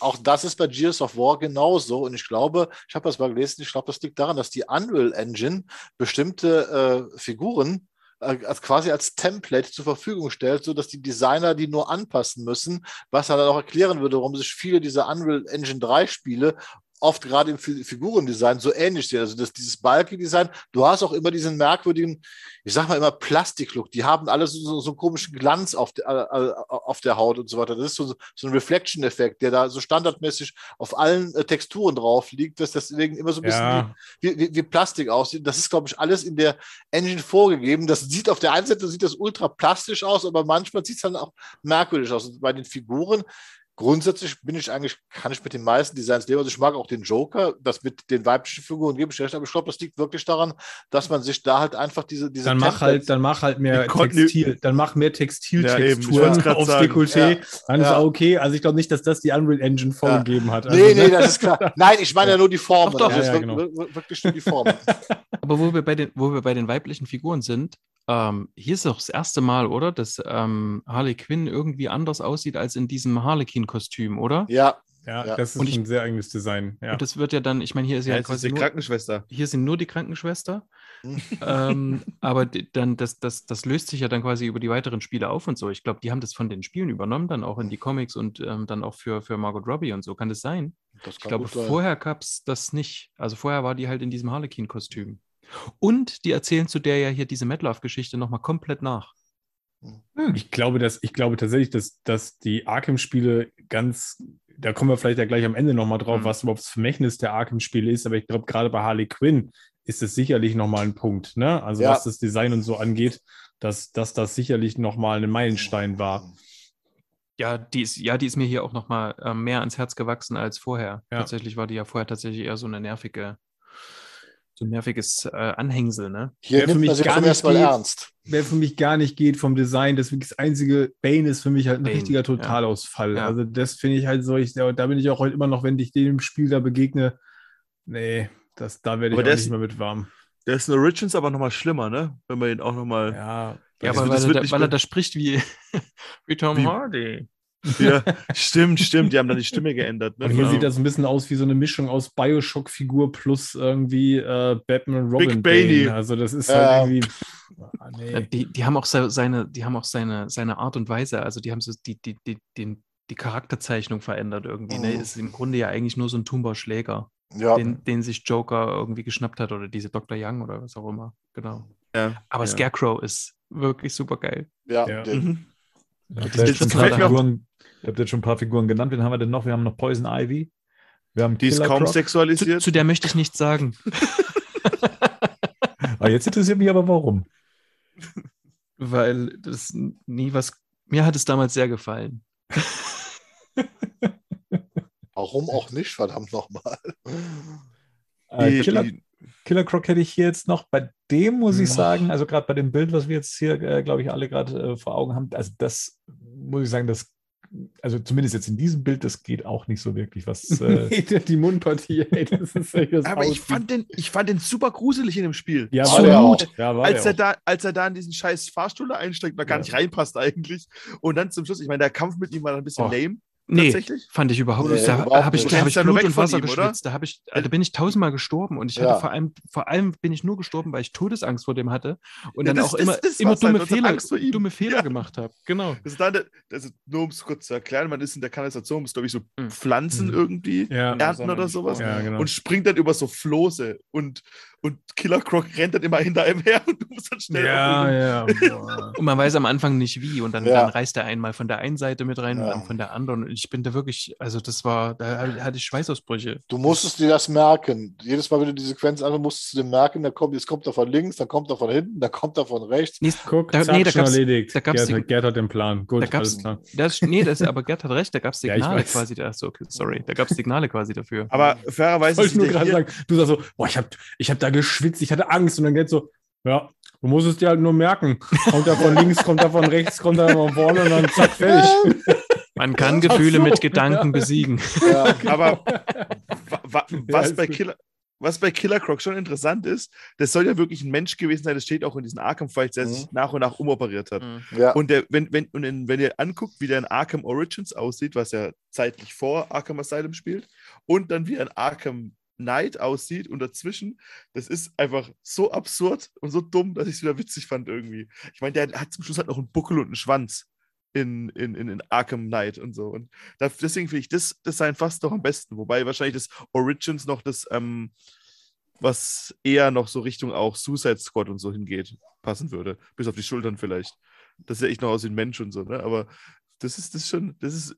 auch das ist bei Gears of War genauso. Und ich glaube, ich habe das mal gelesen, ich glaube, das liegt daran, dass die Unreal Engine bestimmte äh, Figuren äh, als quasi als Template zur Verfügung stellt, sodass die Designer die nur anpassen müssen, was dann auch erklären würde, warum sich viele dieser Unreal Engine 3 Spiele oft gerade im Fi- Figurendesign so ähnlich sehen. Also das, dieses Bulky-Design, du hast auch immer diesen merkwürdigen, ich sag mal immer Plastiklook. Die haben alle so, so, einen komischen Glanz auf, der- äh, äh, auf der Haut und so weiter. Das ist so, so ein Reflection-Effekt, der da so standardmäßig auf allen äh, Texturen drauf liegt, dass deswegen immer so ein bisschen ja, wie, wie, wie Plastik aussieht. Das ist, glaube ich, alles in der Engine vorgegeben. Das sieht auf der einen Seite sieht das ultra plastisch aus, aber manchmal sieht es dann auch merkwürdig aus. Und bei den Figuren grundsätzlich bin ich eigentlich, kann ich mit den meisten Designs leben. Also ich mag auch den Joker, das mit den weiblichen Figuren gebe ich recht, aber ich glaube, das liegt wirklich daran, dass man sich da halt einfach diese, diese dann mach halt, dann mach halt mehr Textil, dann mach mehr Ja, Textiltexturen grad aufs sagen. Dekolleté. Ja, Dann ist ja. auch okay. Also ich glaube nicht, dass das die Unreal Engine vorgegeben hat. Also, Nee, nee, ne? das ist klar. [laughs] Nein, ich meine ja nur die Formen. Doch, doch. Also Ja, ja, genau. wirklich nur die Formen. [laughs] Aber wo wir bei den, wo wir bei den weiblichen Figuren sind, ähm, hier ist doch das erste Mal, oder? Dass ähm, Harley Quinn irgendwie anders aussieht als in diesem Harlequin-Kostüm, oder? ja, Ja, Ja. das ist Und ich- ein sehr eigenes Design. Ja. Und das wird ja dann, ich meine, hier ist ja, Ja, jetzt ist quasi die nur, Krankenschwester. hier sind nur die Krankenschwester. Hm. ähm, [laughs] aber die- dann, das, das, das löst sich ja dann quasi über die weiteren Spiele auf und so. Ich glaube, die haben das von den Spielen übernommen, dann auch in die Comics und ähm, dann auch für, für Margot Robbie und so. Kann das sein? das Ich glaube, vorher gab es das nicht. Also vorher war die halt in diesem Harlequin-Kostüm. Und die erzählen zu der ja hier diese Metcalf-Geschichte nochmal komplett nach. Ich glaube, dass, ich glaube tatsächlich, dass, dass die Arkham-Spiele ganz da kommen wir vielleicht ja gleich am Ende nochmal drauf, Mhm. was überhaupt das Vermächtnis der Arkham-Spiele ist, aber ich glaube, gerade bei Harley Quinn ist es sicherlich nochmal ein Punkt, ne? Also Ja. was das Design und so angeht, dass, dass das sicherlich nochmal ein Meilenstein war. Ja, die ist, ja, die ist mir hier auch nochmal äh, mehr ans Herz gewachsen als vorher. Ja. Tatsächlich war die ja vorher tatsächlich eher so eine nervige, so ein nerviges äh, Anhängsel, ne? Hier Wer für nimmt mich gar nicht geht- ernst. Wer für mich gar nicht geht vom Design, das wirklich das einzige Bane ist für mich halt ein Bane, richtiger. Totalausfall. Ja. Also das finde ich halt so, ich, da bin ich auch heute immer noch, wenn ich dem Spiel da begegne, nee, das, da werde ich Aber auch nicht ist- mehr mit warm. Der ist in Origins aber nochmal schlimmer, ne? Wenn man ihn auch nochmal. Ja, Ja, Also aber das weil, er da, weil er da spricht wie, [laughs] wie Tom Wie- Hardy. [laughs] Ja, stimmt, stimmt. Die haben dann die Stimme geändert. Ne? Und hier Genau. sieht das ein bisschen aus wie so eine Mischung aus Bioshock-Figur plus irgendwie äh, Batman und Robin. Baney. Bane. Also das ist Ja. halt irgendwie. Ah, Ja, nee. Die, die haben auch se- seine, die haben auch seine, seine Art und Weise, also die haben so die, die, die, den, die Charakterzeichnung verändert irgendwie. Ne? Mhm. Ist im Grunde ja eigentlich nur so ein Tumba-Schläger, Ja, den, den sich Joker irgendwie geschnappt hat oder diese Dr. Young oder was auch immer. Genau. Ja, Aber ja. Scarecrow ist wirklich super geil. ja, Ja. der- Mhm. Ja, ihr habt jetzt schon ein paar Figuren genannt. Wen haben wir denn noch? Wir haben noch Poison Ivy. Wir haben Die ist Killer kaum Croc. Zu, sexualisiert. zu der möchte ich nichts sagen. [laughs] Ah, jetzt interessiert mich aber warum. weil das nie was. Mir hat es damals sehr gefallen. warum auch nicht, verdammt nochmal. Äh, Killer, die- Killer Croc hätte ich hier jetzt noch. Bei dem muss ich sagen, also gerade bei dem Bild, was wir jetzt hier, äh, glaube ich, alle gerade äh, vor Augen haben, also das muss ich sagen, das, also zumindest jetzt in diesem Bild, das geht auch nicht so wirklich. Was, [laughs] äh, Nee, die Mundpartie, ey, das ist das Aber ich Haus- fand, den, ich fand den super gruselig in dem Spiel. ja, War war der auch. Ja, war als, der er da, als er da in diesen scheiß Fahrstuhl einsteigt, man gar Ja. nicht reinpasst eigentlich. Und dann zum Schluss, ich meine, der Kampf mit ihm war ein bisschen Oh. lame. Nee, Tatsächlich? fand ich überhaupt Nee, nicht. Da habe ich, da hab ich Blut und Wasser ihm, geschwitzt. Da, ich, da bin ich tausendmal gestorben und ich hatte Ja. vor allem, vor allem bin ich nur gestorben, weil ich Todesangst vor dem hatte und Ja, dann das- auch immer, das- das immer halt, dumme, du hast Fehler, Angst vor ihm. dumme Fehler Ja. gemacht habe. Genau. Das ist dann, also nur um es kurz zu erklären, man ist in der Kanalisation, muss, glaube ich, so Mhm. Pflanzen Mhm. irgendwie Ja, ernten oder sowas. ja, genau. Und springt dann über so Floße und, und Killer Croc rennt dann immer hinter ihm her [laughs] und du musst dann schnell ja, ja. [laughs] boah. Und man weiß am Anfang nicht wie und dann, Ja. dann reißt er einmal von der einen Seite mit rein und Ja. dann von der anderen. Und ich bin da wirklich, also das war, da hatte ich Schweißausbrüche. Du musstest dir das merken. Jedes Mal, wenn du die Sequenz einfach musstest du dir merken, dann kommt, jetzt kommt er von links, dann kommt er von hinten, dann kommt er von rechts. Nee, Guck, Da- nee, da schon gab's- erledigt. da gab's Gerd, die- Gerd hat den Plan. Gut, da gab's, alles klar. das, nee, das, aber Gerd hat recht, da gab es Ja, Signale weiß. quasi. Da, so, okay, sorry, da gab es Signale quasi dafür. Aber fairerweise Wollte ich nur er gerade sagen, du sagst so, boah, ich habe ich hab da geschwitzt, ich hatte Angst und dann geht so, ja, du musst es dir halt nur merken. Kommt er von links, kommt er von rechts, kommt er von vorne und dann zack, fertig. Man kann Gefühle so, mit Gedanken ja. besiegen. Ja, [laughs] aber wa, wa, was, ist bei. Killer, was bei Killer Croc schon interessant ist, das soll ja wirklich ein Mensch gewesen sein, das steht auch in diesen Arkham Fights, der Mhm. sich nach und nach umoperiert hat. ja. Und der, wenn, wenn, und in, wenn ihr anguckt, wie der in Arkham Origins aussieht, was ja zeitlich vor Arkham Asylum spielt, und dann wie er in Arkham Knight aussieht und dazwischen, das ist einfach so absurd und so dumm, dass ich es wieder witzig fand irgendwie. Ich meine, der hat zum Schluss halt noch einen Buckel und einen Schwanz in, in, in, Arkham Knight und so. Und da, deswegen finde ich das Design fast noch am besten. Wobei wahrscheinlich das Origins noch das, ähm, was eher noch so Richtung auch Suicide Squad und so hingeht, passen würde. Bis auf die Schultern vielleicht. Das sieht echt noch aus wie ein Mensch und so, ne? Aber das ist das schon, das ist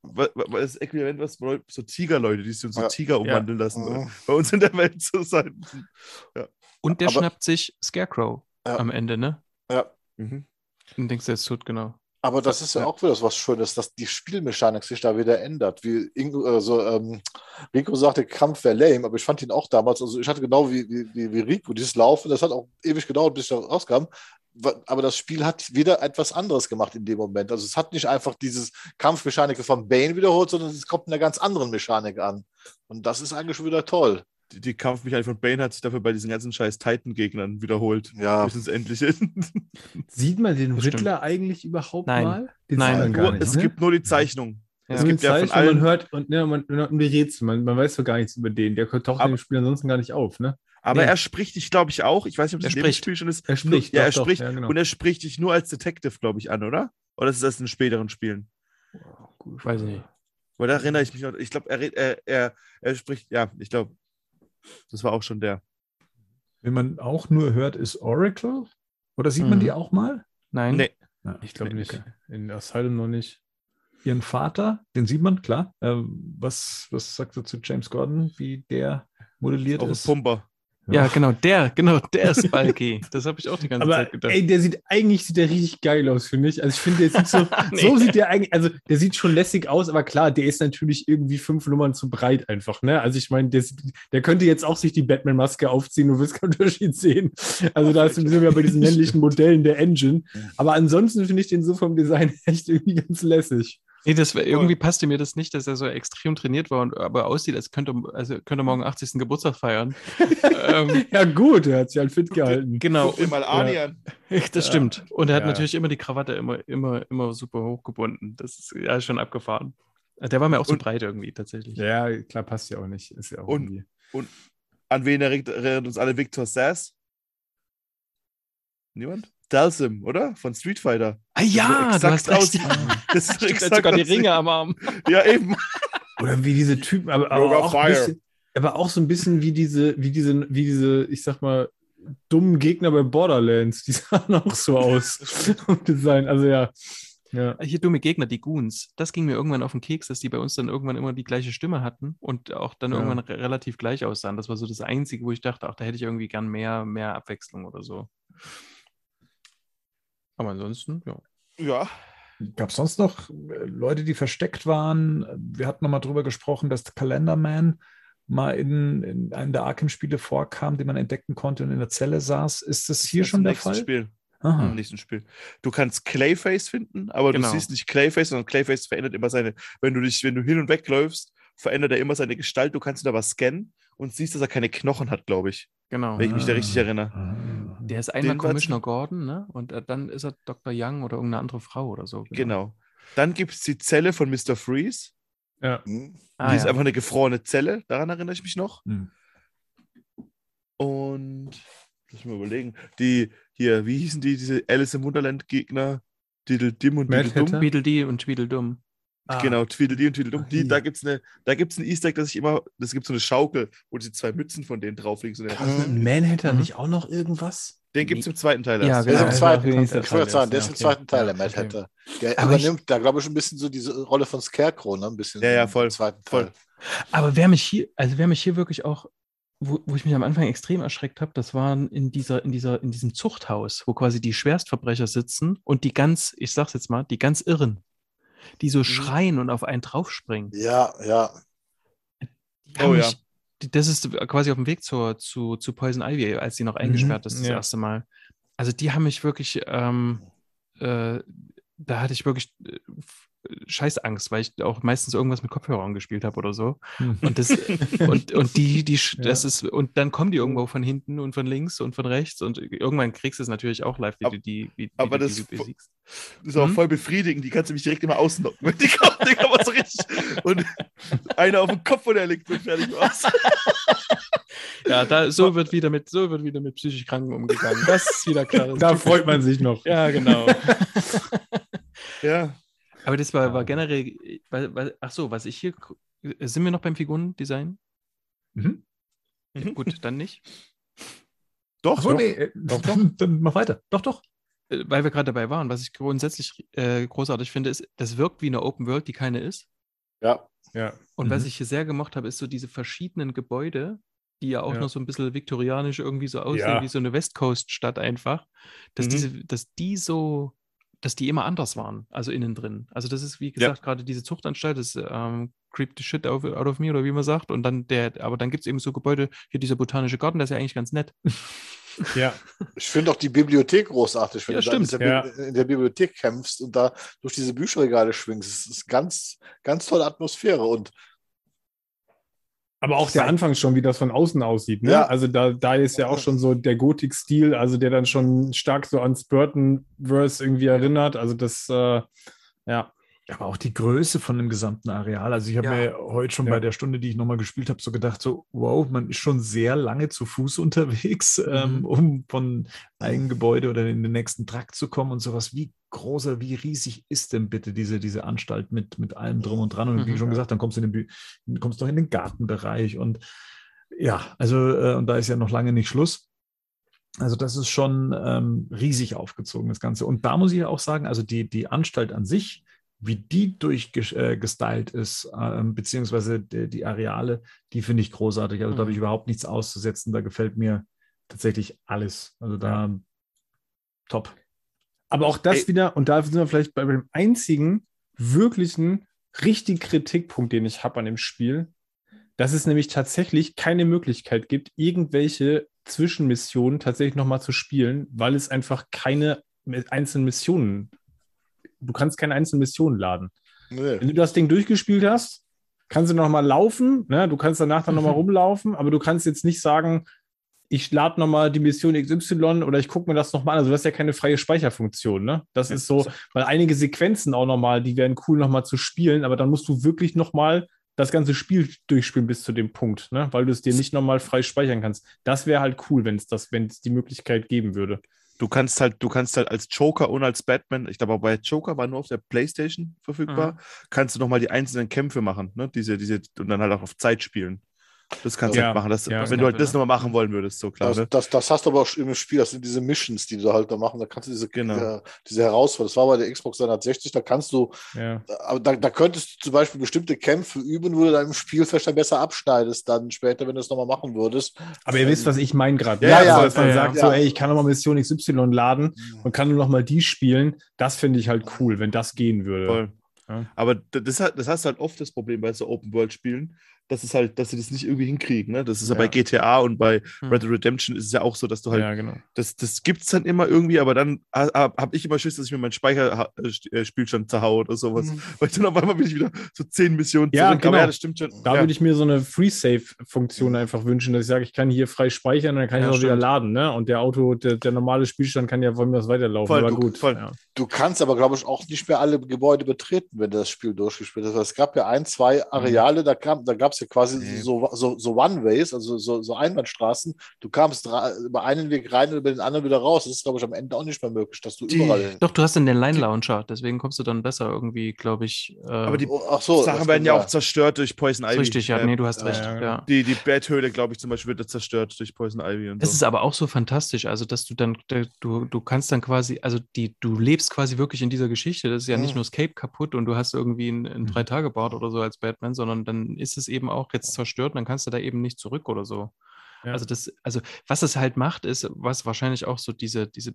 das Äquivalent, was so Tigerleute, die sich in so Ja. Tiger umwandeln lassen, Mhm. so, bei uns in der Welt zu sein. Und der Aber- schnappt sich Scarecrow Ja. am Ende, ne? ja. Mhm. Und denkst du, jetzt tut genau. Aber das ist ja Ja. auch wieder was Schönes, dass die Spielmechanik sich da wieder ändert. Wie Ingo, also, ähm, Rico sagte, Kampf wäre lame, aber ich fand ihn auch damals, also ich hatte genau wie, wie, wie, wie Rico dieses Laufen, das hat auch ewig gedauert, bis ich da rauskam. Aber das Spiel hat wieder etwas anderes gemacht in dem Moment. Also es hat nicht einfach dieses Kampfmechanik von Bane wiederholt, sondern es kommt in einer ganz anderen Mechanik an. Und das ist eigentlich schon wieder toll. Die, die Kampfmechanik von Bane hat sich dafür bei diesen ganzen scheiß Titan-Gegnern wiederholt. Ja. Bis ins Endliche. [laughs] Sieht man den Das Riddler eigentlich überhaupt Nein. mal? Den Nein. gar nur, nicht, es ne? gibt nur die Zeichnung. Ja. Es gibt die ja von Zeichen, man allen. hört und ne, man, man, die Rätsel, man, man weiß so gar nichts über den. Der taucht Aber- in dem Spiel ansonsten gar nicht auf, ne? Aber Nee. er spricht dich, glaube ich, auch. Ich weiß nicht, ob Er das in dem spricht. Spiel schon ist. Er spricht, Ja, doch, er doch, spricht. ja, genau. Und er spricht dich nur als Detective, glaube ich, an, oder? Oder ist das in späteren Spielen? Ich weiß nicht. Weil da erinnere ich mich noch. Ich glaube, er, er, er, er spricht, ja, ich glaube, das war auch schon der. Wenn man auch nur hört, ist Oracle? Oder sieht man Mhm. die auch mal? Nein. Nee. Ja, Ich glaube nee, nicht. okay. In Asylum noch nicht. ihren Vater, den sieht man, klar. Ähm, was, was sagt er zu James Gordon, wie der modelliert Auch ein ist? Pumper. Ja, genau, der, genau, der ist [laughs] Balki. Das habe ich auch die ganze Aber Zeit gedacht. ey, der sieht eigentlich sieht der richtig geil aus, finde ich. Also ich finde, der sieht so, [laughs] Nee. so sieht der eigentlich, also der sieht schon lässig aus, aber klar, der ist natürlich irgendwie fünf Nummern zu breit einfach, ne? Also ich meine, der, der könnte jetzt auch sich die Batman-Maske aufziehen, du wirst keinen [laughs] Unterschied sehen. Also da sind wir bei diesen männlichen Modellen der Engine. Aber ansonsten finde ich den so vom Design echt irgendwie ganz lässig. Nee, das wär, irgendwie passte mir das nicht, dass er so extrem trainiert war und aber aussieht, als könnte, also könnte morgen 80. Geburtstag feiern. [laughs] ähm, Ja, gut, er hat sich halt fit gehalten. genau, Guck mal Arnie an. [laughs] das stimmt. Und er hat Ja. natürlich immer die Krawatte immer, immer, immer super hochgebunden. Das ist ja schon abgefahren. Der war mir auch so Und- breit irgendwie tatsächlich. Ja, klar, passt ja auch nicht. Ist ja auch Und- irgendwie. An wen erinnert uns alle Victor Sass? Niemand? Dalsim, oder? Von Street Fighter. Ah ja, So du hast exakt recht. aussieht. [laughs] Das ist exakt sogar die. Ringe am Arm. Ja, eben. [laughs] Oder wie diese Typen, aber, aber, auch ein bisschen, aber auch so ein bisschen wie diese, wie diese, wie diese, ich sag mal, dummen Gegner bei Borderlands. Die [laughs] sahen auch so aus vom Design. Also ja. Ja. Hier dumme Gegner, die Goons. Das ging mir irgendwann auf den Keks, dass die bei uns dann irgendwann immer die gleiche Stimme hatten und auch dann Ja. irgendwann re relativ gleich aussahen. Das war so das Einzige, wo ich dachte, ach, da hätte ich irgendwie gern mehr, mehr Abwechslung oder so. Aber ansonsten, ja. Ja. Gab es sonst noch äh, Leute, die versteckt waren? Wir hatten noch mal drüber gesprochen, dass Calendarman mal in, in einem der Arkham-Spiele vorkam, den man entdecken konnte und in der Zelle saß. Ist das hier Das schon der Fall? Spiel. Aha. Im nächsten Spiel. Du kannst Clayface finden, aber Genau. du siehst nicht Clayface, sondern Clayface verändert immer seine, wenn du dich, wenn du hin und weg läufst, verändert er immer seine Gestalt. Du kannst ihn aber scannen und siehst, dass er keine Knochen hat, glaube ich. Genau. Wenn ich mich da richtig erinnere. Ah. Der ist einmal Den Commissioner Gordon, ne? Und äh, dann ist er Dr. Young oder irgendeine andere Frau oder so. Genau. Dann gibt es die Zelle von Mr. Freeze. ja. Hm? Ah, die ist ja. einfach eine gefrorene Zelle. Daran erinnere ich mich noch. Hm. Und lass mal überlegen. Die hier, wie hießen die, diese Alice im Wunderland-Gegner? Diddle Dim und Diddle Dumm. Tweedledee und Tweedledum. Ah. Genau, Tweedledee und Tweedledum. Die, da gibt es eine, da gibt's ein Easter Egg, das ich immer, das gibt so eine Schaukel, wo diese zwei Mützen von denen drauf liegen. So Krass, mit Manhatter Mhm. nicht auch noch irgendwas? den gibt es im zweiten Teil Ja, erst. Der ist im Genau. zweiten. Ja, Ich okay. wollte sagen, der ist im okay. zweiten Teil, der. Hatter. Der Aber ich- übernimmt da, glaube ich, ein bisschen so diese Rolle von Scarecrow, ne? Ein bisschen Ja, ja, im voll, zweiten voll. Teil. Aber wer mich hier, also wer mich hier wirklich auch, wo, wo ich mich am Anfang extrem erschreckt habe, das waren in dieser, in dieser, in diesem Zuchthaus, wo quasi die Schwerstverbrecher sitzen und die ganz, ich sag's jetzt mal, die ganz Irren, die so schreien und auf einen draufspringen. Ja, ja. Oh ja. mich, die, das ist quasi auf dem Weg zur, zu, zu Poison Ivy, als sie noch eingesperrt ist das ja. erste Mal. Also die haben mich wirklich, ähm, äh, da hatte ich wirklich äh, Scheißangst, weil ich auch meistens irgendwas mit Kopfhörern gespielt habe oder so. Hm. Und das und, [laughs] und die, die, sch- Ja. das ist, und dann kommen die irgendwo von hinten und von links und von rechts und irgendwann kriegst du es natürlich auch live, wie Ab- du die, wie, wie aber du das die fu- besiegst. Das ist auch Mhm. voll befriedigend. Die kannst du mich direkt immer ausnocken. Wenn die kommen, die man so richtig. Und einer auf dem Kopf, wo der liegt, und fertig aus. Ja, da, so wird wieder mit, so wird wieder mit psychisch Kranken umgegangen. Das ist wieder klar. Da freut man sich noch. Ja, genau. [laughs] Ja. Aber das war, war generell, weil, weil, ach so, was ich hier, sind wir noch beim Figurendesign? Mhm. Ja, gut, dann nicht. Doch, Achso, doch. nee, äh, Doch, doch. dann mach weiter. Doch, doch. Äh, Weil wir gerade dabei waren, was ich grundsätzlich äh, großartig finde, ist, das wirkt wie eine Open World, die keine ist. Ja. Ja. Und was Mhm. ich hier sehr gemocht habe, ist so diese verschiedenen Gebäude, die ja auch Ja. noch so ein bisschen viktorianisch irgendwie so aussehen, Ja. wie so eine West Coast-Stadt einfach. Dass, Mhm. diese, dass die so, dass die immer anders waren, also innen drin. Also das ist, wie gesagt, gerade diese Zuchtanstalt, das ähm, creep the shit out, out of me oder wie man sagt. Und dann der, aber dann gibt es eben so Gebäude, hier dieser botanische Garten, der ist ja eigentlich ganz nett. [laughs] Ja. Ich finde auch die Bibliothek großartig, wenn Ja, du da in stimmt, dieser, ja. In der Bibliothek kämpfst und da durch diese Bücherregale schwingst. Es ist ganz, ganz tolle Atmosphäre. Und Aber auch der Anfang schon, wie das von außen aussieht. Ne? Ja. Also da, da ist ja auch schon so der Gothic-Stil, also der dann schon stark so ans Burton-Verse irgendwie erinnert. Also das, äh, ja. Aber auch die Größe von dem gesamten Areal. Also ich habe Ja. mir heute schon Ja. bei der Stunde, die ich nochmal gespielt habe, so gedacht, so, wow, man ist schon sehr lange zu Fuß unterwegs, [laughs] ähm, um von einem Gebäude oder in den nächsten Trakt zu kommen und sowas. Wie groß oder wie riesig ist denn bitte diese, diese Anstalt mit, mit allem drum und dran? Und wie Mhm. schon gesagt, dann kommst du in den, kommst doch in den Gartenbereich und ja, also, äh, und da ist ja noch lange nicht Schluss. Also das ist schon ähm, riesig aufgezogen, das Ganze. Und da muss ich auch sagen, also die, die Anstalt an sich, wie die durchgestylt ist, ähm, beziehungsweise die, Areale, die finde ich großartig. Also da habe ich Mhm. überhaupt nichts auszusetzen. Da gefällt mir tatsächlich alles. Also da top. Aber auch das Ey. wieder, und da sind wir vielleicht bei dem einzigen wirklichen, richtigen Kritikpunkt, den ich habe an dem Spiel, dass es nämlich tatsächlich keine Möglichkeit gibt, irgendwelche Zwischenmissionen tatsächlich nochmal zu spielen, weil es einfach keine einzelnen Missionen, du kannst keine einzelnen Missionen laden. Nee. Wenn du das Ding durchgespielt hast, kannst du nochmal laufen, ne? du kannst danach dann nochmal rumlaufen, aber du kannst jetzt nicht sagen, ich lade nochmal die Mission XY oder ich gucke mir das nochmal an. Also, du hast ja keine freie Speicherfunktion. Ne? Das ist so, weil einige Sequenzen auch nochmal, die wären cool nochmal zu spielen, aber dann musst du wirklich nochmal das ganze Spiel durchspielen bis zu dem Punkt, ne? weil du es dir nicht nochmal frei speichern kannst. Das wäre halt cool, wenn es das, wenn es die Möglichkeit geben würde. Du kannst halt, du kannst halt als Joker und als Batman, ich glaube, bei Joker war nur auf der Playstation verfügbar, kannst du nochmal die einzelnen Kämpfe machen, ne? Diese, diese, und dann halt auch auf Zeit spielen. Das kannst du Ja, halt machen, das, ja. wenn du halt das nochmal machen wollen würdest, so klar. Das, Ne? das, das hast du aber auch im Spiel, das sind diese Missions, die du halt da machen. Da kannst du diese, Genau. äh, diese Herausforderung, das war bei der Xbox 360, da kannst du, Ja. aber da, da könntest du zum Beispiel bestimmte Kämpfe üben, wo du dann im Spiel vielleicht dann besser abschneidest, dann später, wenn du es nochmal machen würdest. Aber ihr wisst, was ich meine gerade. Ja, ja, also, dass man ja, sagt, ja. so, ey, ich kann nochmal Mission XY laden und kann nur nochmal die spielen. Das finde ich halt cool, wenn das gehen würde. Voll. Ja. Aber das, hat- das hast du halt oft das Problem bei so Open-World-Spielen, dass es halt, dass sie das nicht irgendwie hinkriegen. Ne? Das ist ja, Ja. bei GTA und bei Hm. Red Dead Redemption ist es ja auch so, dass du halt, Ja, genau. das, das gibt es dann immer irgendwie, aber dann ha, habe ich immer Schiss, dass ich mir meinen Speicherspielstand zerhaue oder sowas. Weil dann auf einmal bin ich wieder so zehn Missionen Ja, zurück. genau. Ja, das stimmt schon. Da ja. würde ich mir so eine Free-Save-Funktion einfach wünschen, dass ich sage, ich kann hier frei speichern und dann kann ich Ja, auch wieder stimmt. laden. Ne? Und der Auto, der, der normale Spielstand kann ja von mir aus weiterlaufen. Voll, aber du- gut. voll. Ja. Du kannst aber, glaube ich, auch nicht mehr alle Gebäude betreten, wenn du das Spiel durchgespielt hast. Es gab ja ein, zwei Areale, da, kam, da gab es ja quasi Nee. so, so, so One-Ways, also so, so Einbahnstraßen. Du kamst über einen Weg rein und über den anderen wieder raus. Das ist, glaube ich, am Ende auch nicht mehr möglich, dass du Die- überall. Doch, du hast den Line-Launcher, deswegen kommst du dann besser irgendwie, glaube ich. Äh, Aber die Oh, ach so, Sachen werden ja auch zerstört durch Poison Ivy. richtig, ja, Äh, nee, du hast recht. ja, Ja, Die, die Betthöhle, glaube ich, zum Beispiel, wird zerstört durch Poison Ivy und Das so. ist aber auch so fantastisch, also dass du dann, da- du, du kannst dann quasi, also die, du lebst quasi wirklich in dieser Geschichte. Das ist ja nicht Mhm. nur das Cape kaputt und du hast irgendwie ein, ein Mhm. Drei-Tage-Bad oder so als Batman, sondern dann ist es eben auch jetzt zerstört und dann kannst du da eben nicht zurück oder so. Ja. Also das, also was es halt macht, ist, was wahrscheinlich auch so diese, diese,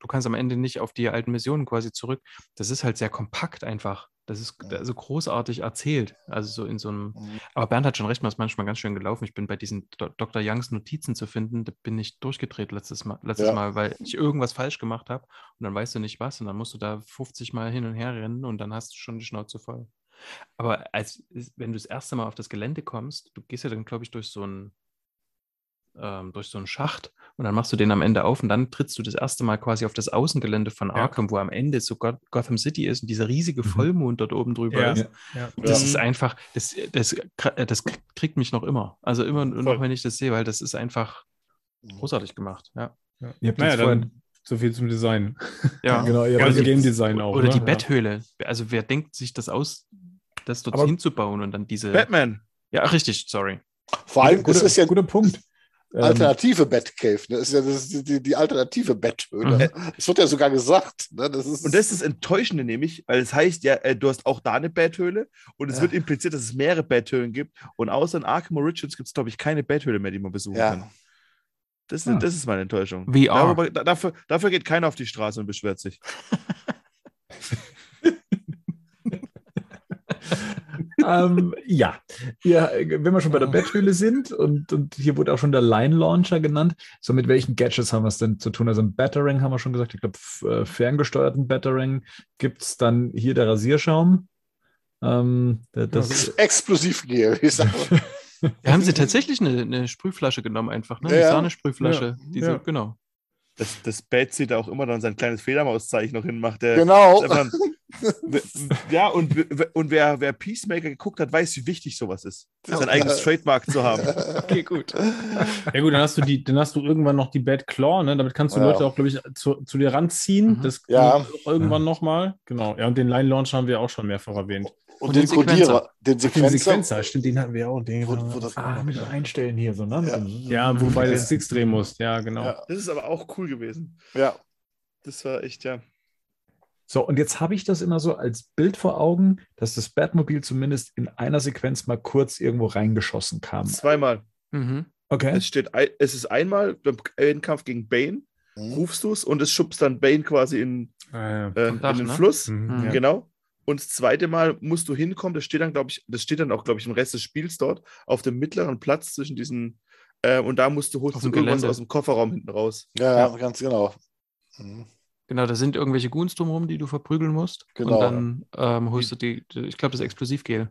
du kannst am Ende nicht auf die alten Missionen quasi zurück. Das ist halt sehr kompakt einfach. Das ist Ja. also großartig erzählt. Also so in so einem, Mhm. aber Bernd hat schon recht, man ist manchmal ganz schön gelaufen. Ich bin bei diesen Do Dr. Youngs Notizen zu finden, da bin ich durchgedreht letztes Mal, letztes Ja. Mal, weil ich irgendwas falsch gemacht habe und dann weißt du nicht was und dann musst du da 50 Mal hin und her rennen und dann hast du schon die Schnauze voll. Aber als, wenn du das erste Mal auf das Gelände kommst, du gehst ja dann, glaube ich, durch so einen ähm, durch so einen Schacht und dann machst du den am Ende auf und dann trittst du das erste Mal quasi auf das Außengelände von Arkham, wo am Ende so Goth Gotham City ist und dieser riesige Mhm. Vollmond dort oben drüber Ja. ist. Ja. Das Ja. ist einfach, das, das, das kriegt mich noch immer. Also immer noch, Voll. wenn ich das sehe, weil das ist einfach großartig gemacht. Ja. Ja. Ihr habt Naja, vorhin, dann so viel zum Design. ja. [laughs] genau, ihr habt Also Game Design auch. Oder ne? die Ja. Betthöhle. Also wer denkt sich das aus, das dort Aber- hinzubauen und dann diese. Batman. Ja, richtig, sorry. Vor allem, guter, das ist ja guter Punkt. Ähm, alternative Batcave. Ne? Das ist ja das ist die, die alternative Betthöhle. Das wird ja sogar gesagt. Ne? Das ist, Und das ist das Enttäuschende nämlich, weil es heißt ja, äh, du hast auch da eine Betthöhle und es Ja. wird impliziert, dass es mehrere Betthöhlen gibt. Und außer in Arkham Origins gibt es, glaube ich, keine Betthöhle mehr, die man besuchen kann. ja. Das, Ah. das ist meine Enttäuschung. VR. Darüber, da, dafür, dafür geht keiner auf die Straße und beschwert sich. [laughs] ähm, ja, ja, wenn wir schon bei der Betthöhle sind und, und hier wurde auch schon der Line-Launcher genannt, so mit welchen Gadgets haben wir es denn zu tun? Also ein Battering haben wir schon gesagt, ich glaube, äh, ferngesteuerten Battering gibt es dann hier der Rasierschaum. Ähm, der- das, Explosivgel. Ich sag mal. [laughs] Da haben sie tatsächlich eine, eine Sprühflasche genommen, einfach, ne? Ja, Eine ja. Sahnesprühflasche. Ja, Diese, ja. genau. Das, das Bat sieht auch immer dann sein kleines Fledermauszeichen noch hinmacht. Der, genau. ist einfach ein- [laughs] ja, und, und wer, wer Peacemaker geguckt hat, weiß, wie wichtig sowas ist, sein eigenes Trademark zu haben. [laughs] Okay, gut. Ja gut, dann hast du die, dann hast du irgendwann noch die Bad Claw, ne? Damit kannst du Ja. Leute auch, glaube ich, zu, zu dir ranziehen. Mhm. Das Ja. irgendwann nochmal. Genau. Ja, und den Line Launch haben wir auch schon mehrfach erwähnt. Und, Und den den. Kodierer, den Den Sequencer. Sequencer, stimmt, den hatten wir auch. Den Wo- wo das- ah, mit Einstellen hier so, ne? ja, wobei du Sticks drehen musst. Ja, genau. Ja. Das ist aber auch cool gewesen. Ja. Das war echt, ja. So, und jetzt habe ich das immer so als Bild vor Augen, dass das Batmobil zumindest in einer Sequenz mal kurz irgendwo reingeschossen kam. Zweimal. Mhm. Okay. Es steht, es ist einmal beim Endkampf gegen Bane, Mhm. rufst du es und es schubst dann Bane quasi in, Ah, äh, Vom Dach, in den ne? Fluss. Mhm. Ja. Genau. Und das zweite Mal musst du hinkommen, das steht dann, glaube ich, das steht dann auch, glaube ich, im Rest des Spiels dort, auf dem mittleren Platz zwischen diesen, äh, und da musst du, holst du irgendwas Gelände. aus dem Kofferraum hinten raus. Ja, ganz genau. Mhm. Genau, da sind irgendwelche Goons drumherum, die du verprügeln musst. Genau. Und dann ähm, holst du die, die ich glaube, das Explosivgel.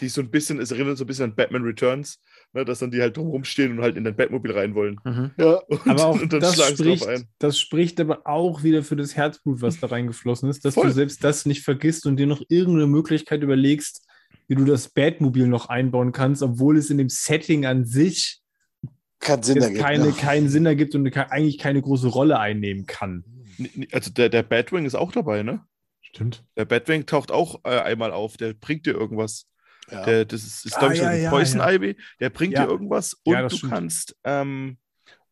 Die ist so ein bisschen, es erinnert so ein bisschen an Batman Returns, ne, dass dann die halt drumherum stehen und halt in dein Batmobil rein wollen. Mhm. [laughs] Ja, Und, Aber auch und dann das schlagen sie spricht, drauf ein. das spricht aber auch wieder für das Herzblut, was da reingeflossen ist, dass Voll. du selbst das nicht vergisst und dir noch irgendeine Möglichkeit überlegst, wie du das Batmobil noch einbauen kannst, obwohl es in dem Setting an sich keinen Sinn ergibt. keine, ne? keinen Sinn ergibt und eigentlich keine große Rolle einnehmen kann. Also der, der Batwing ist auch dabei, ne? Stimmt. Der Batwing taucht auch äh, einmal auf, der bringt dir irgendwas. Ja. Der, das ist, ist Ah, glaube ich, so ja, ein ja, Poison ja. Ivy. Der bringt Ja. dir irgendwas und Ja, du stimmt. kannst. Ähm,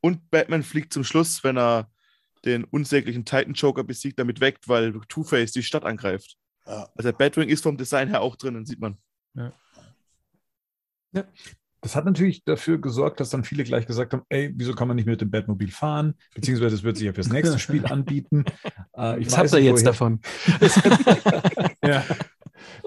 und Batman fliegt zum Schluss, wenn er den unsäglichen Titan Joker besiegt, damit weckt, weil Two-Face die Stadt angreift. Ja. Also der Batwing ist vom Design her auch drinnen, sieht man. Das hat natürlich dafür gesorgt, dass dann viele gleich gesagt haben, ey, wieso kann man nicht mit dem Batmobil fahren? Beziehungsweise das wird sich ja fürs nächste Spiel [laughs] anbieten. Äh, ich Was weiß habt ihr jetzt woher- davon? [laughs] Ja.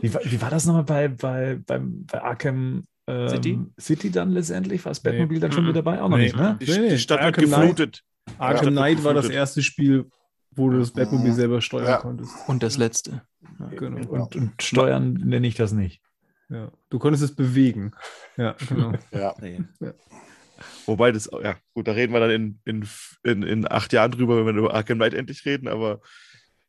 Wie, war- wie war das nochmal bei, bei, beim, bei Arkham ähm, City? City dann letztendlich? War das Batmobil dann schon Mhm. mit dabei? Auch noch Nee. nicht, ne? Die, Nee, nee, die Stadt wird Arkham Knight. geflutet. Arkham Ja. Knight war das erste Spiel, wo du das Batmobil Mhm. selber steuern Ja. konntest. Und das letzte. Genau. Und, und steuern nenne ich das nicht. Ja. Du konntest es bewegen. Ja, genau. [laughs] Ja. Ja. Wobei das, ja, gut, da reden wir dann in, in, in, in acht Jahren drüber, wenn wir über Arkham Knight endlich reden, aber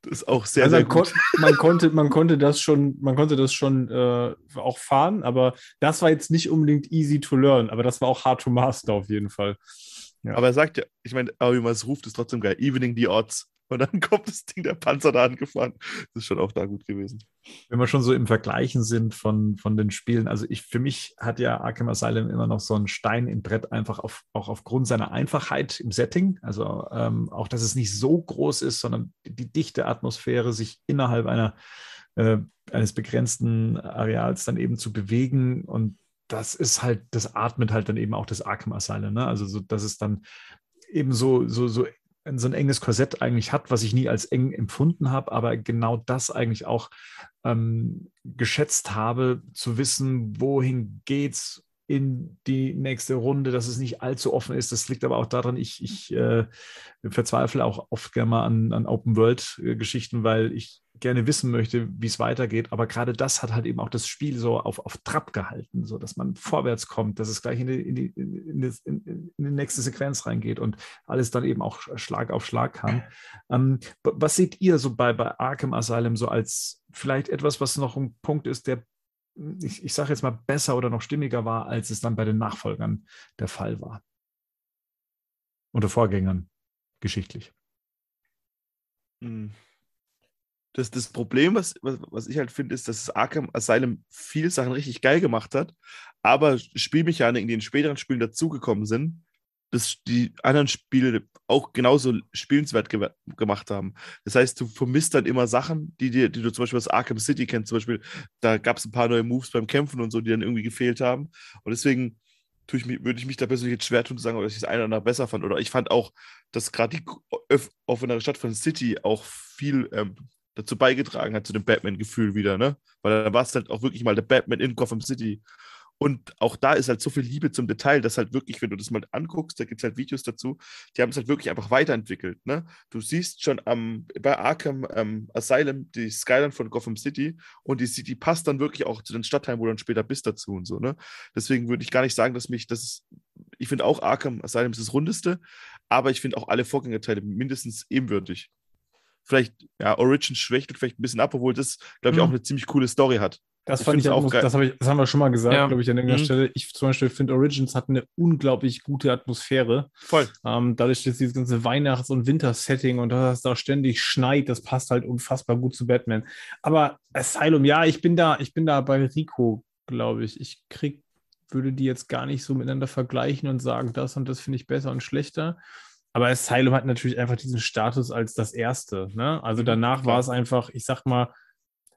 das ist auch sehr, also sehr gut. man, [laughs] konnte, man konnte das schon, man konnte das schon äh, auch fahren, aber das war jetzt nicht unbedingt easy to learn, aber das war auch hard to master auf jeden Fall. Ja. Aber er sagt ja, ich meine, aber wie man es ruft, ist trotzdem geil. Evening the odds. Und dann [laughs] kommt das Ding, der Panzer da angefahren. Das ist schon auch da gut gewesen. Wenn wir schon so im Vergleichen sind von, von den Spielen, also ich, für mich hat ja Arkham Asylum immer noch so einen Stein im Brett, einfach auf, auch aufgrund seiner Einfachheit im Setting. Also ähm, auch, dass es nicht so groß ist, sondern die dichte Atmosphäre, sich innerhalb einer, äh, eines begrenzten Areals dann eben zu bewegen. Und das ist halt, das atmet halt dann eben auch das Arkham Asylum. Ne? Also so, dass es dann eben so, so, so so ein enges Korsett eigentlich hat, was ich nie als eng empfunden habe, aber genau das eigentlich auch ähm, geschätzt habe, zu wissen, wohin geht's in die nächste Runde, dass es nicht allzu offen ist. Das liegt aber auch daran, ich, ich äh, verzweifle auch oft gerne mal an, an Open-World-Geschichten, weil ich gerne wissen möchte, wie es weitergeht. Aber gerade das hat halt eben auch das Spiel so auf, auf Trab gehalten, so dass man vorwärts kommt, dass es gleich in die, in die, in die, in die nächste Sequenz reingeht und alles dann eben auch Schlag auf Schlag kam. [laughs] Ähm, was seht ihr so bei, bei Arkham Asylum so als vielleicht etwas, was noch ein Punkt ist, der ich, ich sage jetzt mal besser oder noch stimmiger war, als es dann bei den Nachfolgern der Fall war? Oder Vorgängern geschichtlich. Hm. Das, das Problem, was, was, was ich halt finde, ist, dass das Arkham Asylum viele Sachen richtig geil gemacht hat, aber Spielmechaniken, die in späteren Spielen dazugekommen sind, dass die anderen Spiele auch genauso spielenswert ge gemacht haben. Das heißt, du vermisst dann immer Sachen, die, dir, die du zum Beispiel aus Arkham City kennst. Zum Beispiel, da gab es ein paar neue Moves beim Kämpfen und so, die dann irgendwie gefehlt haben. Und deswegen würde ich mich da persönlich jetzt schwer tun zu sagen, ob ich das eine oder andere besser fand. Oder ich fand auch, dass gerade die offenere Stadt von City auch viel ähm, dazu beigetragen hat, zu dem Batman-Gefühl wieder, ne? Weil da war es halt auch wirklich mal der Batman in Gotham City. Und auch da ist halt so viel Liebe zum Detail, dass halt wirklich, wenn du das mal anguckst, da gibt es halt Videos dazu, die haben es halt wirklich einfach weiterentwickelt. Ne? Du siehst schon am, bei Arkham ähm, Asylum die Skyline von Gotham City und die City passt dann wirklich auch zu den Stadtteilen, wo du dann später bist dazu und so. Ne? Deswegen würde ich gar nicht sagen, dass mich das ich finde auch Arkham Asylum ist das rundeste, aber ich finde auch alle Vorgängerteile mindestens ebenwürdig. Vielleicht, ja, Origin schwächt vielleicht ein bisschen ab, obwohl das, glaube ich, Mhm. auch eine ziemlich coole Story hat. Das Ich fand ich auch, auch geil. das, hab ich, das haben wir schon mal gesagt, Ja. glaube ich, an irgendeiner Mhm. Stelle. Ich zum Beispiel finde, Origins hat eine unglaublich gute Atmosphäre. Voll. Ähm, dadurch, dass dieses ganze Weihnachts- und Wintersetting und dass es da ständig schneit, das passt halt unfassbar gut zu Batman. Aber Asylum, ja, ich bin da, ich bin da bei Rico, glaube ich. Ich krieg, würde die jetzt gar nicht so miteinander vergleichen und sagen, das und das finde ich besser und schlechter. Aber Asylum hat natürlich einfach diesen Status als das erste. Ne? Also danach war es einfach, ich sag mal,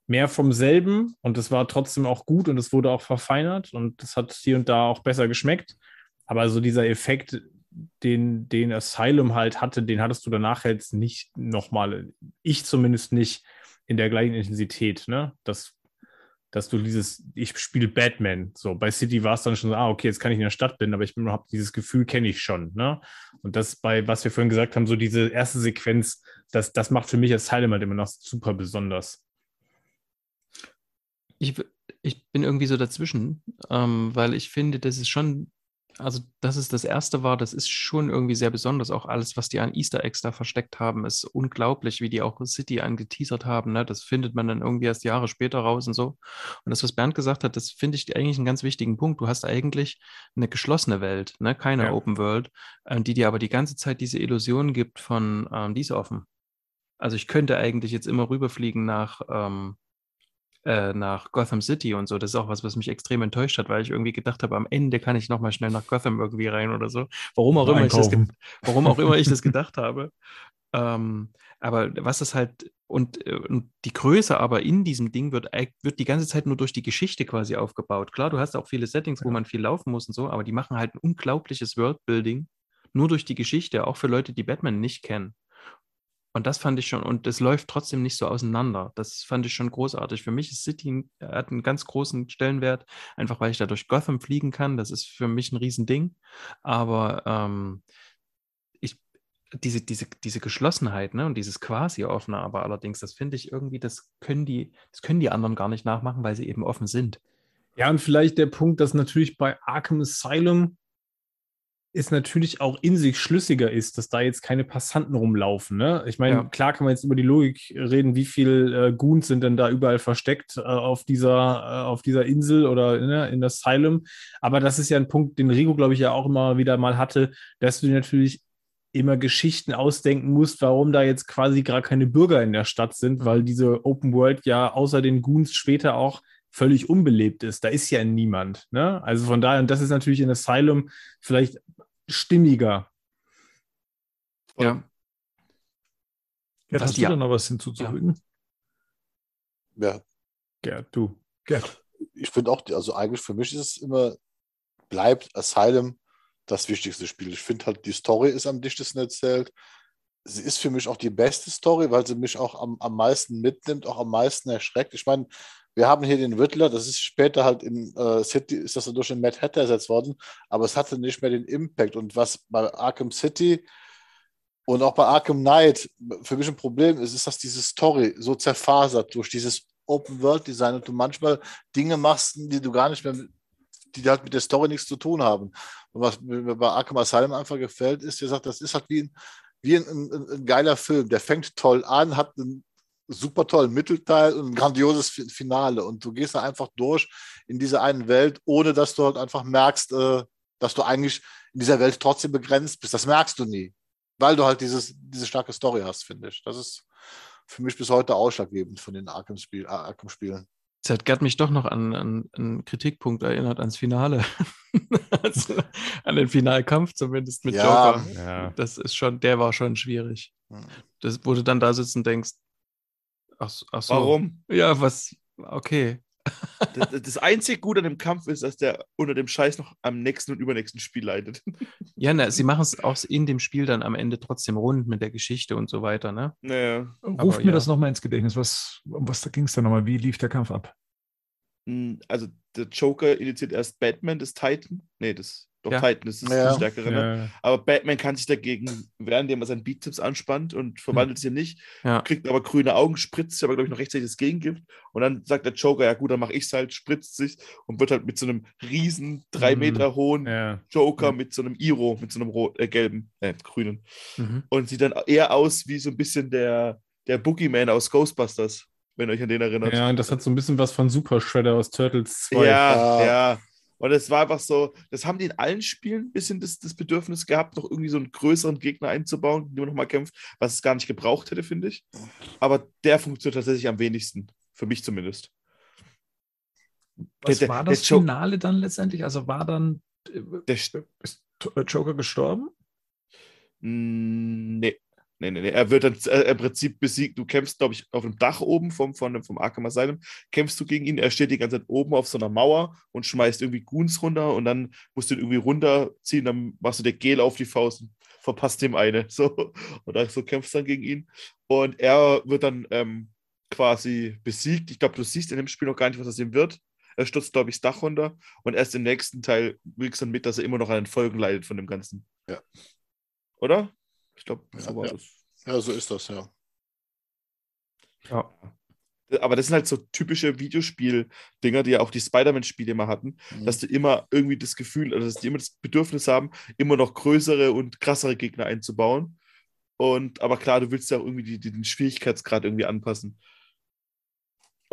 mehr vom selben und es war trotzdem auch gut und es wurde auch verfeinert und es hat hier und da auch besser geschmeckt. Aber so dieser Effekt, den, den Asylum halt hatte, den hattest du danach jetzt nicht nochmal, ich zumindest nicht in der gleichen Intensität, ne? Das, dass du dieses, ich spiele Batman. So, bei City war es dann schon so, ah, okay, jetzt kann ich in der Stadt bin, aber ich habe dieses Gefühl, kenne ich schon. Ne? Und das bei, was wir vorhin gesagt haben, so diese erste Sequenz, das, das macht für mich Asylum halt immer noch super besonders. Ich, ich bin irgendwie so dazwischen, ähm, weil ich finde, das ist schon also, dass es das erste war, das ist schon irgendwie sehr besonders. Auch alles, was die an Easter Eggs da versteckt haben, ist unglaublich, wie die auch City angeteasert haben. Ne? Das findet man dann irgendwie erst Jahre später raus und so. Und das, was Bernd gesagt hat, das finde ich eigentlich einen ganz wichtigen Punkt. Du hast eigentlich eine geschlossene Welt, ne? keine ja. Open World, äh, die dir aber die ganze Zeit diese Illusion gibt von, ähm, die ist offen. Also ich könnte eigentlich jetzt immer rüberfliegen nach, ähm, äh, nach Gotham City und so. Das ist auch was, was mich extrem enttäuscht hat, weil ich irgendwie gedacht habe, am Ende kann ich nochmal schnell nach Gotham irgendwie rein oder so. Warum auch, immer ich, das [laughs] warum auch immer ich das [laughs] gedacht habe. Ähm, aber was das halt, und, äh, und, die Größe aber in diesem Ding wird, wird die ganze Zeit nur durch die Geschichte quasi aufgebaut. Klar, du hast auch viele Settings, wo man viel laufen muss und so, aber die machen halt ein unglaubliches Worldbuilding nur durch die Geschichte, auch für Leute, die Batman nicht kennen. Und das fand ich schon, und es läuft trotzdem nicht so auseinander. Das fand ich schon großartig. Für mich ist City hat einen ganz großen Stellenwert, einfach weil ich da durch Gotham fliegen kann. Das ist für mich ein Riesending. Aber ähm, ich, diese, diese, diese Geschlossenheit ne, und dieses quasi offene, aber allerdings, das finde ich irgendwie, das können die, das können die anderen gar nicht nachmachen, weil sie eben offen sind. Ja, und vielleicht der Punkt, dass natürlich bei Arkham Asylum es natürlich auch in sich schlüssiger ist, dass da jetzt keine Passanten rumlaufen. Ne? Ich meine, ja. klar kann man jetzt über die Logik reden, wie viel äh, Goons sind denn da überall versteckt äh, auf, dieser, äh, auf dieser Insel oder ne, in das Asylum. Aber das ist ja ein Punkt, den Rigo, glaube ich, ja auch immer wieder mal hatte, dass du natürlich immer Geschichten ausdenken musst, warum da jetzt quasi gar keine Bürger in der Stadt sind, weil diese Open World ja außer den Goons später auch völlig unbelebt ist. Da ist ja niemand. Ne? Also von daher, und das ist natürlich in Asylum vielleicht stimmiger. Ja. Ja, hast du ja. da noch was hinzuzufügen? Ja. Gerd, du. Gerd. Ich finde auch, also eigentlich für mich ist es immer, bleibt Asylum das wichtigste Spiel. Ich finde halt, die Story ist am dichtesten erzählt. Sie ist für mich auch die beste Story, weil sie mich auch am, am meisten mitnimmt, auch am meisten erschreckt. Ich meine, wir haben hier den Riddler, das ist später halt in äh, City, ist das durch den Mad Hatter ersetzt worden, aber es hatte nicht mehr den Impact. Und was bei Arkham City und auch bei Arkham Knight für mich ein Problem ist, ist, dass diese Story so zerfasert durch dieses Open World Design und du manchmal Dinge machst, die du gar nicht mehr, die halt mit der Story nichts zu tun haben. Und was mir bei Arkham Asylum einfach gefällt, ist, wie gesagt, das ist halt wie ein, wie ein, ein, ein geiler Film. Der fängt toll an, hat einen super tollen Mittelteil und ein grandioses Finale. Und du gehst da einfach durch in dieser einen Welt, ohne dass du halt einfach merkst, äh, dass du eigentlich in dieser Welt trotzdem begrenzt bist. Das merkst du nie, weil du halt dieses, diese starke Story hast, finde ich. Das ist für mich bis heute ausschlaggebend von den Arkham-Spielen. Arkham hat Gerd mich doch noch an, an, einen Kritikpunkt erinnert, ans Finale. [laughs] also, an den Finalkampf zumindest mit ja, Joker. Ja. Das ist schon, der war schon schwierig. Das, wo du dann da sitzt und denkst, Ach, ach so. Warum? Ja, was? Okay. Das, das einzig Gute an dem Kampf ist, dass der unter dem Scheiß noch am nächsten und übernächsten Spiel leidet. [laughs] Ja, na, sie machen es auch in dem Spiel dann am Ende trotzdem rund mit der Geschichte und so weiter, ne? Naja. Ruft mir ja. das nochmal ins Gedächtnis. Was, um was ging es da nochmal? Wie lief der Kampf ab? Also, der Joker initiiert erst Batman, das Titan. Nee, das doch, ja. Titan ist das ja. stärkere. Ne? Ja. Aber Batman kann sich dagegen wehren, indem er seinen Beat-Tips anspannt und verwandelt sich nicht. Kriegt aber grüne Augen, spritzt sich aber, glaube ich, noch rechtzeitig das Gegengift. Und dann sagt der Joker, ja gut, dann mache ich es halt, spritzt sich und wird halt mit so einem riesen, drei mhm. Meter hohen Joker mit so einem Iro, mit so einem rot, äh, gelben, äh, grünen. Mhm. Und sieht dann eher aus wie so ein bisschen der, der Boogeyman aus Ghostbusters wenn ihr euch an den erinnert. Ja, und das hat so ein bisschen was von Super Shredder aus Turtles 2. Ja, ja. Und es war einfach so, das haben die in allen Spielen ein bisschen das, das Bedürfnis gehabt, noch irgendwie so einen größeren Gegner einzubauen, den man nochmal kämpft, was es gar nicht gebraucht hätte, finde ich. Aber der funktioniert tatsächlich am wenigsten. Für mich zumindest. Was der, war das Finale dann letztendlich? Also war dann äh, der, ist Joker gestorben? Nee. Nee, nee, nee. Er wird dann äh, im Prinzip besiegt. Du kämpfst, glaube ich, auf dem Dach oben vom, vom, vom Arkham Asylum. Kämpfst du gegen ihn. Er steht die ganze Zeit oben auf so einer Mauer und schmeißt irgendwie Goons runter und dann musst du ihn irgendwie runterziehen. Dann machst du dir Gel auf die Faust und verpasst ihm eine. [laughs] So. Und dann, so kämpfst du dann gegen ihn. Und er wird dann ähm, quasi besiegt. Ich glaube, du siehst in dem Spiel noch gar nicht, was aus ihm wird. Er stürzt, glaube ich, das Dach runter und erst im nächsten Teil kriegst du dann mit, dass er immer noch an den Folgen leidet von dem Ganzen. Ja. Oder? Ich glaube, Ja, so war ja. das. Ja, so ist das, ja. Ja. Aber das sind halt so typische Videospiel-Dinger, die ja auch die Spider-Man-Spiele immer hatten, Mhm. dass die immer irgendwie das Gefühl, also dass die immer das Bedürfnis haben, immer noch größere und krassere Gegner einzubauen. Und aber klar, du willst ja auch irgendwie die, die, den Schwierigkeitsgrad irgendwie anpassen.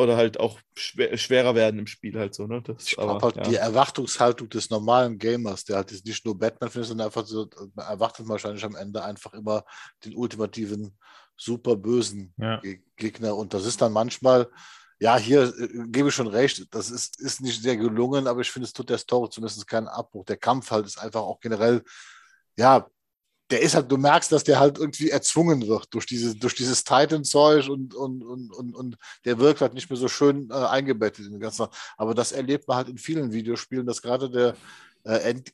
Oder halt auch schwer, schwerer werden im Spiel halt so, ne? Das, Ich aber, halt ja. die Erwartungshaltung des normalen Gamers, der halt jetzt nicht nur Batman findet, sondern einfach so, man erwartet wahrscheinlich am Ende einfach immer den ultimativen, super bösen Ja. Ge- Gegner. Und das ist dann manchmal, ja, hier äh, gebe ich schon recht, das ist, ist nicht sehr gelungen, aber ich finde, es tut der Story zumindest keinen Abbruch. Der Kampf halt ist einfach auch generell, ja, der ist halt, du merkst, dass der halt irgendwie erzwungen wird durch, diese, durch dieses Titan-Zeug und, und, und, und, und der wirkt halt nicht mehr so schön äh, eingebettet in den ganzen. Aber das erlebt man halt in vielen Videospielen, dass gerade der, äh, End,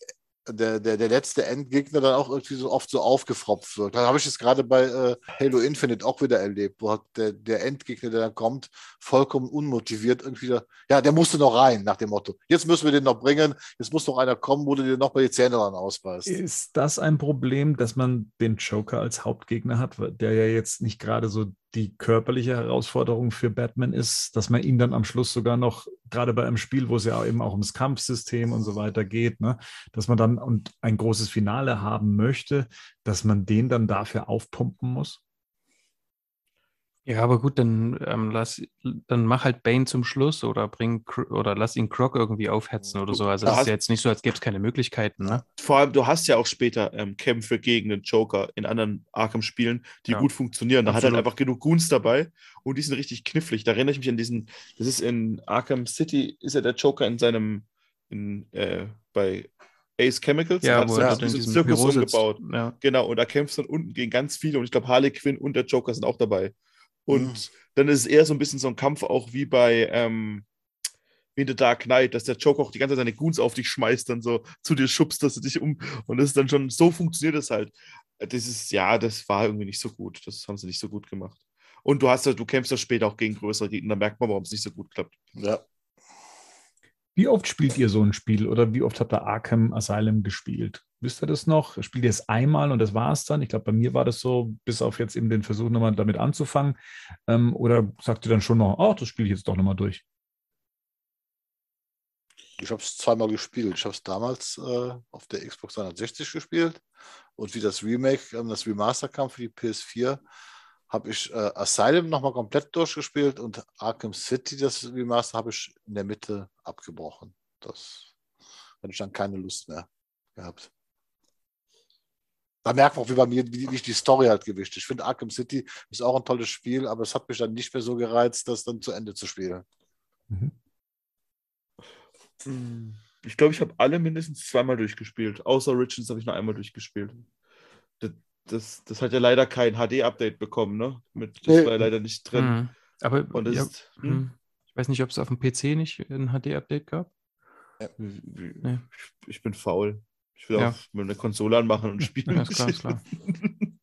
der, der, der letzte Endgegner dann auch irgendwie so oft so aufgefropft wird. Da habe ich es gerade bei äh, Halo Infinite auch wieder erlebt, wo der, der Endgegner, der dann kommt, vollkommen unmotiviert irgendwie, da, ja, der musste noch rein, nach dem Motto. Jetzt müssen wir den noch bringen, jetzt muss noch einer kommen, wo du dir noch mal die Zähne dran ausbeißt. Ist das ein Problem, dass man den Joker als Hauptgegner hat, der ja jetzt nicht gerade so die körperliche Herausforderung für Batman ist, dass man ihn dann am Schluss sogar noch, gerade bei einem Spiel, wo es ja eben auch ums Kampfsystem und so weiter geht, ne, dass man dann und ein großes Finale haben möchte, dass man den dann dafür aufpumpen muss? Ja, aber gut, dann, ähm, lass, dann mach halt Bane zum Schluss oder bring oder lass ihn Croc irgendwie aufhetzen oder so. Also das ist ja jetzt nicht so, als gäbe es keine Möglichkeiten, ne? Vor allem, du hast ja auch später ähm, Kämpfe gegen den Joker in anderen Arkham-Spielen, die Ja. gut funktionieren. Da hat halt Absolut. einfach genug Goons dabei und die sind richtig knifflig. Da erinnere ich mich an diesen, das ist in Arkham City, ist ja der Joker in seinem, in, äh, bei Ace Chemicals, Ja, hat so er diesen dann in diesem Zirkus umgebaut. Ja. Genau, und da kämpfst du dann unten gegen ganz viele und ich glaube, Harley Quinn und der Joker sind auch dabei. Und Mhm. dann ist es eher so ein bisschen so ein Kampf auch wie bei ähm, wie in The Dark Knight, dass der Joker auch die ganze Zeit seine Goons auf dich schmeißt, dann so zu dir schubst, dass du dich um. Und das ist dann schon, so funktioniert es halt. Das ist, ja, das war irgendwie nicht so gut. Das haben sie nicht so gut gemacht. Und du hast ja, du kämpfst ja später auch gegen größere Gegner, da merkt man, warum es nicht so gut klappt. Ja. Wie oft spielt ihr so ein Spiel oder wie oft habt ihr Arkham Asylum gespielt? Wisst ihr das noch? Spielt ihr es einmal und das war es dann? Ich glaube, bei mir war das so, bis auf jetzt eben den Versuch, nochmal damit anzufangen. Ähm, oder sagt ihr dann schon noch, oh, das spiele ich jetzt doch nochmal durch? Ich habe es zweimal gespielt. Ich habe es damals äh, auf der Xbox 360 gespielt und wie das Remake, ähm, das Remaster kam für die PS4, habe ich äh, Asylum nochmal komplett durchgespielt und Arkham City, das Remaster, habe ich in der Mitte abgebrochen. Das hatte ich dann keine Lust mehr gehabt. Da merkt man auch, wie bei mir, wie nicht die Story halt gewischt. Ich finde, Arkham City ist auch ein tolles Spiel, aber es hat mich dann nicht mehr so gereizt, das dann zu Ende zu spielen. Mhm. Ich glaube, ich habe alle mindestens zweimal durchgespielt. Außer Origins habe ich nur einmal durchgespielt. Das, das, das hat ja leider kein HD-Update bekommen, ne? Mit, das Nee. war ja leider nicht drin. Mhm. Aber Und ja, ist, hm, hm. ich weiß nicht, ob es auf dem PC nicht ein HD-Update gab. wie- Nee. ich, ich bin faul. Ich will Ja. auch mal eine Konsole anmachen und spielen. Ja, ist klar, ist klar. [laughs]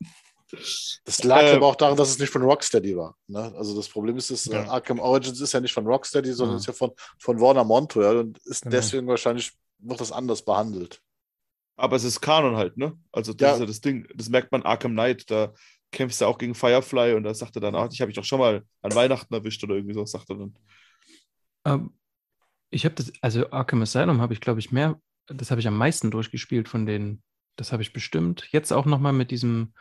Das lag Äh, aber auch daran, dass es nicht von Rocksteady war. Ne? Also das Problem ist, dass äh, Ja. Arkham Origins ist ja nicht von Rocksteady, sondern Ja. ist ja von, von Warner Montoya und ist Genau. deswegen wahrscheinlich wird das anders behandelt. Aber es ist Kanon halt, ne? Also das Ja. ist ja das Ding. Das merkt man Arkham Knight. Da kämpfst du auch gegen Firefly und da sagt er dann, ach, ich habe ich doch schon mal an Weihnachten erwischt oder irgendwie so, sagt er dann. Ähm, ich habe das, also Arkham Asylum habe ich, glaube ich, mehr, das habe ich am meisten durchgespielt von denen. Das habe ich bestimmt. Jetzt auch nochmal mit diesem,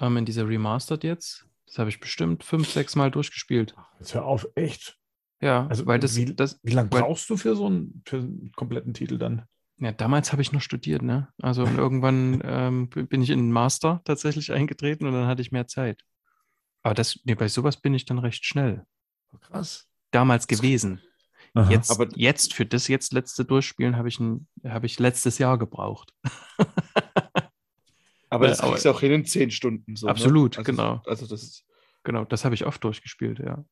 ähm, in dieser Remastered jetzt. Das habe ich bestimmt fünf, sechs Mal durchgespielt. Jetzt hör auf, echt. Ja, Also weil das, wie- das, Wie lange brauchst du für so einen, für einen kompletten Titel dann? ja, damals habe ich noch studiert, ne? Also irgendwann [laughs] ähm, bin ich in den Master tatsächlich eingetreten und dann hatte ich mehr Zeit. Aber das, nee, bei sowas bin ich dann recht schnell. Krass. Damals gewesen. Aha. Jetzt, Aber- jetzt für das jetzt letzte Durchspielen habe ich, ein- habe ich letztes Jahr gebraucht. [laughs] Aber das kriegst du auch hin in zehn Stunden. So, Absolut, ne? also, genau. Also das ist, Genau, das habe ich oft durchgespielt, ja.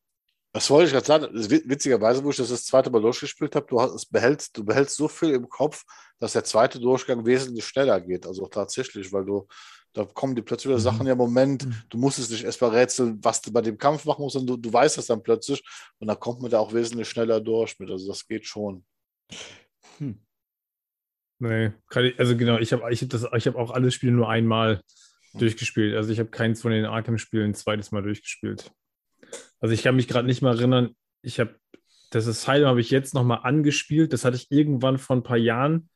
Das wollte ich gerade sagen. Witzigerweise, wo ich das das zweite Mal durchgespielt habe, du, hast, es behältst, du behältst so viel im Kopf, dass der zweite Durchgang wesentlich schneller geht. Also tatsächlich, weil du, da kommen dir plötzlich wieder Mhm. Sachen, ja, Moment, Mhm. du musst es nicht erst mal rätseln, was du bei dem Kampf machen musst, sondern du, du weißt das dann plötzlich und dann kommt man da auch wesentlich schneller durch mit. Also das geht schon. hm. Nee, kann ich, also genau, ich habe ich hab das, ich habe auch alle Spiele nur einmal durchgespielt. Also ich habe keins von den Arkham-Spielen ein zweites Mal durchgespielt. Also ich kann mich gerade nicht mal erinnern, ich habe das Asylum habe ich jetzt nochmal angespielt. Das hatte ich irgendwann vor ein paar Jahren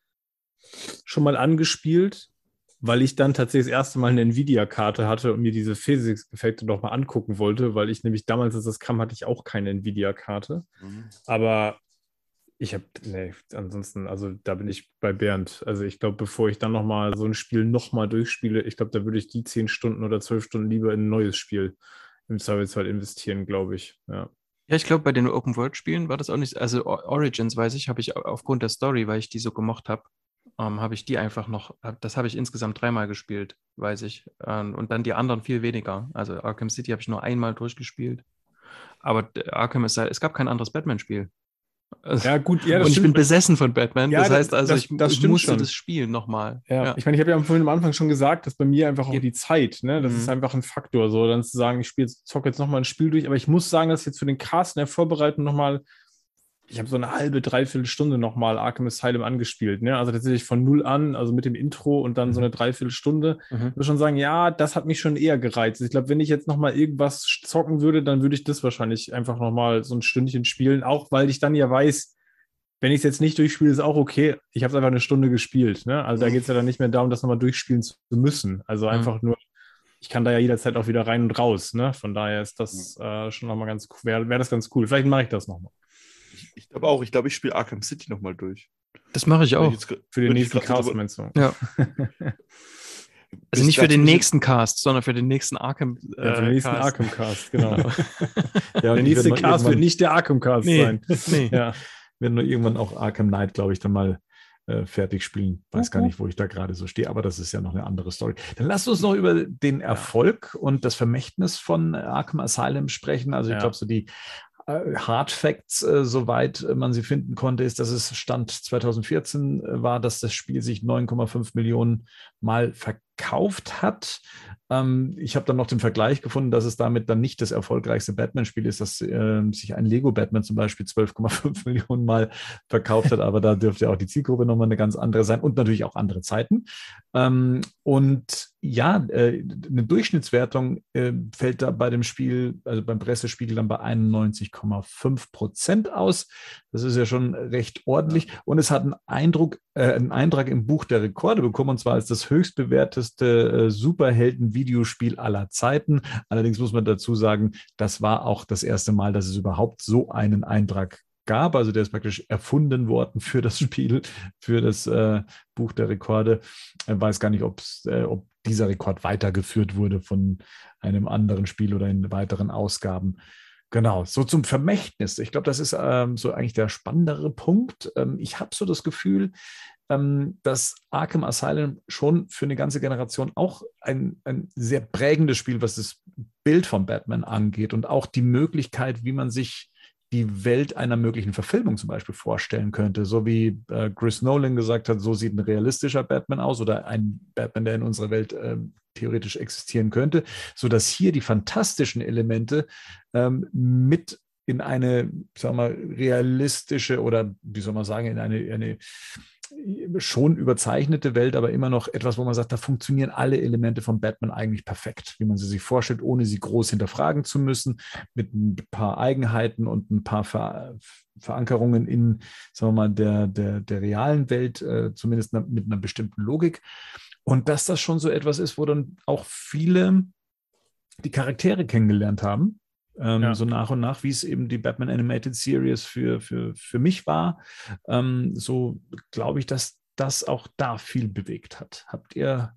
schon mal angespielt, weil ich dann tatsächlich das erste Mal eine Nvidia-Karte hatte und mir diese Physics-Effekte nochmal angucken wollte, weil ich nämlich damals, als das kam, hatte ich auch keine Nvidia-Karte. Aber ich habe, nee, ansonsten, also da bin ich bei Bernd. Also ich glaube, bevor ich dann nochmal so ein Spiel nochmal durchspiele, ich glaube, da würde ich die zehn Stunden oder zwölf Stunden lieber in ein neues Spiel im Zweifelsfall investieren, glaube ich. Ja. Ja, ich glaube, bei den Open-World-Spielen war das auch nicht, also Origins, weiß ich, habe ich au- aufgrund der Story, weil ich die so gemocht habe, ähm, habe ich die einfach noch, hab- das habe ich insgesamt dreimal gespielt, weiß ich. Ähm, und dann die anderen viel weniger. Also Arkham City habe ich nur einmal durchgespielt. Aber Arkham ist, es gab kein anderes Batman-Spiel. Also, ja, gut, ja, und ich bin besessen von Batman. Ja, das das- heißt also, das- ich, das ich stimmt musste schon. das spielen nochmal. Ja, ich meine, ich habe ja vorhin am Anfang schon gesagt, dass bei mir einfach auch Ja. die Zeit, ne, das Mhm. ist einfach ein Faktor, so dann zu sagen, ich spiele jetzt, zocke jetzt nochmal ein Spiel durch, aber ich muss sagen, dass jetzt für den Cast in der Vorbereitung nochmal, ich habe so eine halbe, dreiviertel Stunde nochmal Arkham Asylum angespielt, ne, also tatsächlich von null an, also mit dem Intro und dann so eine Dreiviertelstunde. Mhm. Ich würde schon sagen, ja, das hat mich schon eher gereizt. Ich glaube, wenn ich jetzt nochmal irgendwas zocken würde, dann würde ich das wahrscheinlich einfach nochmal so ein Stündchen spielen, auch weil ich dann ja weiß, wenn ich es jetzt nicht durchspiele, ist auch okay. Ich habe es einfach eine Stunde gespielt. Ne? Also da Mhm. geht es ja dann nicht mehr darum, das nochmal durchspielen zu müssen. Also einfach nur, ich kann da ja jederzeit auch wieder rein und raus. Ne? Von daher ist das äh, schon nochmal ganz cool. Wäre wär das ganz cool. Vielleicht mache ich das nochmal. Ich, glaube auch, ich glaube, ich spiele Arkham City nochmal durch. Das mache ich auch. ich jetzt Für den nächsten Cast, meinst du? Ja. [laughs] Also nicht für den nächsten Cast, sondern für den nächsten Arkham. Ja, für den äh, nächsten Cast. Arkham Cast, genau. [laughs] Ja, Der nächste mal Cast wird nicht der Arkham Cast Nee. sein. Nee. [laughs] Ja. werden nur irgendwann auch Arkham Knight, glaube ich, dann mal äh, fertig spielen. Weiß gar nicht, wo ich da gerade so stehe, aber das ist ja noch eine andere Story. Dann lasst uns noch über den Erfolg und das Vermächtnis von Arkham Asylum sprechen. Also ich glaube, so die äh, Hard Facts, äh, soweit man sie finden konnte, ist, dass es Stand 2014 äh, war, dass das Spiel sich 9,5 Millionen Mal verkauft hat. Ähm, ich habe dann noch den Vergleich gefunden, dass es damit dann nicht das erfolgreichste Batman-Spiel ist, dass äh, sich ein Lego-Batman zum Beispiel 12,5 [laughs] Millionen Mal verkauft hat, aber da dürfte auch die Zielgruppe nochmal eine ganz andere sein und natürlich auch andere Zeiten. Ähm, und ja, äh, eine Durchschnittswertung äh, fällt da bei dem Spiel, also beim Pressespiegel dann bei 91,5 Prozent aus. Das ist ja schon recht ordentlich. Und es hat einen Eindruck, äh, einen Eintrag im Buch der Rekorde bekommen, und zwar als das höchstbewerteste äh, Superhelden-Videospiel aller Zeiten. Allerdings muss man dazu sagen, das war auch das erste Mal, dass es überhaupt so einen Eintrag gab. Also der ist praktisch erfunden worden für das Spiel, für das äh, Buch der Rekorde. Ich weiß gar nicht, äh, ob dieser Rekord weitergeführt wurde von einem anderen Spiel oder in weiteren Ausgaben. Genau, so zum Vermächtnis. Ich glaube, das ist ähm, so eigentlich der spannendere Punkt. Ähm, ich habe so das Gefühl, ähm, dass Arkham Asylum schon für eine ganze Generation auch ein, ein sehr prägendes Spiel, was das Bild von Batman angeht und auch die Möglichkeit, wie man sich die Welt einer möglichen Verfilmung zum Beispiel vorstellen könnte. So wie äh, Chris Nolan gesagt hat, so sieht ein realistischer Batman aus oder ein Batman, der in unserer Welt äh, theoretisch existieren könnte, sodass hier die fantastischen Elemente ähm, mit in eine, sagen wir mal, realistische oder wie soll man sagen, in eine, eine schon überzeichnete Welt, aber immer noch etwas, wo man sagt, da funktionieren alle Elemente von Batman eigentlich perfekt, wie man sie sich vorstellt, ohne sie groß hinterfragen zu müssen, mit ein paar Eigenheiten und ein paar Ver Verankerungen in, sagen wir mal, der, der, der realen Welt, äh, zumindest mit einer bestimmten Logik. Und dass das schon so etwas ist, wo dann auch viele die Charaktere kennengelernt haben, ähm, ja. so nach und nach, wie es eben die Batman Animated Series für, für, für mich war. Ähm, so glaube ich, dass das auch da viel bewegt hat. Habt ihr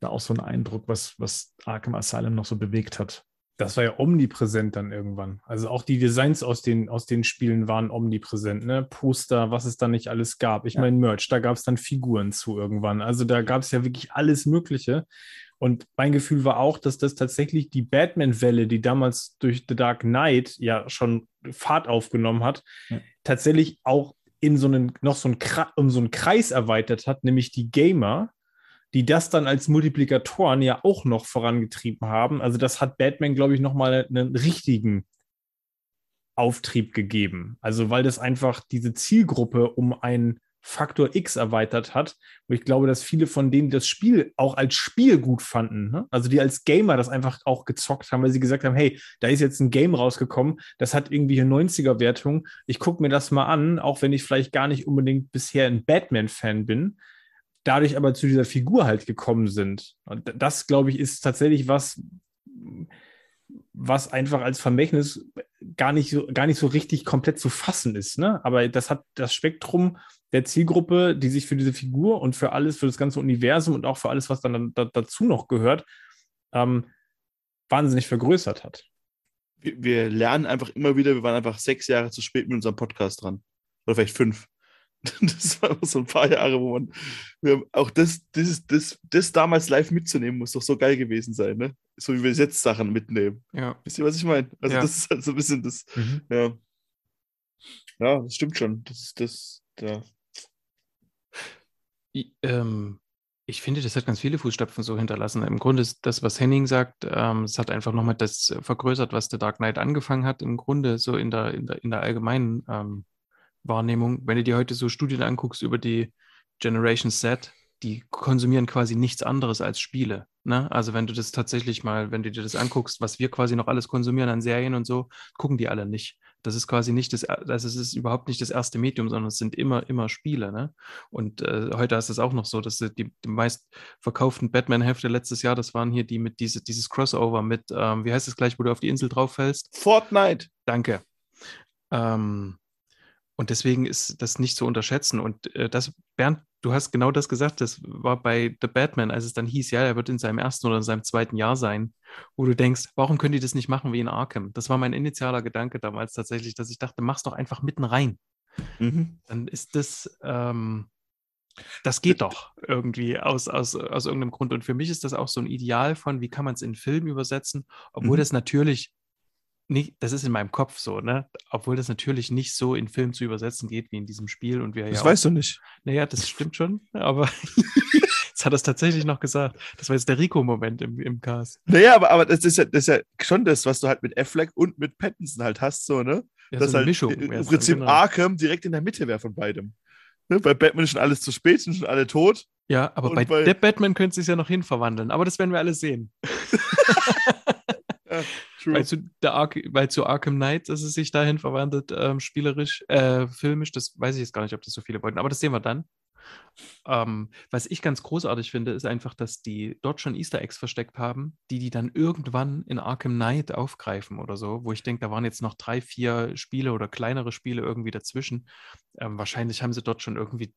da auch so einen Eindruck, was, was Arkham Asylum noch so bewegt hat? Das war ja omnipräsent dann irgendwann. Also auch die Designs aus den, aus den Spielen waren omnipräsent, ne? Poster, was es da nicht alles gab. Ich ja. meine, Merch, da gab es dann Figuren zu irgendwann. Also da gab es ja wirklich alles Mögliche. Und mein Gefühl war auch, dass das tatsächlich die Batman-Welle, die damals durch The Dark Knight ja schon Fahrt aufgenommen hat, Ja. tatsächlich auch in so einen, noch so einen, um so einen Kreis erweitert hat, nämlich die Gamer, die das dann als Multiplikatoren ja auch noch vorangetrieben haben. Also das hat Batman, glaube ich, nochmal einen richtigen Auftrieb gegeben. Also weil das einfach diese Zielgruppe um einen Faktor X erweitert hat. Und ich glaube, dass viele von denen das Spiel auch als Spiel gut fanden. Ne? Also die als Gamer das einfach auch gezockt haben, weil sie gesagt haben, hey, da ist jetzt ein Game rausgekommen, das hat irgendwie eine 90er-Wertung. Ich gucke mir das mal an, auch wenn ich vielleicht gar nicht unbedingt bisher ein Batman-Fan bin. Dadurch aber zu dieser Figur halt gekommen sind. Und das, glaube ich, ist tatsächlich was, was einfach als Vermächtnis gar nicht so, gar nicht so richtig komplett zu fassen ist. Ne? Aber das hat das Spektrum der Zielgruppe, die sich für diese Figur und für alles, für das ganze Universum und auch für alles, was dann da, dazu noch gehört, ähm, wahnsinnig vergrößert hat. Wir, wir lernen einfach immer wieder, wir waren einfach sechs Jahre zu spät mit unserem Podcast dran. Oder vielleicht fünf. [laughs] Das war so ein paar Jahre, wo man auch das, das, das, das damals live mitzunehmen, muss doch so geil gewesen sein, ne? So wie wir jetzt Sachen mitnehmen. Ja. Wisst ihr, was ich meine? Also, Ja. das ist halt so ein bisschen das, ja. Ja, das stimmt schon. Das ist das, ja. I- ähm, ich finde, das hat ganz viele Fußstapfen so hinterlassen. Im Grunde ist das, was Henning sagt, ähm, es hat einfach nochmal das vergrößert, was The Dark Knight angefangen hat, im Grunde so in der, in der, in der allgemeinen ähm, Wahrnehmung. Wenn du dir heute so Studien anguckst über die Generation Z, die konsumieren quasi nichts anderes als Spiele. Ne? Also wenn du das tatsächlich mal, wenn du dir das anguckst, was wir quasi noch alles konsumieren an Serien und so, gucken die alle nicht. Das ist quasi nicht das, es ist überhaupt nicht das erste Medium, sondern es sind immer, immer Spiele. Ne? Und äh, heute ist es auch noch so, dass die, die meist verkauften Batman-Hefte letztes Jahr, das waren hier die mit diese, dieses Crossover mit, ähm, wie heißt es gleich, wo du auf die Insel drauf fällst? Fortnite. Danke. Ähm, und deswegen ist das nicht zu unterschätzen. Und äh, das, Bernd, du hast genau das gesagt, das war bei The Batman, als es dann hieß, ja, er wird in seinem ersten oder in seinem zweiten Jahr sein, wo du denkst, warum können die das nicht machen wie in Arkham? Das war mein initialer Gedanke damals tatsächlich, dass ich dachte, mach's doch einfach mitten rein. Mhm. Dann ist das, ähm, das geht doch irgendwie aus, aus, aus irgendeinem Grund. Und für mich ist das auch so ein Ideal von, wie kann man es in Film übersetzen, obwohl Mhm. das natürlich nicht, das ist in meinem Kopf so, ne? Obwohl das natürlich nicht so in Film zu übersetzen geht wie in diesem Spiel. Und wir Das ja weißt du nicht. Naja, das stimmt schon, aber [laughs] jetzt hat er es tatsächlich noch gesagt. Das war jetzt der Rico-Moment im, im Cast. Naja, aber, aber das, ist ja, das ist ja schon das, was du halt mit Affleck und mit Pattinson halt hast, so, ne? Ja, das so halt Mischung. im Prinzip genau. Arkham direkt in der Mitte wäre von beidem. Ne? Bei Batman ist schon alles zu spät, sind schon alle tot. Ja, aber bei, bei- der Batman könnte es sich ja noch hinverwandeln, aber das werden wir alle sehen. [laughs] [laughs] Weil zu, der Ark weil zu Arkham Knight, dass es sich dahin verwandelt, ähm, spielerisch, äh, filmisch, das weiß ich jetzt gar nicht, ob das so viele wollten, aber das sehen wir dann. Ähm, was ich ganz großartig finde, ist einfach, dass die dort schon Easter Eggs versteckt haben, die die dann irgendwann in Arkham Knight aufgreifen oder so, wo ich denke, da waren jetzt noch drei, vier Spiele oder kleinere Spiele irgendwie dazwischen. Ähm, wahrscheinlich haben sie dort schon irgendwie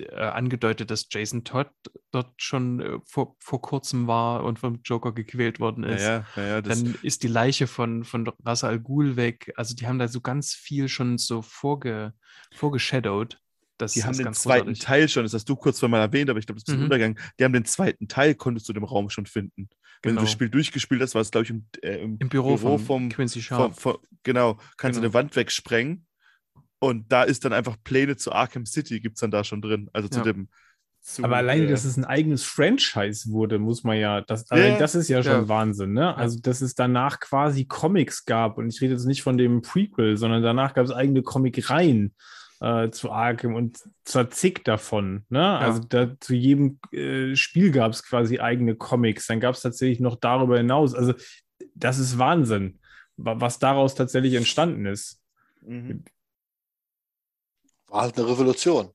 äh, angedeutet, dass Jason Todd dort schon äh, vor, vor kurzem war und vom Joker gequält worden ist. ja, ja, ja, Dann ist die Leiche von, von Ras Al Ghul weg. Also die haben da so ganz viel schon so vorge, vorgeshadowed. Das die haben den zweiten großartig. Teil schon, das hast du kurz mal erwähnt, aber ich glaube, das ist ein bisschen Mhm. Untergang. Die haben den zweiten Teil, konntest du dem Raum schon finden. Wenn Genau. du das Spiel durchgespielt hast, war es, glaube ich, im, äh, im, Im Büro, von vom, Quincy vom, Sharp. vom, genau, kannst du Genau. eine Wand wegsprengen und da ist dann einfach Pläne zu Arkham City, gibt es dann da schon drin. Also zu Ja. dem. Zu, Aber alleine, äh, dass es ein eigenes Franchise wurde, muss man ja, das, Ja, allein ja. das ist ja schon Ja. Wahnsinn, ne? Also, dass es danach quasi Comics gab und ich rede jetzt nicht von dem Prequel, sondern danach gab es eigene Comic-Reihen äh, zu Arkham und zwar zig davon, ne? Also, da, zu jedem äh, Spiel gab es quasi eigene Comics, dann gab es tatsächlich noch darüber hinaus, also, das ist Wahnsinn, wa- was daraus tatsächlich entstanden ist. mhm. War halt eine Revolution.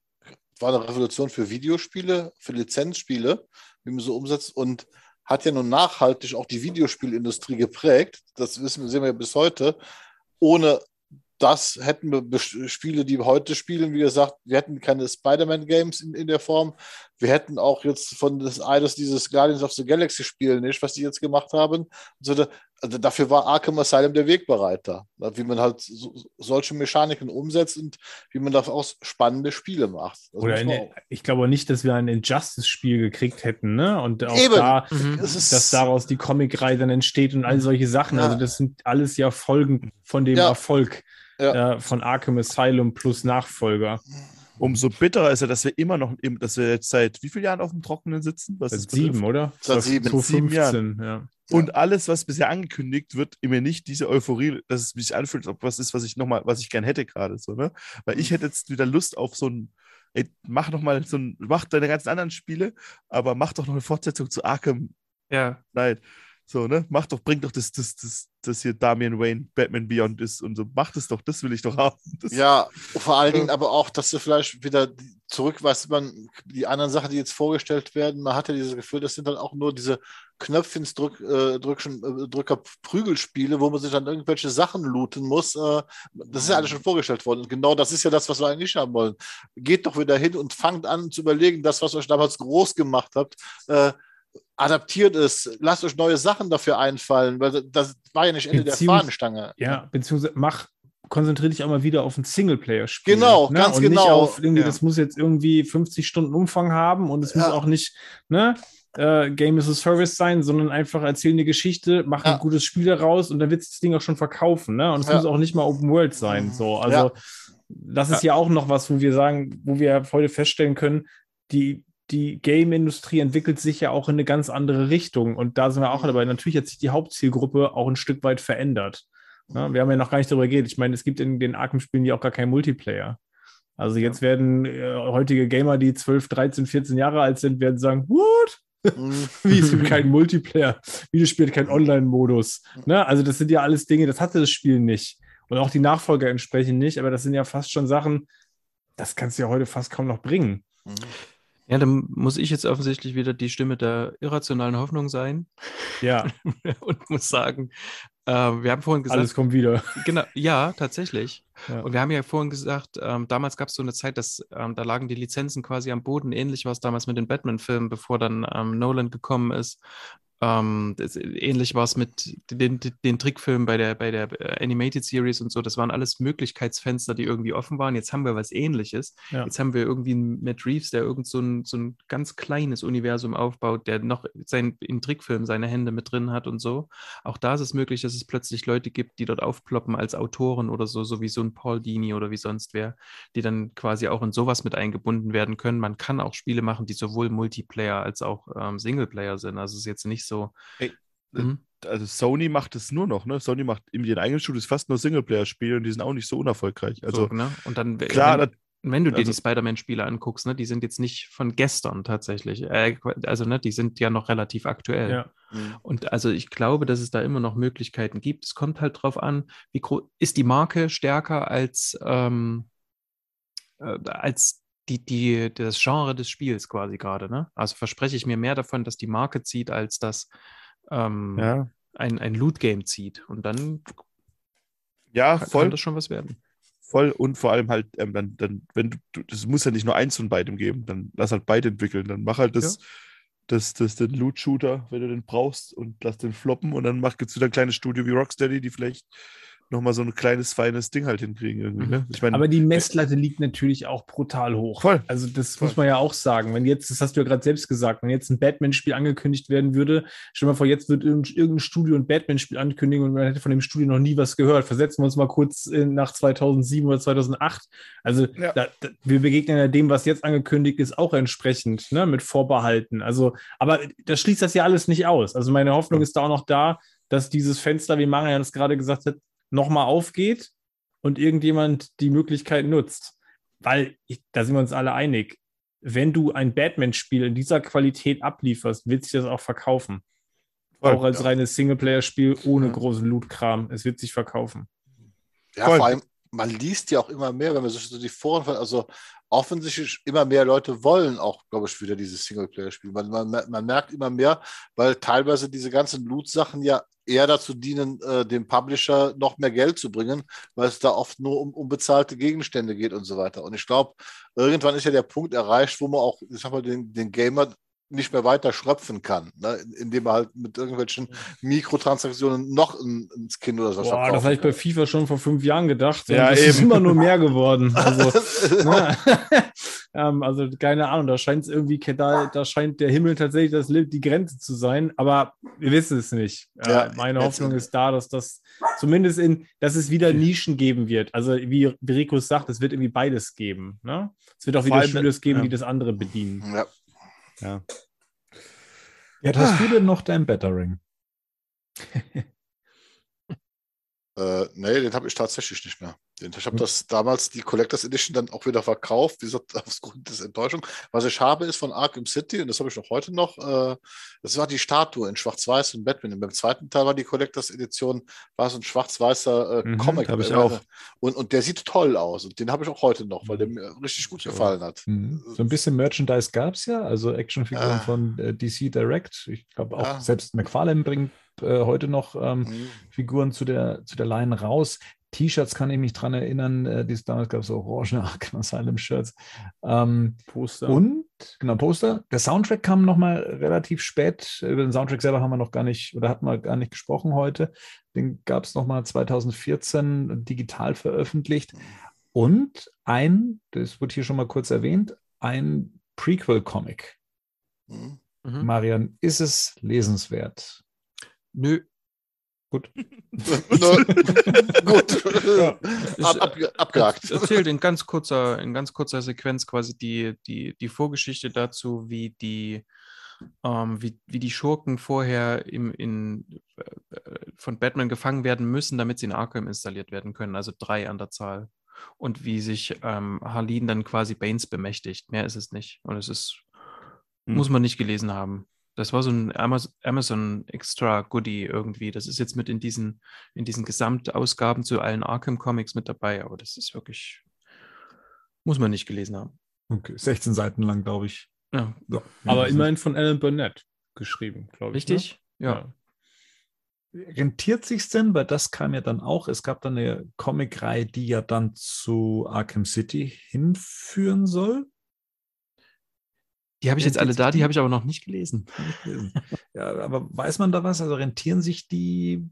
War eine Revolution für Videospiele, für Lizenzspiele, wie man so umsetzt und hat ja nun nachhaltig auch die Videospielindustrie geprägt. Das wissen wir, sehen wir ja bis heute. Ohne das hätten wir Spiele, die wir heute spielen, wie gesagt, wir hätten keine Spider-Man-Games in, in der Form. Wir hätten auch jetzt von des eines dieses Guardians of the Galaxy Spiel nicht, was die jetzt gemacht haben. Also, also dafür war Arkham Asylum der Wegbereiter, wie man halt so, solche Mechaniken umsetzt und wie man daraus spannende Spiele macht. Das Oder eine, auch- ich glaube nicht, dass wir ein Injustice-Spiel gekriegt hätten, ne? Und auch Eben. da, Mhm. Dass daraus die Comicreihe dann entsteht und all solche Sachen. Ja. Also das sind alles ja Folgen von dem Ja. Erfolg Ja. äh, von Arkham Asylum plus Nachfolger. Umso bitterer ist ja, dass wir immer noch, dass wir jetzt seit wie vielen Jahren auf dem Trockenen sitzen? Was das Seit sieben, betrifft? oder? Seit sieben. So Sieben 15, ja. Und alles, was bisher angekündigt wird, immer nicht diese Euphorie, dass es sich anfühlt, ob was ist, was ich nochmal, was ich gern hätte gerade so, ne? Weil ich hätte jetzt wieder Lust auf so ein, ey, mach noch mal so ein, mach deine ganzen anderen Spiele, aber mach doch noch eine Fortsetzung zu Arkham Ja, Knight. So, ne? Mach doch, bring doch das, das, das, das hier Damian Wayne, Batman Beyond ist und so. Mach das doch, das will ich doch haben. Das, Ja, vor allen Dingen aber auch, dass du vielleicht wieder zurück, weißt du, man, die anderen Sachen, die jetzt vorgestellt werden, man hat ja dieses Gefühl, das sind dann auch nur diese Knöpfchens-Drück, äh, äh, Drücker-Prügelspiele, wo man sich dann irgendwelche Sachen looten muss. Äh, das ist ja alles schon vorgestellt worden. Und genau das ist ja das, was wir eigentlich haben wollen. Geht doch wieder hin und fangt an zu überlegen, das, was euch damals groß gemacht habt, äh, adaptiert es, lasst euch neue Sachen dafür einfallen, weil das war ja nicht Ende der Beziehungs- Fahnenstange. Ja, beziehungsweise mach, konzentriere dich auch mal wieder auf ein Singleplayer-Spiel. Genau, ganz und genau. Nicht auf irgendwie, Ja. das muss jetzt irgendwie 50 Stunden Umfang haben und es muss Ja. auch nicht, ne? Äh, Game as a Service sein, sondern einfach erzähl eine Geschichte, mach Ja. ein gutes Spiel daraus und dann wird das Ding auch schon verkaufen, ne? Und es muss auch nicht mal Open World sein. So, also das ist ja auch noch was, wo wir sagen, wo wir heute feststellen können, die, die Game-Industrie entwickelt sich ja auch in eine ganz andere Richtung. Und da sind wir auch Mhm. dabei. Natürlich hat sich die Hauptzielgruppe auch ein Stück weit verändert. Ja, wir haben ja noch gar nicht darüber geredet. Ich meine, es gibt in den Arkham-Spielen ja auch gar keinen Multiplayer. Also jetzt werden äh, heutige Gamer, die 12, 13, 14 Jahre alt sind, werden sagen, what? Mhm. [laughs] Wie, es gibt keinen Multiplayer. Videospiel hat keinen Online-Modus. Ne? Also das sind ja alles Dinge, das hatte das Spiel nicht. Und auch die Nachfolger entsprechend nicht. Aber das sind ja fast schon Sachen, das kannst du ja heute fast kaum noch bringen. Ja, dann muss ich jetzt offensichtlich wieder die Stimme der irrationalen Hoffnung sein Ja, [laughs] und muss sagen, äh, wir haben vorhin gesagt, alles kommt wieder. Genau, ja, tatsächlich. Ja. Und wir haben ja vorhin gesagt, ähm, damals gab es so eine Zeit, dass ähm, da lagen die Lizenzen quasi am Boden. Ähnlich war es damals mit den Batman-Filmen, bevor dann ähm, Nolan gekommen ist. Ähm, das, ähnlich war es mit den, den, Trickfilmen bei der, bei der äh, Animated Series und so. Das waren alles Möglichkeitsfenster, die irgendwie offen waren. Jetzt haben wir was Ähnliches. Ja. Jetzt haben wir irgendwie einen Matt Reeves, der irgend so ein, so ein ganz kleines Universum aufbaut, der noch sein, in Trickfilmen seine Hände mit drin hat und so. Auch da ist es möglich, dass es plötzlich Leute gibt, die dort aufploppen als Autoren oder so, so wie so ein Paul Dini oder wie sonst wer, die dann quasi auch in sowas mit eingebunden werden können. Man kann auch Spiele machen, die sowohl Multiplayer als auch ähm, Singleplayer sind. Also es ist jetzt nicht so. Ey, Mhm. Also Sony macht es nur noch, ne? Sony macht in ihren eigenen Studios fast nur Singleplayer-Spiele und die sind auch nicht so unerfolgreich. Also so, ne? Und dann, klar, wenn, das- wenn du dir also- die Spider-Man-Spiele anguckst, ne, die sind jetzt nicht von gestern tatsächlich. Äh, also, ne, die sind ja noch relativ aktuell. Ja. Mhm. Und also ich glaube, dass es da immer noch Möglichkeiten gibt. Es kommt halt drauf an, wie groß ist die Marke stärker als, ähm, äh, als die, die, das Genre des Spiels quasi gerade. Ne? Also verspreche ich mir mehr davon, dass die Marke zieht, als dass ähm, ja, ein, ein Loot-Game zieht. Und dann ja, kann, voll. kann das schon was werden. Voll und vor allem halt, ähm, dann, dann, wenn du, das muss ja nicht nur eins von beidem geben, dann lass halt beide entwickeln. Dann mach halt das, das, das, den Loot-Shooter, wenn du den brauchst, und lass den floppen und dann mach jetzt wieder ein kleines Studio wie Rocksteady, die vielleicht nochmal so ein kleines, feines Ding halt hinkriegen irgendwie. Ne? Ich meine, Aber die Messlatte liegt natürlich auch brutal hoch. Voll. Also das Voll. muss man ja auch sagen. Wenn jetzt, das hast du ja gerade selbst gesagt, wenn jetzt ein Batman-Spiel angekündigt werden würde, stell dir mal vor, jetzt wird irgendein irgendein Studio ein Batman-Spiel ankündigen und man hätte von dem Studio noch nie was gehört. Versetzen wir uns mal kurz nach 2007 oder 2008. Also Ja. da, da, wir begegnen ja dem, was jetzt angekündigt ist, auch entsprechend, ne, mit Vorbehalten. Also, aber das schließt das ja alles nicht aus. Also meine Hoffnung Ja. ist da auch noch da, dass dieses Fenster, wie Marian es gerade gesagt hat, nochmal aufgeht und irgendjemand die Möglichkeit nutzt. Weil, ich, da sind wir uns alle einig, wenn du ein Batman-Spiel in dieser Qualität ablieferst, wird sich das auch verkaufen. voll, auch als ja. reines Singleplayer-Spiel ohne Mhm. großen Loot-Kram. Es wird sich verkaufen. Ja, Voll. vor allem, man liest ja auch immer mehr, wenn man sich so die Foren, also offensichtlich immer mehr Leute wollen auch, glaube ich, wieder dieses Singleplayer-Spiel. Man, man, man merkt immer mehr, weil teilweise diese ganzen Loot-Sachen ja eher dazu dienen, äh, dem Publisher noch mehr Geld zu bringen, weil es da oft nur um unbezahlte Gegenstände geht und so weiter. Und ich glaube, irgendwann ist ja der Punkt erreicht, wo man auch, ich sag mal, den, den Gamer nicht mehr weiter schröpfen kann, ne? indem er halt mit irgendwelchen Mikrotransaktionen noch ein, ein Skin oder so Boah, das habe ich bei FIFA schon vor fünf Jahren gedacht. Ja, das eben. ist immer nur mehr geworden. [laughs] Also, [laughs] ne? [laughs] ähm, also keine Ahnung, da scheint es irgendwie, da, da scheint der Himmel tatsächlich das, die Grenze zu sein, aber wir wissen es nicht. Äh, Ja, meine Hoffnung ist da, dass das zumindest in, dass es wieder Nischen geben wird. Also wie Rico sagt, es wird irgendwie beides geben. Ne? Es wird auch wieder Studios geben, ja. die das andere bedienen. Ja. Ja. Ja, hast du denn noch dein Bettering? [laughs] Äh, nee, den habe ich tatsächlich nicht mehr. Den, ich habe das damals, die Collectors Edition, dann auch wieder verkauft, wie gesagt, [laughs] aufgrund des Enttäuschung. Was ich habe, ist von Arkham City, und das habe ich noch heute noch, äh, das war die Statue in Schwarz-Weiß von Batman. Und beim zweiten Teil war die Collectors Edition, war so ein schwarz-weißer äh, Mhm, Comic. hab ich Äh, auch. Und, und der sieht toll aus. Und den habe ich auch heute noch, weil der mir richtig gut gefallen hat. Mhm. So ein bisschen Merchandise gab es ja, also Actionfiguren Ah. von äh, DC Direct. Ich glaube auch selbst McFarlane bringt äh, heute noch ähm, Mhm. Figuren zu der, zu der Line raus. T-Shirts kann ich mich dran erinnern, äh, die es damals gab, so orange [laughs] Arkham Asylum Shirts. Ähm, Poster. Und, genau, Poster. Der Soundtrack kam nochmal relativ spät. Über den Soundtrack selber haben wir noch gar nicht, oder hatten wir gar nicht gesprochen heute. Den gab es nochmal 2014 digital veröffentlicht. Und ein, das wurde hier schon mal kurz erwähnt, ein Prequel-Comic. Mhm. Mhm. Marian, ist es lesenswert? Nö, Gut. [laughs] Gut. Ich, Ab, ab, abgehakt. Er- Erzählt in ganz kurzer, in ganz kurzer Sequenz quasi die, die, die Vorgeschichte dazu, wie die, ähm, wie, wie die Schurken vorher im, in, äh, von Batman gefangen werden müssen, damit sie in Arkham installiert werden können, also drei an der Zahl. Und wie sich ähm, Harleen dann quasi Baines bemächtigt. Mehr ist es nicht. Und es ist, Hm. muss man nicht gelesen haben. Das war so ein Amaz- Amazon Extra Goodie irgendwie. Das ist jetzt mit in diesen, in diesen Gesamtausgaben zu allen Arkham Comics mit dabei, aber das ist wirklich, muss man nicht gelesen haben. Okay, 16 Seiten lang, glaube ich. Ja, Ja. Aber immerhin von Alan Burnett geschrieben, glaube ich. richtig? Ne? Ja. Rentiert sich denn, weil das kam ja dann auch, es gab dann eine Comicreihe, die ja dann zu Arkham City hinführen soll. Die habe ich jetzt alle da, die die? habe ich aber noch [laughs] nicht gelesen. Ja, aber weiß man da was? Also rentieren sich die,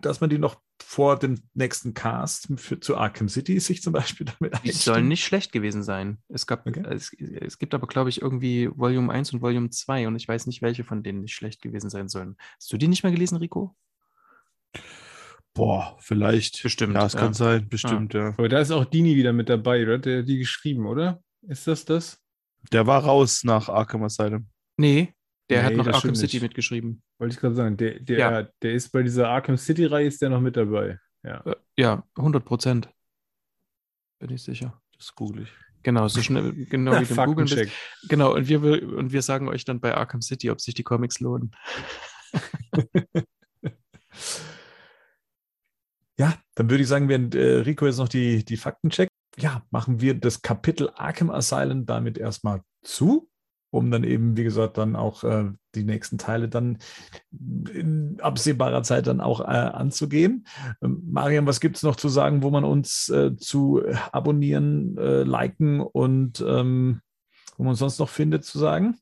dass man die noch vor dem nächsten Cast für, zu Arkham City sich zum Beispiel damit Die einstimmt? sollen nicht schlecht gewesen sein. Es, gab, Okay. es, es gibt aber, glaube ich, irgendwie Volume 1 und Volume 2 und ich weiß nicht, welche von denen nicht schlecht gewesen sein sollen. Hast du die nicht mehr gelesen, Rico? Boah, vielleicht. Bestimmt, Ja, es ja. kann sein, bestimmt, ja. Aber da ist auch Dini wieder mit dabei, oder? Der hat die geschrieben, oder? Ist das das? Der war raus nach Arkham Asylum. Nee, der hat Nee, noch das Arkham City nicht. mitgeschrieben. Wollte ich gerade sagen. Der, der, Ja. der ist bei dieser Arkham City-Reihe ist der noch mit dabei. Ja. Äh, Ja, 100 Prozent. Bin ich sicher. Das google ich. Genau, so schnell, genau wie dem Googlen bist. Genau, und wir, und wir sagen euch dann bei Arkham City, ob sich die Comics lohnen. [laughs] Ja, dann würde ich sagen, während äh, Rico jetzt noch die, die Fakten checkt, ja, machen wir das Kapitel Arkham Asylum damit erstmal zu, um dann eben, wie gesagt, dann auch äh, die nächsten Teile dann in absehbarer Zeit dann auch äh, anzugehen. Ähm, Marian, was gibt es noch zu sagen, wo man uns äh, zu abonnieren, äh, liken und ähm, wo man uns sonst noch findet zu sagen?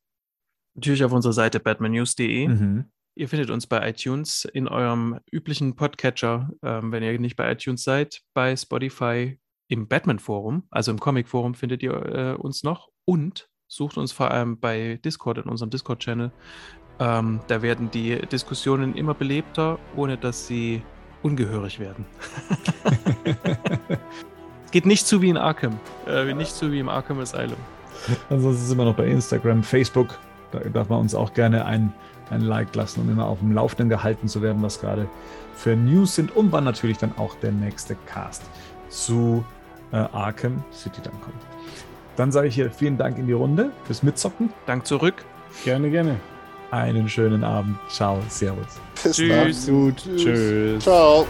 Natürlich auf unserer Seite batmannews.de. Mhm. Ihr findet uns bei iTunes in eurem üblichen Podcatcher, ähm, wenn ihr nicht bei iTunes seid, bei Spotify, im Batman-Forum, also im Comic-Forum findet ihr äh, uns noch und sucht uns vor allem bei Discord, in unserem Discord-Channel. Ähm, da werden die Diskussionen immer belebter, ohne dass sie ungehörig werden. Es [laughs] [laughs] Geht nicht zu wie in Arkham, äh, nicht zu wie im Arkham Asylum. Ansonsten sind wir noch bei Instagram, Facebook. Da darf man uns auch gerne ein, ein Like lassen, um immer auf dem Laufenden gehalten zu werden, was gerade für News sind und wann natürlich dann auch der nächste Cast zu äh, Arkham City dann kommt. Dann sage ich hier vielen Dank in die Runde fürs Mitzocken. Dank zurück. Gerne, gerne. Einen schönen Abend. Ciao, Servus. Bis Tschüss. dann. Gut. Tschüss. Ciao.